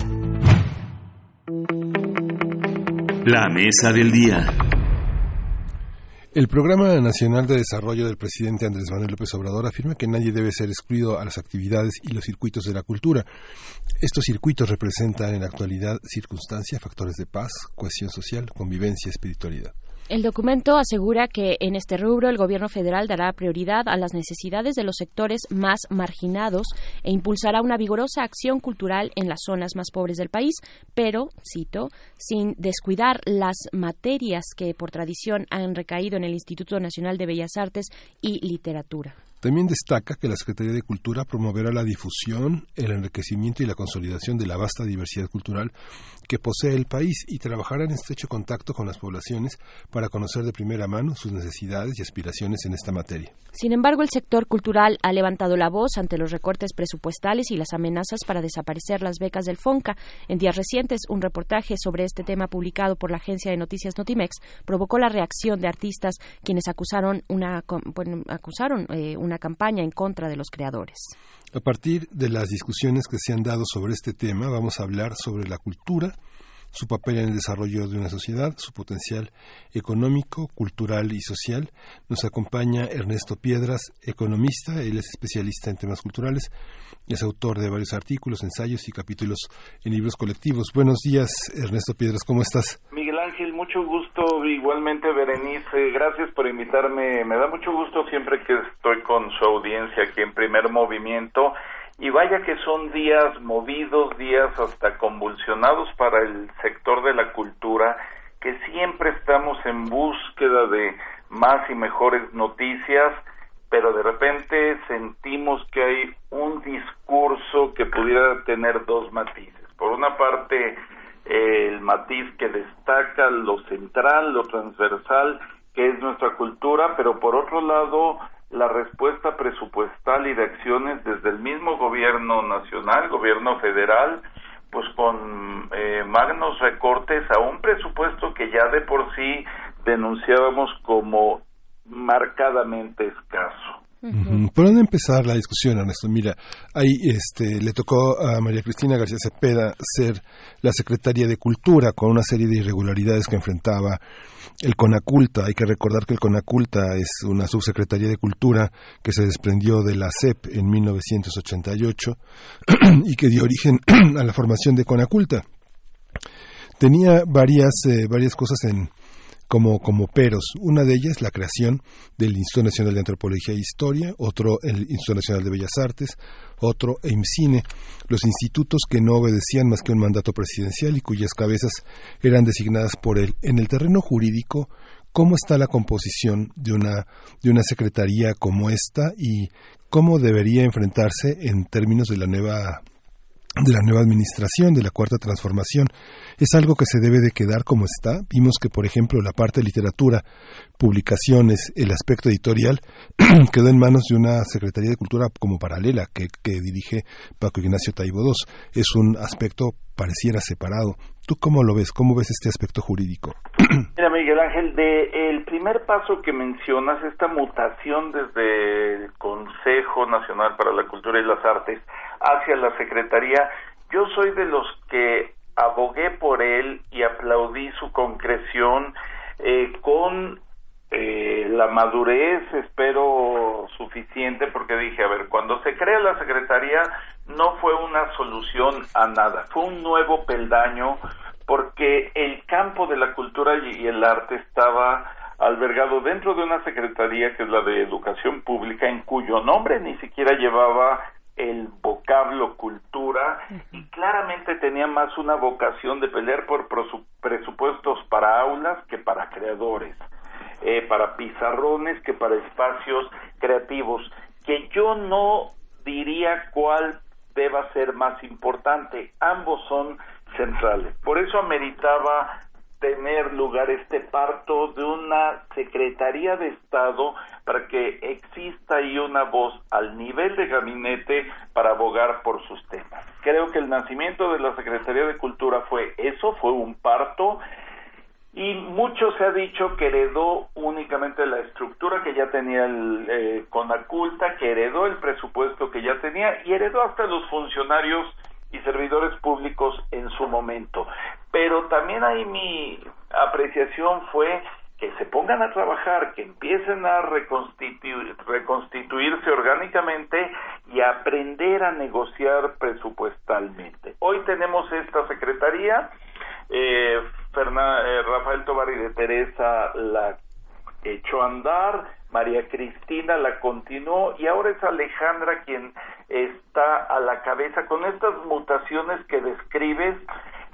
Speaker 25: La mesa del día.
Speaker 1: El Programa Nacional de Desarrollo del presidente Andrés Manuel López Obrador afirma que nadie debe ser excluido a las actividades y los circuitos de la cultura. Estos circuitos representan en la actualidad circunstancias, factores de paz, cohesión social, convivencia, espiritualidad.
Speaker 2: El documento asegura que en este rubro el gobierno federal dará prioridad a las necesidades de los sectores más marginados e impulsará una vigorosa acción cultural en las zonas más pobres del país, pero, cito, sin descuidar las materias que por tradición han recaído en el Instituto Nacional de Bellas Artes y Literatura.
Speaker 1: También destaca que la Secretaría de Cultura promoverá la difusión, el enriquecimiento y la consolidación de la vasta diversidad cultural que posee el país y trabajará en estrecho contacto con las poblaciones para conocer de primera mano sus necesidades y aspiraciones en esta materia.
Speaker 2: Sin embargo, el sector cultural ha levantado la voz ante los recortes presupuestales y las amenazas para desaparecer las becas del FONCA. En días recientes, un reportaje sobre este tema publicado por la agencia de noticias Notimex provocó la reacción de artistas quienes acusaron una, acusaron, eh, una campaña en contra de los creadores.
Speaker 1: A partir de las discusiones que se han dado sobre este tema, vamos a hablar sobre la cultura su papel en el desarrollo de una sociedad, su potencial económico, cultural y social. Nos acompaña Ernesto Piedras, economista, él es especialista en temas culturales, es autor de varios artículos, ensayos y capítulos en libros colectivos. Buenos días, Ernesto Piedras, ¿cómo estás?
Speaker 28: Ángel, mucho gusto, igualmente Berenice, gracias por invitarme, me da mucho gusto siempre que estoy con su audiencia aquí en primer movimiento. Y vaya que son días movidos, días hasta convulsionados para el sector de la cultura, que siempre estamos en búsqueda de más y mejores noticias, pero de repente sentimos que hay un discurso que pudiera tener dos matices. Por una parte, el matiz que destaca lo central, lo transversal, que es nuestra cultura, pero por otro lado, la respuesta presupuestal y de acciones desde el mismo gobierno nacional, gobierno federal, pues con eh, magnos recortes a un presupuesto que ya de por sí denunciábamos como marcadamente escaso.
Speaker 1: ¿Por dónde empezar la discusión, Ernesto? Mira, ahí este, le tocó a María Cristina García Cepeda ser la secretaria de Cultura con una serie de irregularidades que enfrentaba el CONACULTA. Hay que recordar que el CONACULTA es una subsecretaría de Cultura que se desprendió de la CEP en 1988 y que dio origen a la formación de CONACULTA. Tenía varias, eh, varias cosas en, como, como peros. Una de ellas, la creación del Instituto Nacional de Antropología e Historia, otro el Instituto Nacional de Bellas Artes, otro EIMCINE, los institutos que no obedecían más que un mandato presidencial y cuyas cabezas eran designadas por él. En el terreno jurídico, ¿cómo está la composición de una, de una secretaría como esta y cómo debería enfrentarse en términos de la nueva de la nueva administración, de la cuarta transformación. Es algo que se debe de quedar como está. Vimos que, por ejemplo, la parte de literatura, publicaciones, el aspecto editorial, quedó en manos de una Secretaría de Cultura como paralela que, que dirige Paco Ignacio Taibo II. Es un aspecto pareciera separado. ¿Tú cómo lo ves? ¿Cómo ves este aspecto jurídico?
Speaker 28: Mira, Miguel Ángel, de el primer paso que mencionas, esta mutación desde el Consejo Nacional para la Cultura y las Artes hacia la Secretaría, yo soy de los que abogué por él y aplaudí su concreción eh, con eh, la madurez, espero, suficiente, porque dije, a ver, cuando se crea la Secretaría no fue una solución a nada, fue un nuevo peldaño, porque el campo de la cultura y el arte estaba albergado dentro de una secretaría que es la de educación pública en cuyo nombre ni siquiera llevaba el vocablo cultura y claramente tenía más una vocación de pelear por presupuestos para aulas que para creadores, eh, para pizarrones que para espacios creativos, que yo no diría cuál deba ser más importante, ambos son centrales. Por eso ameritaba tener lugar este parto de una Secretaría de Estado para que exista ahí una voz al nivel de gabinete para abogar por sus temas. Creo que el nacimiento de la Secretaría de Cultura fue eso, fue un parto y mucho se ha dicho que heredó únicamente la estructura que ya tenía el eh, Conaculta, que heredó el presupuesto que ya tenía y heredó hasta los funcionarios y servidores públicos en su momento. Pero también ahí mi apreciación fue que se pongan a trabajar, que empiecen a reconstituirse orgánicamente y aprender a negociar presupuestalmente. Hoy tenemos esta secretaría, eh, eh Rafael Tobar y de Teresa la echó a andar, María Cristina la continuó y ahora es Alejandra quien está a la cabeza con estas mutaciones que describes.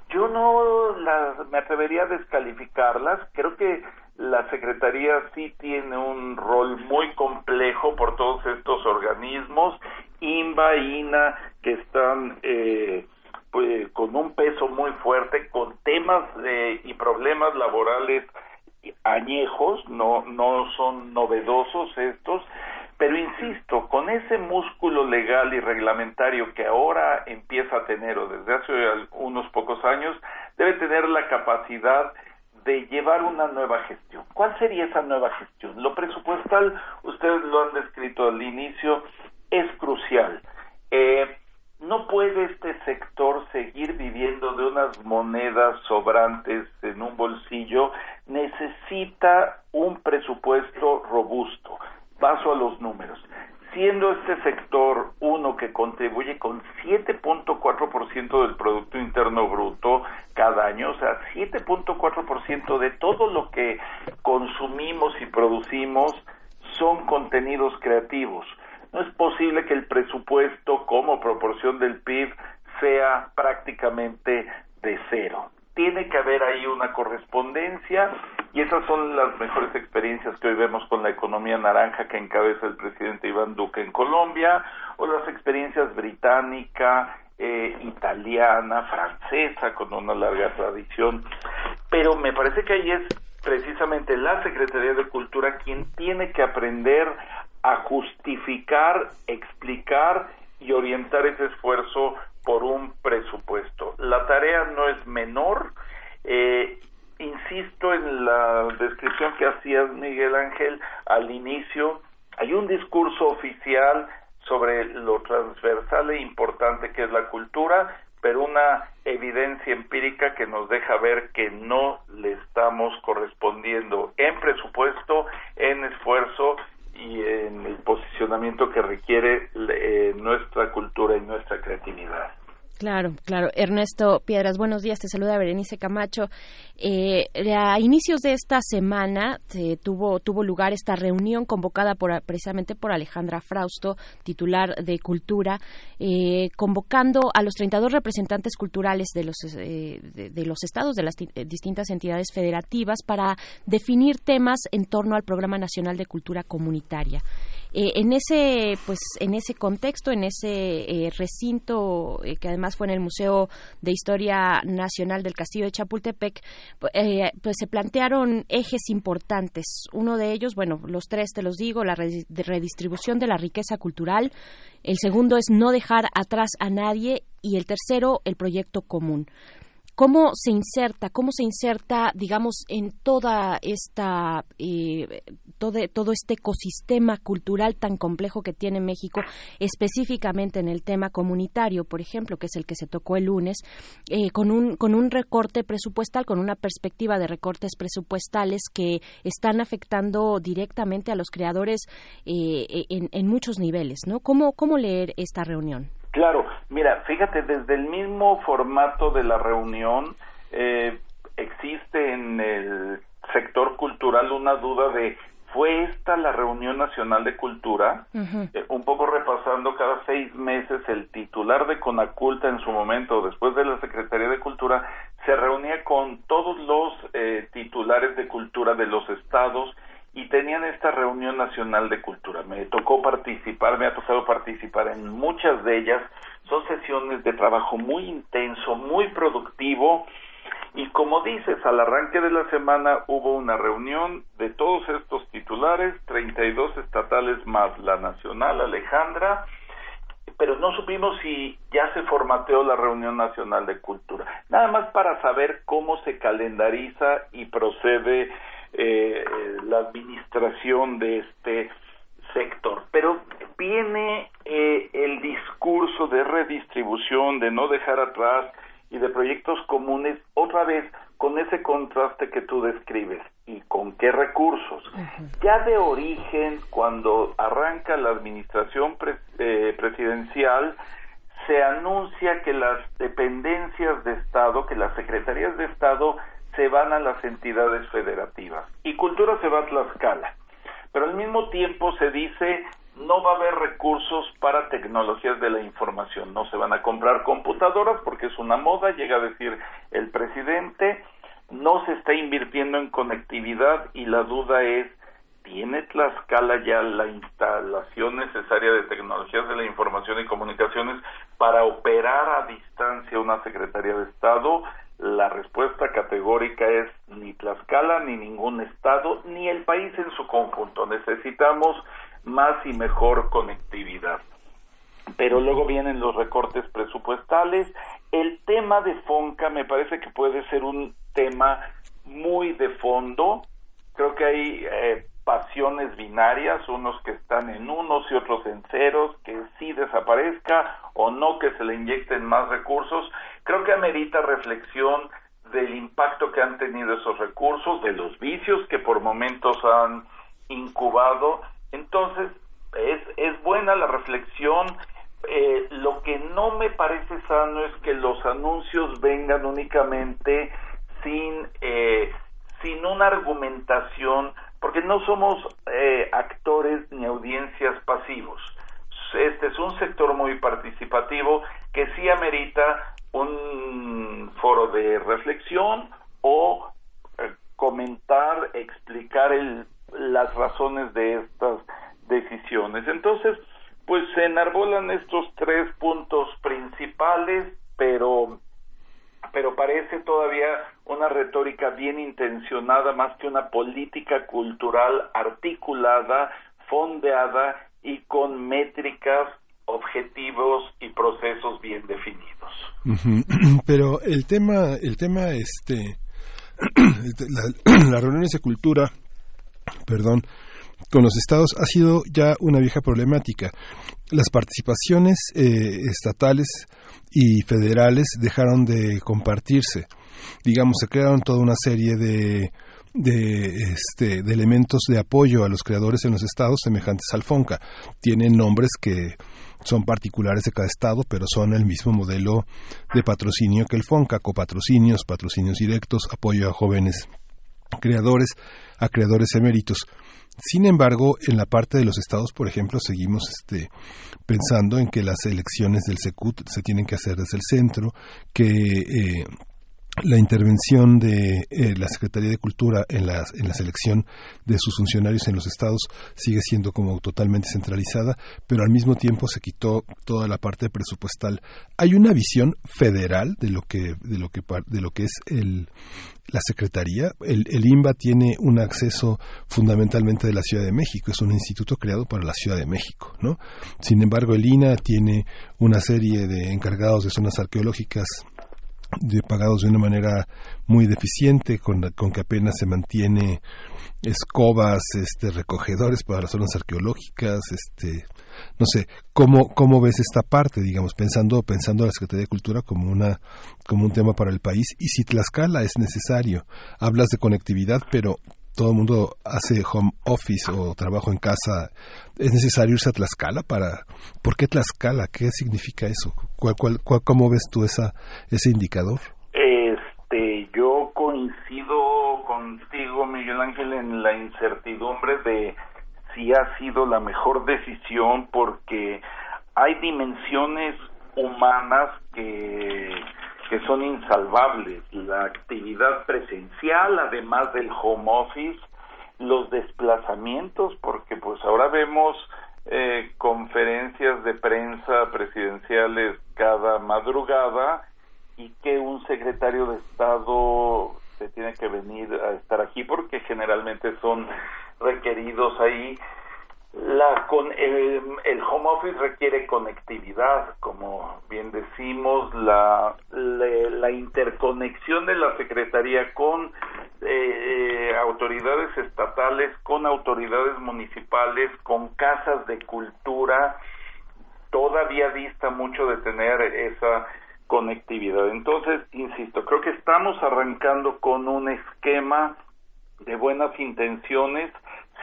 Speaker 28: Yo no las, me atrevería a descalificarlas. Creo que la Secretaría sí tiene un rol muy complejo por todos estos organismos, INBA, INA, que están eh, pues, con un peso muy fuerte, con temas y problemas laborales añejos, no, no son novedosos estos, pero insisto, con ese músculo legal y reglamentario que ahora empieza a tener o desde hace unos pocos años, debe tener la capacidad de llevar una nueva gestión. ¿Cuál sería esa nueva gestión? Lo presupuestal, ustedes lo han descrito al inicio, es crucial. Eh, no puede este sector seguir viviendo de unas monedas sobrantes en un bolsillo, necesita un presupuesto robusto. Paso a los números. Siendo este sector uno que contribuye con 7.4% del Producto Interno Bruto cada año, o sea, 7.4% de todo lo que consumimos y producimos son contenidos creativos no es posible que el presupuesto como proporción del PIB sea prácticamente de cero. Tiene que haber ahí una correspondencia y esas son las mejores experiencias que hoy vemos con la economía naranja que encabeza el presidente Iván Duque en Colombia o las experiencias británica, eh, italiana, francesa con una larga tradición. Pero me parece que ahí es precisamente la Secretaría de Cultura quien tiene que aprender a justificar, explicar y orientar ese esfuerzo por un presupuesto. La tarea no es menor. Eh, insisto en la descripción que hacías Miguel Ángel al inicio. Hay un discurso oficial sobre lo transversal e importante que es la cultura, pero una evidencia empírica que nos deja ver que no le estamos correspondiendo en presupuesto, en esfuerzo y en el posicionamiento que requiere eh, nuestra cultura y nuestra creatividad.
Speaker 2: Claro, claro. Ernesto Piedras, buenos días. Te saluda Berenice Camacho. Eh, a inicios de esta semana tuvo, tuvo lugar esta reunión convocada por, precisamente por Alejandra Frausto, titular de Cultura, eh, convocando a los 32 representantes culturales de los, eh, de, los estados, de las distintas entidades federativas, para definir temas en torno al Programa Nacional de Cultura Comunitaria. Eh, en ese pues en ese contexto en ese eh, recinto eh, que además fue en el Museo de Historia Nacional del Castillo de Chapultepec pues se plantearon ejes importantes. Uno de ellos bueno los tres te los digo la redistribución de la riqueza cultural. El segundo es no dejar atrás a nadie. Y el tercero el proyecto común cómo se inserta, cómo se inserta, digamos, en toda esta, eh, todo, este ecosistema cultural tan complejo que tiene México, específicamente en el tema comunitario, por ejemplo, que es el que se tocó el lunes, eh, con, un, con un recorte presupuestal, con una perspectiva de recortes presupuestales que están afectando directamente a los creadores eh, en, en muchos niveles, ¿no? ¿Cómo, ¿Cómo leer esta reunión?
Speaker 28: Claro, mira, fíjate, desde el mismo formato de la reunión eh, existe en el sector cultural una duda de ¿fue esta la reunión nacional de cultura? Eh, un poco repasando cada seis meses el titular de Conaculta en su momento, después de la Secretaría de Cultura, se reunía con todos los eh, titulares de cultura de los estados y tenían esta reunión nacional de cultura. Me tocó participar, me ha tocado participar en muchas de ellas. Son sesiones de trabajo muy intenso, muy productivo. Y como dices, al arranque de la semana hubo una reunión de todos estos titulares, 32 estatales más la nacional, Alejandra, pero no supimos si ya se formateó la reunión nacional de cultura. Nada más para saber cómo se calendariza y procede eh, la administración de este sector. Pero viene eh, el discurso de redistribución, de no dejar atrás y de proyectos comunes, otra vez con ese contraste que tú describes y con qué recursos. Ya de origen, cuando arranca la administración eh, presidencial, se anuncia que las dependencias de Estado, que las secretarías de Estado se van a las entidades federativas y cultura se va a Tlaxcala. Pero al mismo tiempo se dice no va a haber recursos para tecnologías de la información, no se van a comprar computadoras porque es una moda, llega a decir el presidente, no se está invirtiendo en conectividad y la duda es ¿Tiene Tlaxcala ya la instalación necesaria de tecnologías de la información y comunicaciones para operar a distancia una Secretaría de Estado? La respuesta categórica es ni Tlaxcala, ni ningún estado, ni el país en su conjunto. Necesitamos más y mejor conectividad. Pero luego vienen los recortes presupuestales. El tema de Fonca me parece que puede ser un tema muy de fondo. Creo que hay eh, pasiones binarias, unos que están en unos y otros en ceros, que sí desaparezca o no que se le inyecten más recursos. Creo que amerita reflexión del impacto que han tenido esos recursos, de los vicios que por momentos han incubado. Entonces, es, es buena la reflexión. Eh, lo que no me parece sano es que los anuncios vengan únicamente sin, eh, sin una argumentación, porque no somos eh, actores ni audiencias pasivos. Este es un sector muy participativo que sí amerita un foro de reflexión o eh, comentar, explicar el, las razones de estas decisiones. Entonces, pues se enarbolan estos tres puntos principales, pero pero parece todavía una retórica bien intencionada más que una política cultural articulada, fondeada y con métricas objetivos y procesos bien definidos.
Speaker 1: Pero el tema, el tema, este, las reuniones de cultura, perdón, con los estados ha sido ya una vieja problemática. Las participaciones eh, estatales y federales dejaron de compartirse. Digamos, se crearon toda una serie de, de, este, de elementos de apoyo a los creadores en los estados semejantes al FONCA. Tienen nombres que son particulares de cada estado, pero son el mismo modelo de patrocinio que el FONCA, copatrocinios, patrocinios directos, apoyo a jóvenes creadores, a creadores eméritos. Sin embargo, en la parte de los estados, por ejemplo, seguimos este, pensando en que las elecciones del SECUT se tienen que hacer desde el centro, que eh, la intervención de eh, la Secretaría de Cultura en la, en la selección de sus funcionarios en los estados sigue siendo como totalmente centralizada, pero al mismo tiempo se quitó toda la parte presupuestal. Hay una visión federal de lo que de lo que de lo que es el la Secretaría. El, el INBA tiene un acceso fundamentalmente de la Ciudad de México, es un instituto creado para la Ciudad de México, ¿no? Sin embargo, el INA tiene una serie de encargados de zonas arqueológicas de pagados de una manera muy deficiente, con, con que apenas se mantiene escobas, este, recogedores para las zonas arqueológicas, este, no sé, ¿cómo, cómo ves esta parte, digamos, pensando, pensando a la Secretaría de Cultura como una, como un tema para el país, y si Tlaxcala es necesario, hablas de conectividad, pero todo el mundo hace home office o trabajo en casa, ¿es necesario irse a Tlaxcala para... ¿Por qué Tlaxcala? ¿Qué significa eso? ¿Cuál, cuál, cómo ves tú esa, ese indicador?
Speaker 28: Este, yo coincido contigo, Miguel Ángel, en la incertidumbre de si ha sido la mejor decisión porque hay dimensiones humanas que que son insalvables, la actividad presencial, además del home office, los desplazamientos, porque pues ahora vemos eh, conferencias de prensa presidenciales cada madrugada y que un secretario de Estado se tiene que venir a estar aquí porque generalmente son requeridos ahí la con el, home office requiere conectividad como bien decimos la la, interconexión de la secretaría con eh, autoridades estatales con autoridades municipales con casas de cultura todavía dista mucho de tener esa conectividad. Entonces insisto creo que estamos arrancando con un esquema de buenas intenciones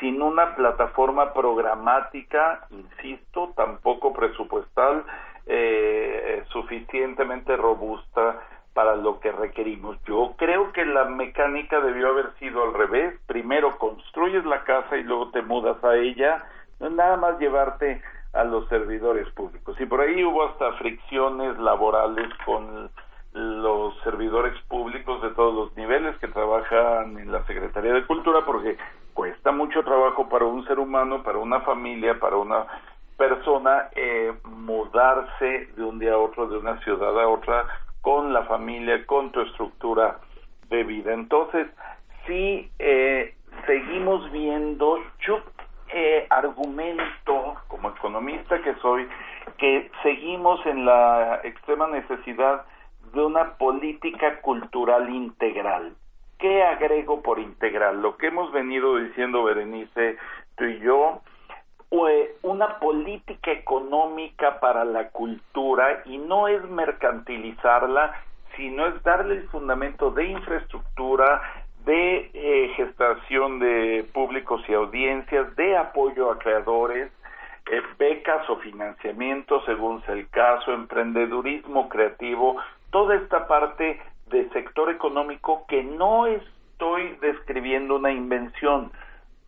Speaker 28: sin una plataforma programática, insisto, tampoco presupuestal, eh, suficientemente robusta para lo que requerimos. Yo creo que la mecánica debió haber sido al revés. Primero construyes la casa y luego te mudas a ella. No nada más llevarte a los servidores públicos. Y por ahí hubo hasta fricciones laborales con los servidores públicos de todos los niveles que trabajan en la Secretaría de Cultura porque cuesta mucho trabajo para un ser humano, para una familia, para una persona eh, mudarse de un día a otro, de una ciudad a otra, con la familia, con tu estructura de vida. Entonces, sí, eh, seguimos viendo, yo eh, argumento, como economista que soy, que seguimos en la extrema necesidad de una política cultural integral. ¿qué agrego por integral? Lo que hemos venido diciendo Berenice, tú y yo, una política económica para la cultura y no es mercantilizarla, sino es darle el fundamento de infraestructura, de eh, gestación de públicos y audiencias, de apoyo a creadores, eh, becas o financiamiento según sea el caso, emprendedurismo creativo, toda esta parte de sector económico que no estoy describiendo una invención,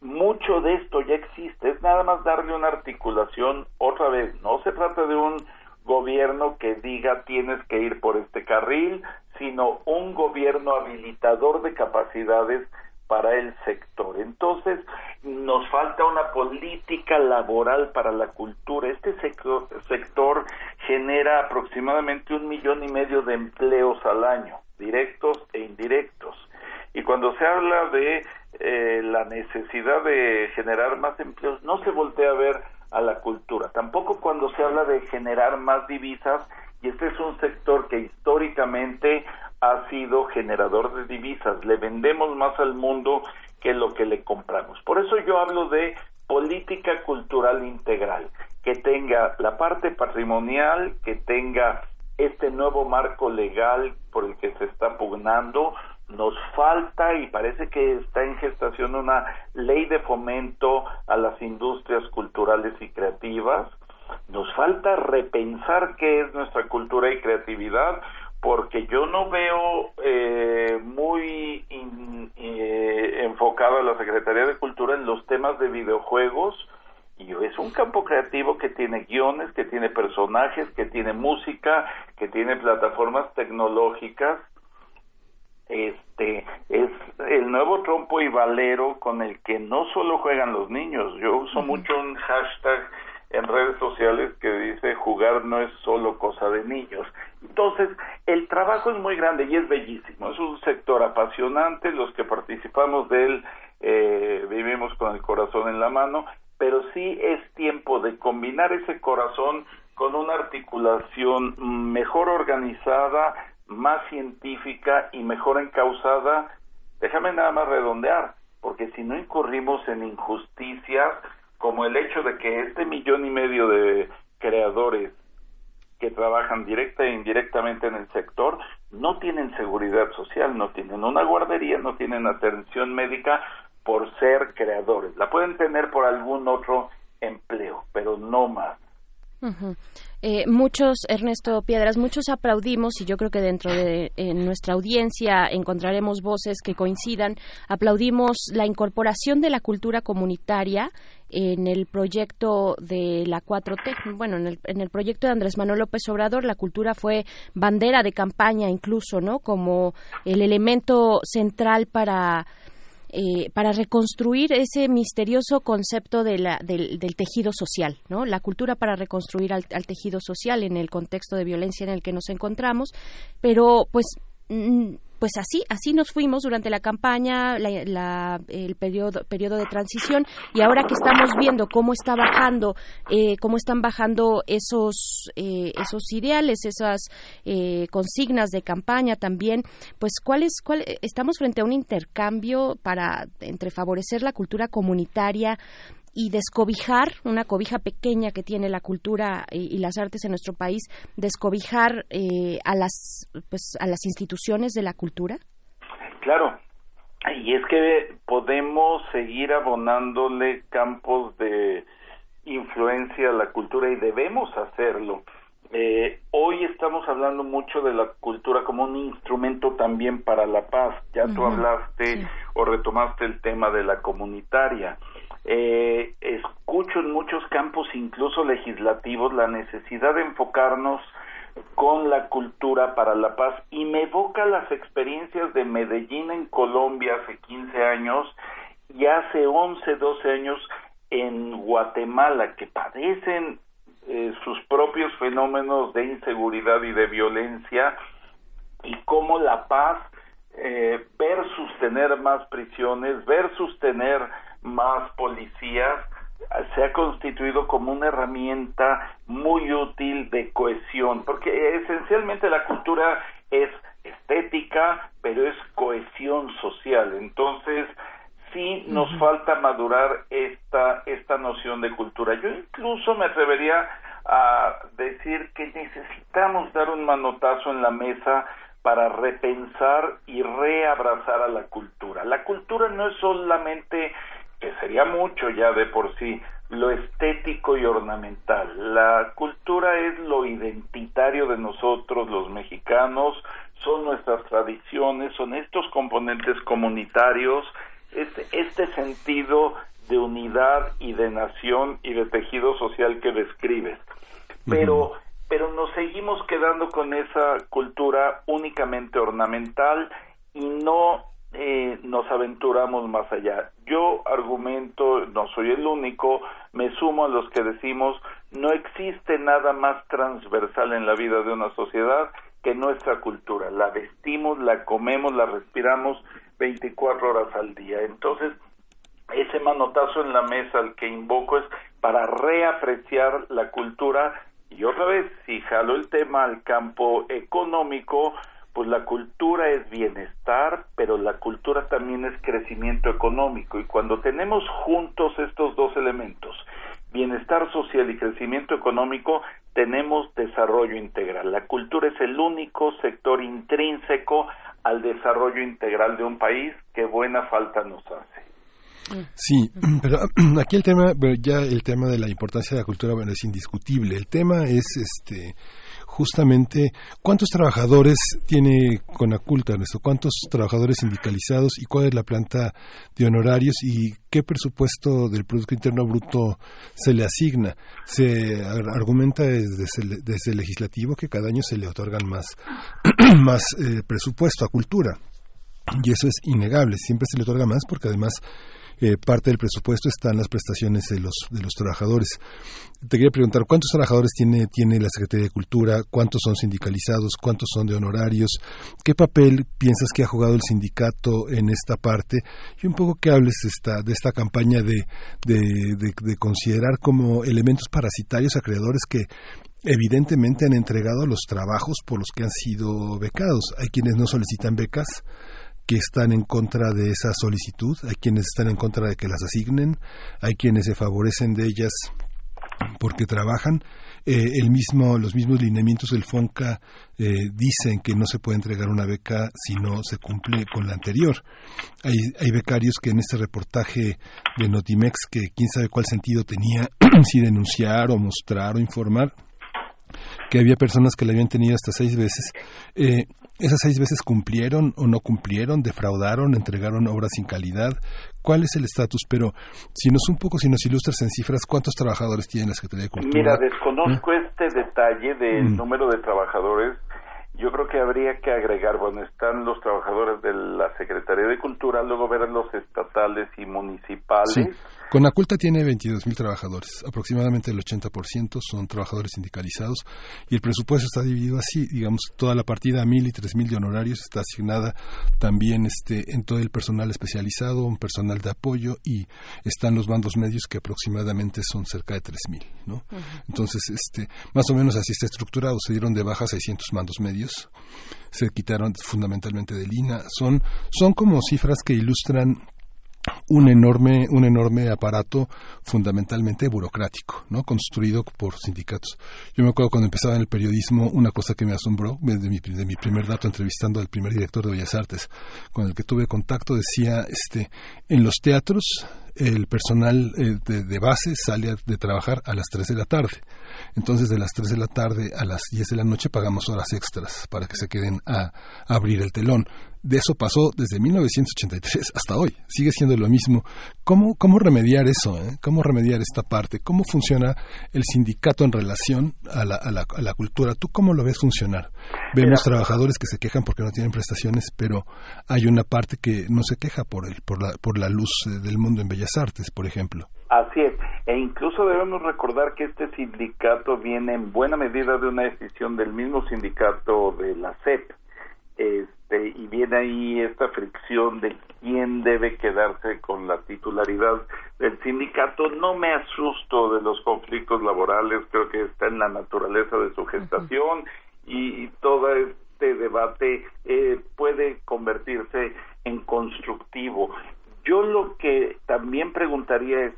Speaker 28: mucho de esto ya existe, es nada más darle una articulación otra vez, no se trata de un gobierno que diga tienes que ir por este carril, sino un gobierno habilitador de capacidades para el sector. Entonces, nos falta una política laboral para la cultura. Este sector, genera aproximadamente un millón y medio de empleos al año, directos e indirectos. Y cuando se habla de eh, la necesidad de generar más empleos, no se voltea a ver a la cultura. Tampoco cuando se habla de generar más divisas, y este es un sector que históricamente ha sido generador de divisas. Le vendemos más al mundo que lo que le compramos. Por eso yo hablo de política cultural integral, que tenga la parte patrimonial, que tenga este nuevo marco legal por el que se está pugnando, nos falta y parece que está en gestación una ley de fomento a las industrias culturales y creativas. Nos falta repensar qué es nuestra cultura y creatividad porque yo no veo eh, muy eh, enfocada la Secretaría de Cultura en los temas de videojuegos. Y es un campo creativo que tiene guiones, que tiene personajes, que tiene música, que tiene plataformas tecnológicas. Este es el nuevo trompo y valero con el que no solo juegan los niños, yo uso mucho un hashtag en redes sociales que dice jugar no es solo cosa de niños. Entonces, el trabajo es muy grande y es bellísimo, es un sector apasionante, los que participamos de él eh, vivimos con el corazón en la mano, pero sí es tiempo de combinar ese corazón con una articulación mejor organizada, más científica y mejor encausada, déjame nada más redondear, porque si no incurrimos en injusticias como el hecho de que este millón y medio de creadores que trabajan directa e indirectamente en el sector no tienen seguridad social, no tienen una guardería, no tienen atención médica por ser creadores. La pueden tener por algún otro empleo, pero no más.
Speaker 2: Eh, muchos, Ernesto Piedras, muchos aplaudimos y yo creo que dentro de nuestra audiencia encontraremos voces que coincidan. Aplaudimos la incorporación de la cultura comunitaria en el proyecto de la 4T. Bueno, en el, en el proyecto de Andrés Manuel López Obrador, la cultura fue bandera de campaña incluso, ¿no? Como el elemento central para eh, para reconstruir ese misterioso concepto de la, del, tejido social, ¿no? La cultura para reconstruir al, tejido social en el contexto de violencia en el que nos encontramos, pero pues mm, pues así, así nos fuimos durante la campaña, el periodo, periodo de transición, y ahora que estamos viendo cómo está bajando, eh, cómo están bajando esos, eh, esos ideales, esas eh, consignas de campaña también, pues cuál es, cuál, estamos frente a un intercambio para entre favorecer la cultura comunitaria y descobijar una cobija pequeña que tiene la cultura y, las artes en nuestro país, descobijar eh, a las pues a las instituciones de la cultura.
Speaker 28: Claro, y es que podemos seguir abonándole campos de influencia a la cultura y debemos hacerlo. Eh, hoy estamos hablando mucho de la cultura como un instrumento también para la paz. Ya tú hablaste o retomaste el tema de la comunitaria. Eh, escucho en muchos campos, incluso legislativos, la necesidad de enfocarnos con la cultura para la paz. Y me evoca las experiencias de Medellín en Colombia hace 15 años y hace 11, 12 años en Guatemala que padecen eh, sus propios fenómenos de inseguridad y de violencia y cómo la paz eh, versus tener más prisiones versus tener más policías, se ha constituido como una herramienta muy útil de cohesión, porque esencialmente la cultura es estética, pero es cohesión social. Entonces, sí nos falta madurar esta, esta noción de cultura. Yo incluso me atrevería a decir que necesitamos dar un manotazo en la mesa para repensar y reabrazar a la cultura. La cultura no es solamente, que sería mucho ya de por sí, lo estético y ornamental. La cultura es lo identitario de nosotros los mexicanos, son nuestras tradiciones, son estos componentes comunitarios, este, este sentido de unidad y de nación y de tejido social que describes. Pero, pero nos seguimos quedando con esa cultura únicamente ornamental y no eh, nos aventuramos más allá. Yo argumento, no soy el único, me sumo a los que decimos, no existe nada más transversal en la vida de una sociedad que nuestra cultura. La vestimos, la comemos, la respiramos 24 horas al día. Entonces, ese manotazo en la mesa al que invoco es para reapreciar la cultura y otra vez, si jalo el tema al campo económico, pues la cultura es bienestar, pero la cultura también es crecimiento económico y cuando tenemos juntos estos dos elementos, bienestar social y crecimiento económico, tenemos desarrollo integral. La cultura es el único sector intrínseco al desarrollo integral de un país que buena falta nos hace.
Speaker 1: Sí, pero aquí el tema, ya el tema de la importancia de la cultura bueno, es indiscutible. El tema es este justamente cuántos trabajadores tiene Conaculta, esto, cuántos trabajadores sindicalizados y cuál es la planta de honorarios y qué presupuesto del Producto Interno Bruto se le asigna. Se argumenta desde, desde el legislativo que cada año se le otorgan más, más eh, presupuesto a cultura. Y eso es innegable, siempre se le otorga más porque además eh, parte del presupuesto están las prestaciones de los, de los trabajadores. Te quería preguntar, ¿cuántos trabajadores tiene, tiene la Secretaría de Cultura? ¿Cuántos son sindicalizados? ¿Cuántos son de honorarios? ¿Qué papel piensas que ha jugado el sindicato en esta parte? Y un poco que hables esta, de esta campaña de, de, de considerar como elementos parasitarios a creadores que evidentemente han entregado los trabajos por los que han sido becados. Hay quienes no solicitan becas, que están en contra de esa solicitud, hay quienes están en contra de que las asignen, hay quienes se favorecen de ellas porque trabajan. Eh, el mismo, los mismos lineamientos del FONCA eh, dicen que no se puede entregar una beca si no se cumple con la anterior. Hay, hay becarios que en este reportaje de Notimex, que quién sabe cuál sentido tenía, si denunciar o mostrar o informar, que había personas que la habían tenido hasta seis veces, eh, ¿Esas seis veces cumplieron o no cumplieron, defraudaron, entregaron obras sin calidad? ¿Cuál es el estatus? Pero si nos un poco, si nos ilustras en cifras, ¿cuántos trabajadores tiene la Secretaría de Cultura?
Speaker 28: Mira, desconozco ¿Eh? este detalle del mm. número de trabajadores. Yo creo que habría que agregar, bueno, están los trabajadores de la Secretaría de Cultura, luego ver los estatales y municipales. Sí.
Speaker 1: Conaculta tiene 22.000 trabajadores, aproximadamente el 80% son trabajadores sindicalizados y el presupuesto está dividido así, digamos, toda la partida a 1.000 y 3.000 de honorarios está asignada también este, en todo el personal especializado, un personal de apoyo y están los bandos medios que aproximadamente son cerca de 3.000, ¿no? Entonces, este, más o menos así está estructurado, se dieron de baja 600 mandos medios, se quitaron fundamentalmente de Lina, son, son como cifras que ilustran un enorme, un enorme aparato fundamentalmente burocrático, ¿no? construido por sindicatos. Yo me acuerdo cuando empezaba en el periodismo, una cosa que me asombró, de mi, de mi primer dato entrevistando al primer director de Bellas Artes, con el que tuve contacto, decía, este, en los teatros el personal eh, de, base sale de trabajar a las 3 de la tarde. Entonces, de las 3 de la tarde a las 10 de la noche pagamos horas extras para que se queden a abrir el telón de eso pasó desde 1983 hasta hoy. Sigue siendo lo mismo. ¿Cómo, cómo remediar eso? Eh? ¿Cómo remediar esta parte? ¿Cómo funciona el sindicato en relación a la, a la, a la cultura? ¿Tú cómo lo ves funcionar? Vemos trabajadores que se quejan porque no tienen prestaciones, pero hay una parte que no se queja por, el, por, la, por la luz eh, del mundo en Bellas Artes, por ejemplo.
Speaker 28: Así es, e incluso debemos recordar que este sindicato viene en buena medida de una decisión del mismo sindicato de la CEP. Este, y viene ahí esta fricción de quién debe quedarse con la titularidad del sindicato. No me asusto de los conflictos laborales, creo que está en la naturaleza de su gestación y, toda este debate eh, puede convertirse en constructivo. Yo lo que también preguntaría es,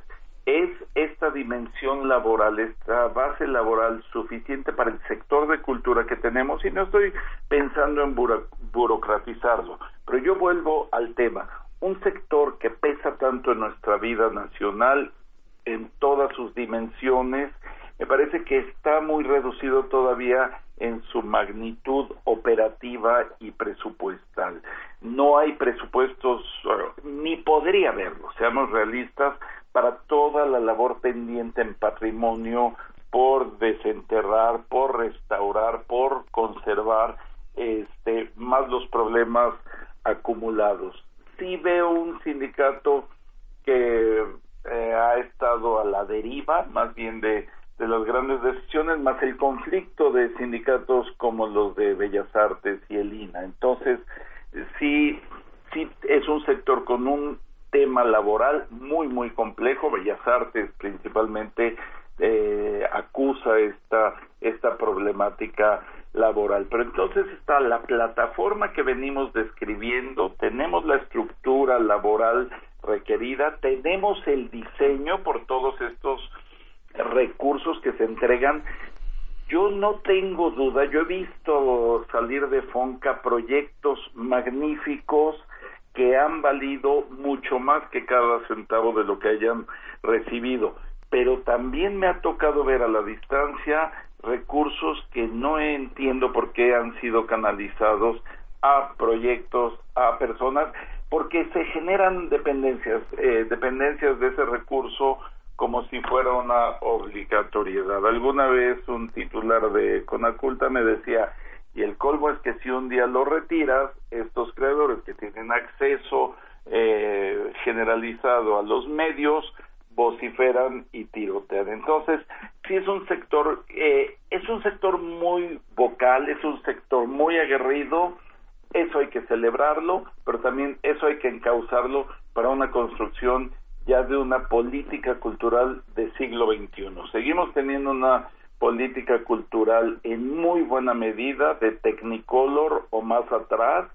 Speaker 28: ¿es esta dimensión laboral, esta base laboral suficiente para el sector de cultura que tenemos? Y no estoy pensando en burocratizarlo, pero yo vuelvo al tema. Un sector que pesa tanto en nuestra vida nacional, en todas sus dimensiones, me parece que está muy reducido todavía en su magnitud operativa y presupuestal. No hay presupuestos, ni podría haberlo, seamos realistas, para toda la labor pendiente en patrimonio por desenterrar, por restaurar, por conservar, este, más los problemas acumulados. Sí veo un sindicato que eh, ha estado a la deriva, más bien de de las grandes decisiones, más el conflicto de sindicatos como los de Bellas Artes y el INA. Entonces, sí, sí es un sector con un tema laboral muy, muy complejo. Bellas Artes principalmente eh, acusa esta, esta problemática laboral. Pero entonces está la plataforma que venimos describiendo, tenemos la estructura laboral requerida, tenemos el diseño por todos estos recursos que se entregan. Yo no tengo duda, yo he visto salir de Fonca proyectos magníficos que han valido mucho más que cada centavo de lo que hayan recibido, pero también me ha tocado ver a la distancia recursos que no entiendo por qué han sido canalizados a proyectos, a personas, porque se generan dependencias, eh, dependencias de ese recurso como si fuera una obligatoriedad. Alguna vez un titular de Conaculta me decía, y el colmo es que si un día lo retiras, estos creadores que tienen acceso eh, generalizado a los medios vociferan y tirotean. Entonces, sí es un sector, eh, es un sector muy vocal, es un sector muy aguerrido, eso hay que celebrarlo, pero también eso hay que encauzarlo para una construcción ya de una política cultural del siglo XXI. Seguimos teniendo una política cultural en muy buena medida de Technicolor o más atrás,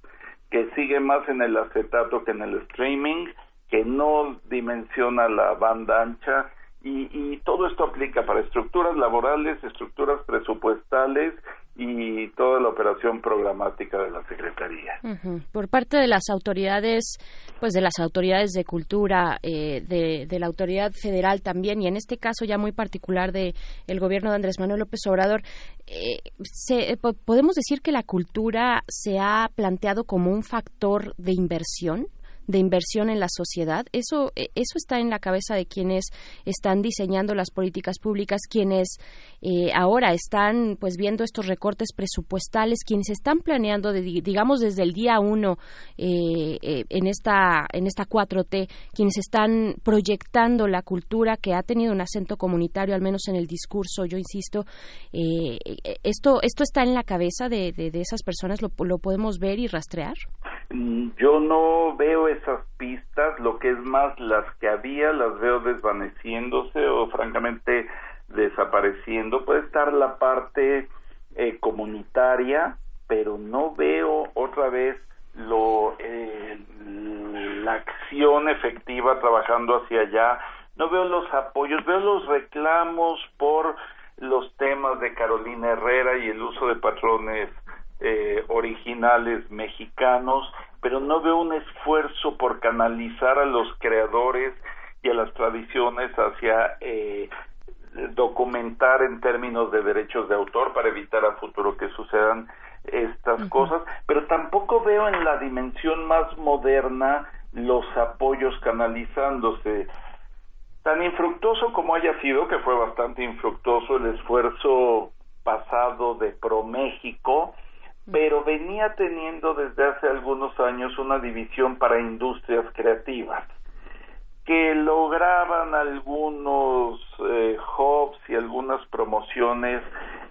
Speaker 28: que sigue más en el acetato que en el streaming, que no dimensiona la banda ancha y, y todo esto aplica para estructuras laborales, estructuras presupuestales y toda la operación programática de la Secretaría.
Speaker 2: Por parte de las autoridades, pues de las autoridades de cultura, eh, de, la autoridad federal también, y en este caso ya muy particular de el gobierno de Andrés Manuel López Obrador, eh, se, podemos decir que la cultura se ha planteado como un factor de inversión de inversión en la sociedad. Eso, eh, eso está en la cabeza de quienes están diseñando las políticas públicas, quienes eh, ahora están pues viendo estos recortes presupuestales, quienes están planeando, digamos desde el día uno eh, en esta en esta 4T, quienes están proyectando la cultura que ha tenido un acento comunitario, al menos en el discurso. Yo insisto, esto esto está en la cabeza de, de, de esas personas. ¿Lo, ¿Lo podemos ver y rastrear?
Speaker 28: Mm, yo no veo esas pistas, lo que es más las que había las veo desvaneciéndose o francamente desapareciendo. Puede estar la parte eh, comunitaria, pero no veo otra vez lo eh, la acción efectiva trabajando hacia allá. No veo los apoyos, veo los reclamos por los temas de Carolina Herrera y el uso de patrones eh, originales mexicanos, pero no veo un esfuerzo por canalizar a los creadores y a las tradiciones hacia eh, documentar en términos de derechos de autor para evitar a futuro que sucedan estas cosas, pero tampoco veo en la dimensión más moderna los apoyos canalizándose. Tan infructuoso como haya sido, que fue bastante infructuoso el esfuerzo pasado de ProMéxico, pero venía teniendo desde hace algunos años una división para industrias creativas que lograban algunos eh, hubs y algunas promociones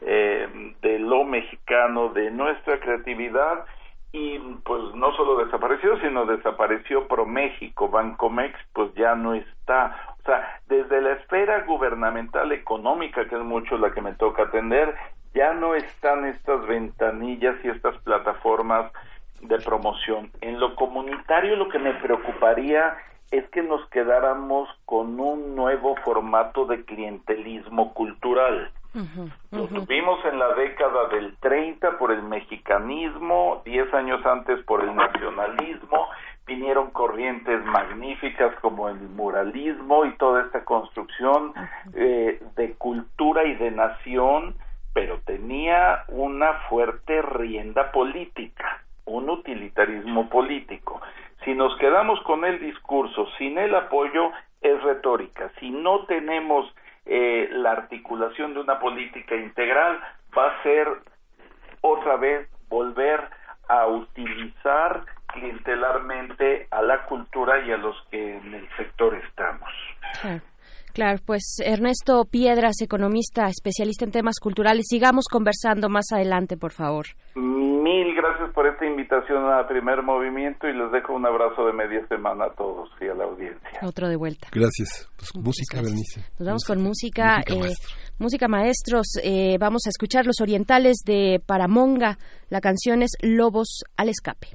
Speaker 28: eh, de lo mexicano, de nuestra creatividad, y pues no solo desapareció, sino desapareció ProMéxico, Bancomex, pues ya no está. O sea, desde la esfera gubernamental económica, que es mucho la que me toca atender, ya no están estas ventanillas y estas plataformas de promoción. En lo comunitario lo que me preocuparía es que nos quedáramos con un nuevo formato de clientelismo cultural. Lo tuvimos en la década del 30 por el mexicanismo, 10 años antes por el nacionalismo, vinieron corrientes magníficas como el muralismo y toda esta construcción eh, de cultura y de nación, pero tenía una fuerte rienda política, un utilitarismo político. Si nos quedamos con el discurso sin el apoyo, es retórica. Si no tenemos eh, la articulación de una política integral, va a ser otra vez volver a utilizar clientelarmente a la cultura y a los que en el sector estamos.
Speaker 2: Claro, pues Ernesto Piedras, economista, especialista en temas culturales, sigamos conversando más adelante, por favor.
Speaker 28: Mil gracias por esta invitación a Primer Movimiento y les dejo un abrazo de media semana a todos y a la audiencia.
Speaker 2: Otro de vuelta.
Speaker 1: Gracias. Pues música, Bernice.
Speaker 2: Nos vamos con música. Música, eh, maestros. Eh, vamos a escuchar Los Orientales de Paramonga. La canción es Lobos al Escape.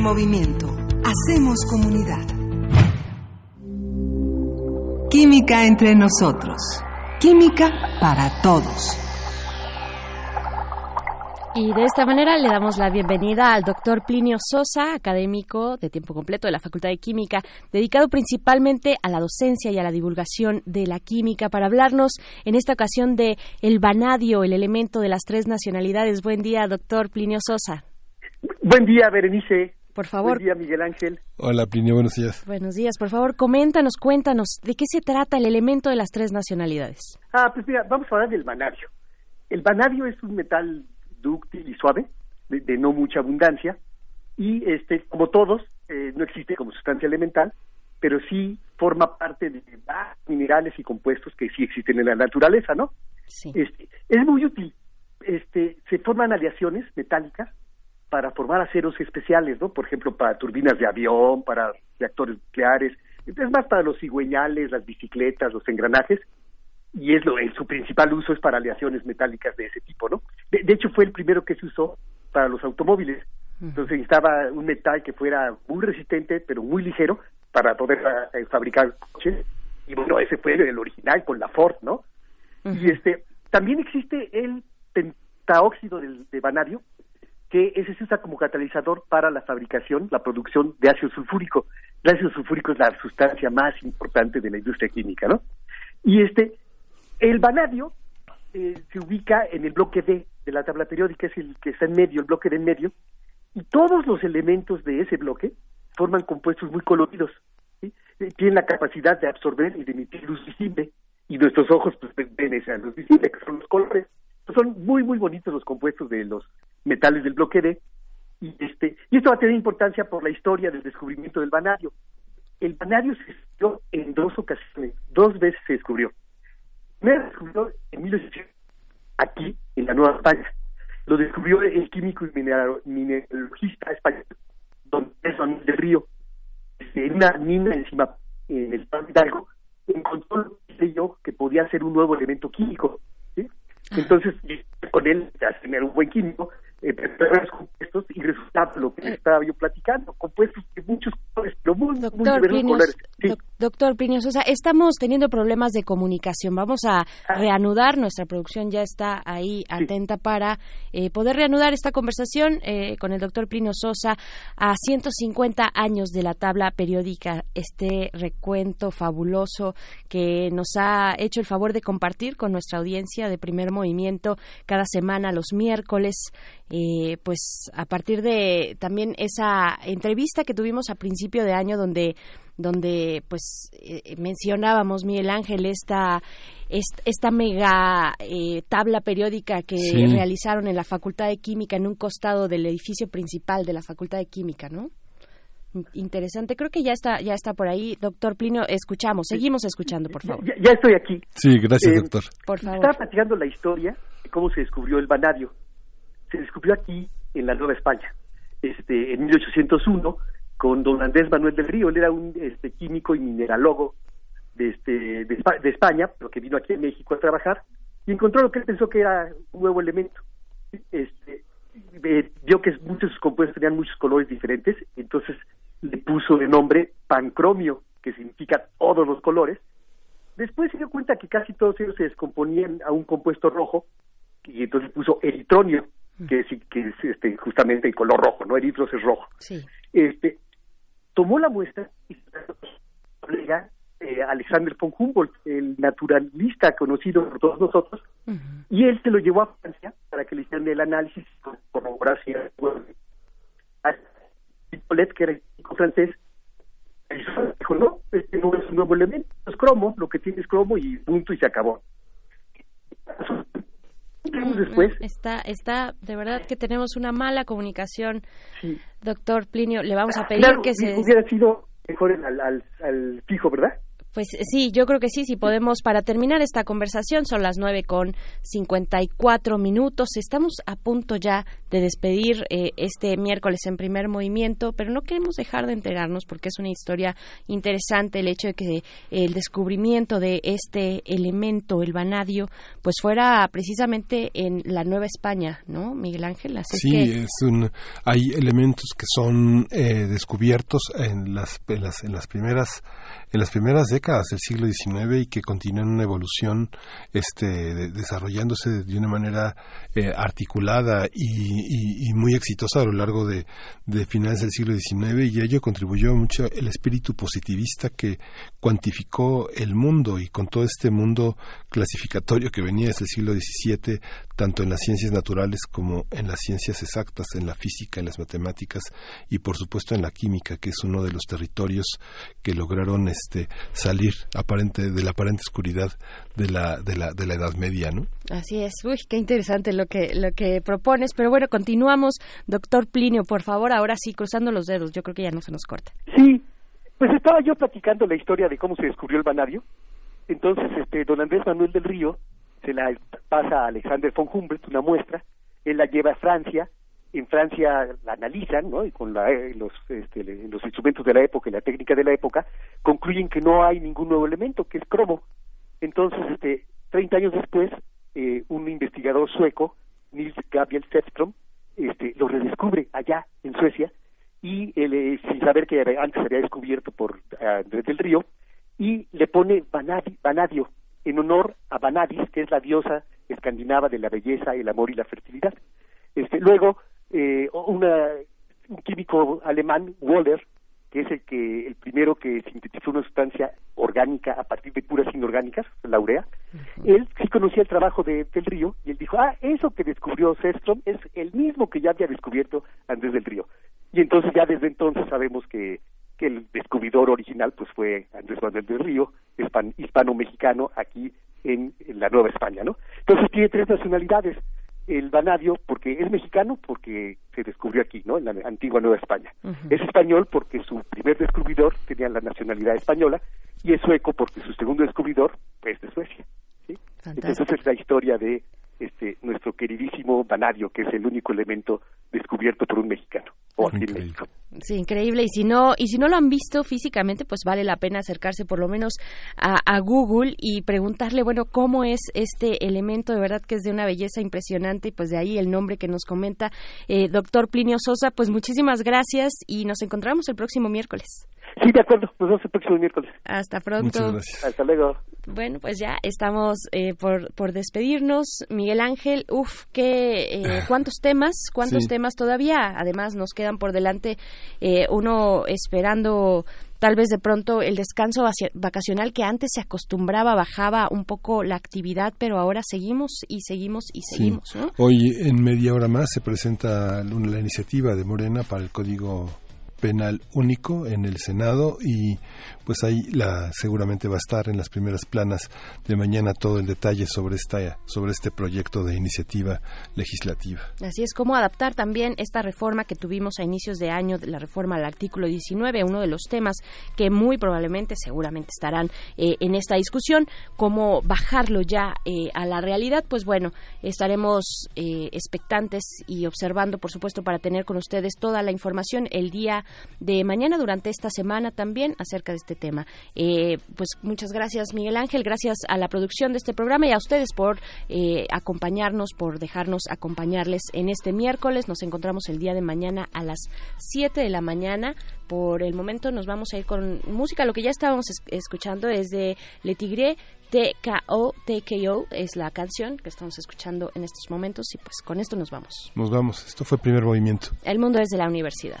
Speaker 3: Movimiento. Hacemos comunidad. Química entre nosotros. Química para todos.
Speaker 2: Y de esta manera le damos la bienvenida al doctor Plinio Sosa, académico de tiempo completo de la Facultad de Química, dedicado principalmente a la docencia y a la divulgación de la química, para hablarnos en esta ocasión de el vanadio, el elemento de las tres nacionalidades. Buen día, doctor Plinio Sosa.
Speaker 29: Buen día, Berenice.
Speaker 2: Por favor.
Speaker 29: Buen día, Miguel Ángel.
Speaker 1: Hola, Plinio, buenos días.
Speaker 2: Buenos días. Por favor, coméntanos, cuéntanos, ¿de qué se trata el elemento de las tres nacionalidades?
Speaker 29: Ah, pues mira, vamos a hablar del vanadio. El vanadio es un metal dúctil y suave, de, no mucha abundancia, y este, como todos, eh, no existe como sustancia elemental, pero sí forma parte de minerales y compuestos que sí existen en la naturaleza, ¿no?
Speaker 2: Sí.
Speaker 29: Este, es muy útil. Este, se forman aleaciones metálicas para formar aceros especiales, ¿no? Por ejemplo, para turbinas de avión, para reactores nucleares, es más para los cigüeñales, las bicicletas, los engranajes, y es lo, su principal uso es para aleaciones metálicas de ese tipo, ¿no? De, hecho fue el primero que se usó para los automóviles. Entonces necesitaba un metal que fuera muy resistente, pero muy ligero para poder eh, fabricar coches. Y bueno, ese fue el original con la Ford, ¿no? Y este también existe el pentaóxido de, de vanadio, que ese se usa como catalizador para la fabricación, la producción de ácido sulfúrico. El ácido sulfúrico es la sustancia más importante de la industria química, ¿no? Y este, el vanadio eh, se ubica en el bloque D de la tabla periódica, es el que está en medio, el bloque de en medio, y todos los elementos de ese bloque forman compuestos muy coloridos. Eh, tienen la capacidad de absorber y de emitir luz visible, y nuestros ojos pues, ven esa luz visible, que son los colores. Son muy, muy bonitos los compuestos de los metales del bloque D, y, este, y esto va a tener importancia por la historia del descubrimiento del vanadio. El vanadio se descubrió en dos ocasiones, dos veces se descubrió. Me descubrió en 1800, aquí, en la Nueva España. Lo descubrió el químico y mineralogista español, don Pedro del Río. Este, en una mina encima, en el Pan Hidalgo, encontró yo que podía ser un nuevo elemento químico. Entonces, con él, tener un buen químico, eh, compuestos y resultaba lo que estaba yo platicando, compuestos de muchos colores, pero muy, doctor muy colores.
Speaker 2: Doctor Pino Sosa, estamos teniendo problemas de comunicación. Vamos a ah. reanudar, nuestra producción ya está ahí atenta para eh, poder reanudar esta conversación eh, con el doctor Pino Sosa a 150 años de la tabla periódica, este recuento fabuloso que nos ha hecho el favor de compartir con nuestra audiencia de primer movimiento cada semana los miércoles. Eh, pues a partir de también esa entrevista que tuvimos a principio de año donde donde pues eh, mencionábamos Miguel Ángel esta esta mega eh, tabla periódica que realizaron en la Facultad de Química en un costado del edificio principal de la Facultad de Química, ¿no? Interesante, creo que ya está ya está por ahí, doctor Plinio. Escuchamos, seguimos escuchando, por favor.
Speaker 29: Ya, estoy aquí.
Speaker 1: Sí, gracias, doctor.
Speaker 2: Por favor.
Speaker 29: Estaba platicando la historia de cómo se descubrió el vanadio se descubrió aquí en la Nueva España, este, en 1801, con don Andrés Manuel del Río. Él era un este, químico y mineralógo de, este, de, España, pero que vino aquí en México a trabajar, y encontró lo que él pensó que era un nuevo elemento. Este, vio que muchos sus compuestos tenían muchos colores diferentes, entonces le puso de nombre pancromio, que significa todos los colores. Después se dio cuenta que casi todos ellos se descomponían a un compuesto rojo, y entonces puso eritronio, que es, que es este, justamente el color rojo, ¿no? Eritros es rojo.
Speaker 2: Sí.
Speaker 29: Este, tomó la muestra y colega eh, Alexander von Humboldt, el naturalista conocido por todos nosotros, y él se lo llevó a Francia para que le hicieran el análisis corroborar si era que era el francés, dijo, no, este no es un nuevo elemento, es cromo, lo que tiene es cromo y punto y se acabó después.
Speaker 2: Está, está, de verdad que tenemos una mala comunicación, doctor Plinio. Le vamos a pedir que se.
Speaker 29: Hubiera sido mejor al, al, al fijo, ¿verdad?
Speaker 2: Pues eh, sí, yo creo que sí, si podemos, para terminar esta conversación, son las nueve con cincuenta y cuatro minutos. Estamos a punto ya de despedir eh, este miércoles en primer movimiento, pero no queremos dejar de enterarnos porque es una historia interesante el hecho de que el descubrimiento de este elemento, el vanadio, pues fuera precisamente en la Nueva España, ¿no, Miguel Ángel?
Speaker 1: sí, es, un, hay elementos que son eh, descubiertos en las, en las, en las primeras en las primeras décadas del siglo XIX y que continúan una evolución este, desarrollándose de una manera eh, articulada y, muy exitosa a lo largo de, finales del siglo XIX y ello contribuyó mucho el espíritu positivista que cuantificó el mundo y con todo este mundo clasificatorio que venía desde el siglo XVII, tanto en las ciencias naturales como en las ciencias exactas, en la física, en las matemáticas y por supuesto en la química, que es uno de los territorios que lograron este, salir aparente, de la aparente oscuridad de la, de la, de la Edad Media, ¿no?
Speaker 2: Así es. Uy, qué interesante lo que, lo que propones. Pero bueno, continuamos. Doctor Plinio, por favor, ahora sí, cruzando los dedos. Yo creo que ya no se nos corta.
Speaker 29: Sí, pues estaba yo platicando la historia de cómo se descubrió el vanadio. Entonces, este, don Andrés Manuel del Río se la pasa a Alexander von Humboldt, una muestra, él la lleva a Francia, en Francia la analizan, ¿no? Y con la, eh, los, este, los instrumentos de la época y la técnica de la época, concluyen que no hay ningún nuevo elemento, que es cromo. Entonces, este, 30 años después, eh, un investigador sueco, Nils Gabriel Sedström, este, lo redescubre allá en Suecia y eh, sin saber que antes había descubierto por Andrés del Río y le pone Vanadio en honor a Vanadis, que es la diosa escandinava de la belleza, el amor y la fertilidad. Este, luego, eh, una, un químico alemán, Waller, que es el que el primero que sintetizó una sustancia orgánica a partir de puras inorgánicas, la urea, él sí conocía el trabajo de, del río y él dijo, ah, eso que descubrió Sestrom es el mismo que ya había descubierto Andrés del Río. Y entonces ya desde entonces sabemos que, que el descubridor original pues fue Andrés Manuel del Río, hispano-mexicano aquí en, en, la Nueva España, ¿no? Entonces tiene tres nacionalidades, el vanadio porque es mexicano porque se descubrió aquí, ¿no? En la antigua Nueva España. Es español porque su primer descubridor tenía la nacionalidad española y es sueco porque su segundo descubridor es de Suecia. ¿sí? Entonces es la historia de este nuestro queridísimo vanadio, que es el único elemento descubierto por un mexicano o aquí en México.
Speaker 2: Sí, increíble. Y si no y si no lo han visto físicamente, pues vale la pena acercarse por lo menos a, a, Google y preguntarle, bueno, cómo es este elemento de verdad que es de una belleza impresionante y pues de ahí el nombre que nos comenta eh, doctor Plinio Sosa. Pues muchísimas gracias y nos encontramos el próximo miércoles.
Speaker 29: Sí, de acuerdo. Nos vemos el próximo miércoles.
Speaker 2: Hasta pronto.
Speaker 29: Hasta luego.
Speaker 2: Bueno, pues ya estamos eh, por, por despedirnos. Miguel Ángel, uff, qué, eh, cuántos temas, cuántos sí. temas todavía. Además, nos quedan por delante eh, uno esperando tal vez de pronto el descanso vacacional que antes se acostumbraba, bajaba un poco la actividad, pero ahora seguimos y seguimos y seguimos.
Speaker 1: Sí. ¿no? Hoy en media hora más se presenta la iniciativa de Morena para el Código penal único en el Senado y pues ahí la seguramente va a estar en las primeras planas de mañana todo el detalle sobre esta sobre este proyecto de iniciativa legislativa.
Speaker 2: Así es como adaptar también esta reforma que tuvimos a inicios de año, la reforma al artículo 19, uno de los temas que muy probablemente seguramente estarán eh, en esta discusión, cómo bajarlo ya eh, a la realidad, pues bueno, estaremos eh, expectantes y observando por supuesto para tener con ustedes toda la información el día de mañana durante esta semana también acerca de este tema. Eh, pues muchas gracias Miguel Ángel, gracias a la producción de este programa y a ustedes por eh, acompañarnos, por dejarnos acompañarles en este miércoles. Nos encontramos el día de mañana a las 7 de la mañana. Por el momento nos vamos a ir con música. Lo que ya estábamos es escuchando es de Le Tigre, TKO, TKO es la canción que estamos escuchando en estos momentos y pues con esto nos vamos.
Speaker 1: Nos vamos. Esto fue primer movimiento.
Speaker 2: El mundo desde la universidad.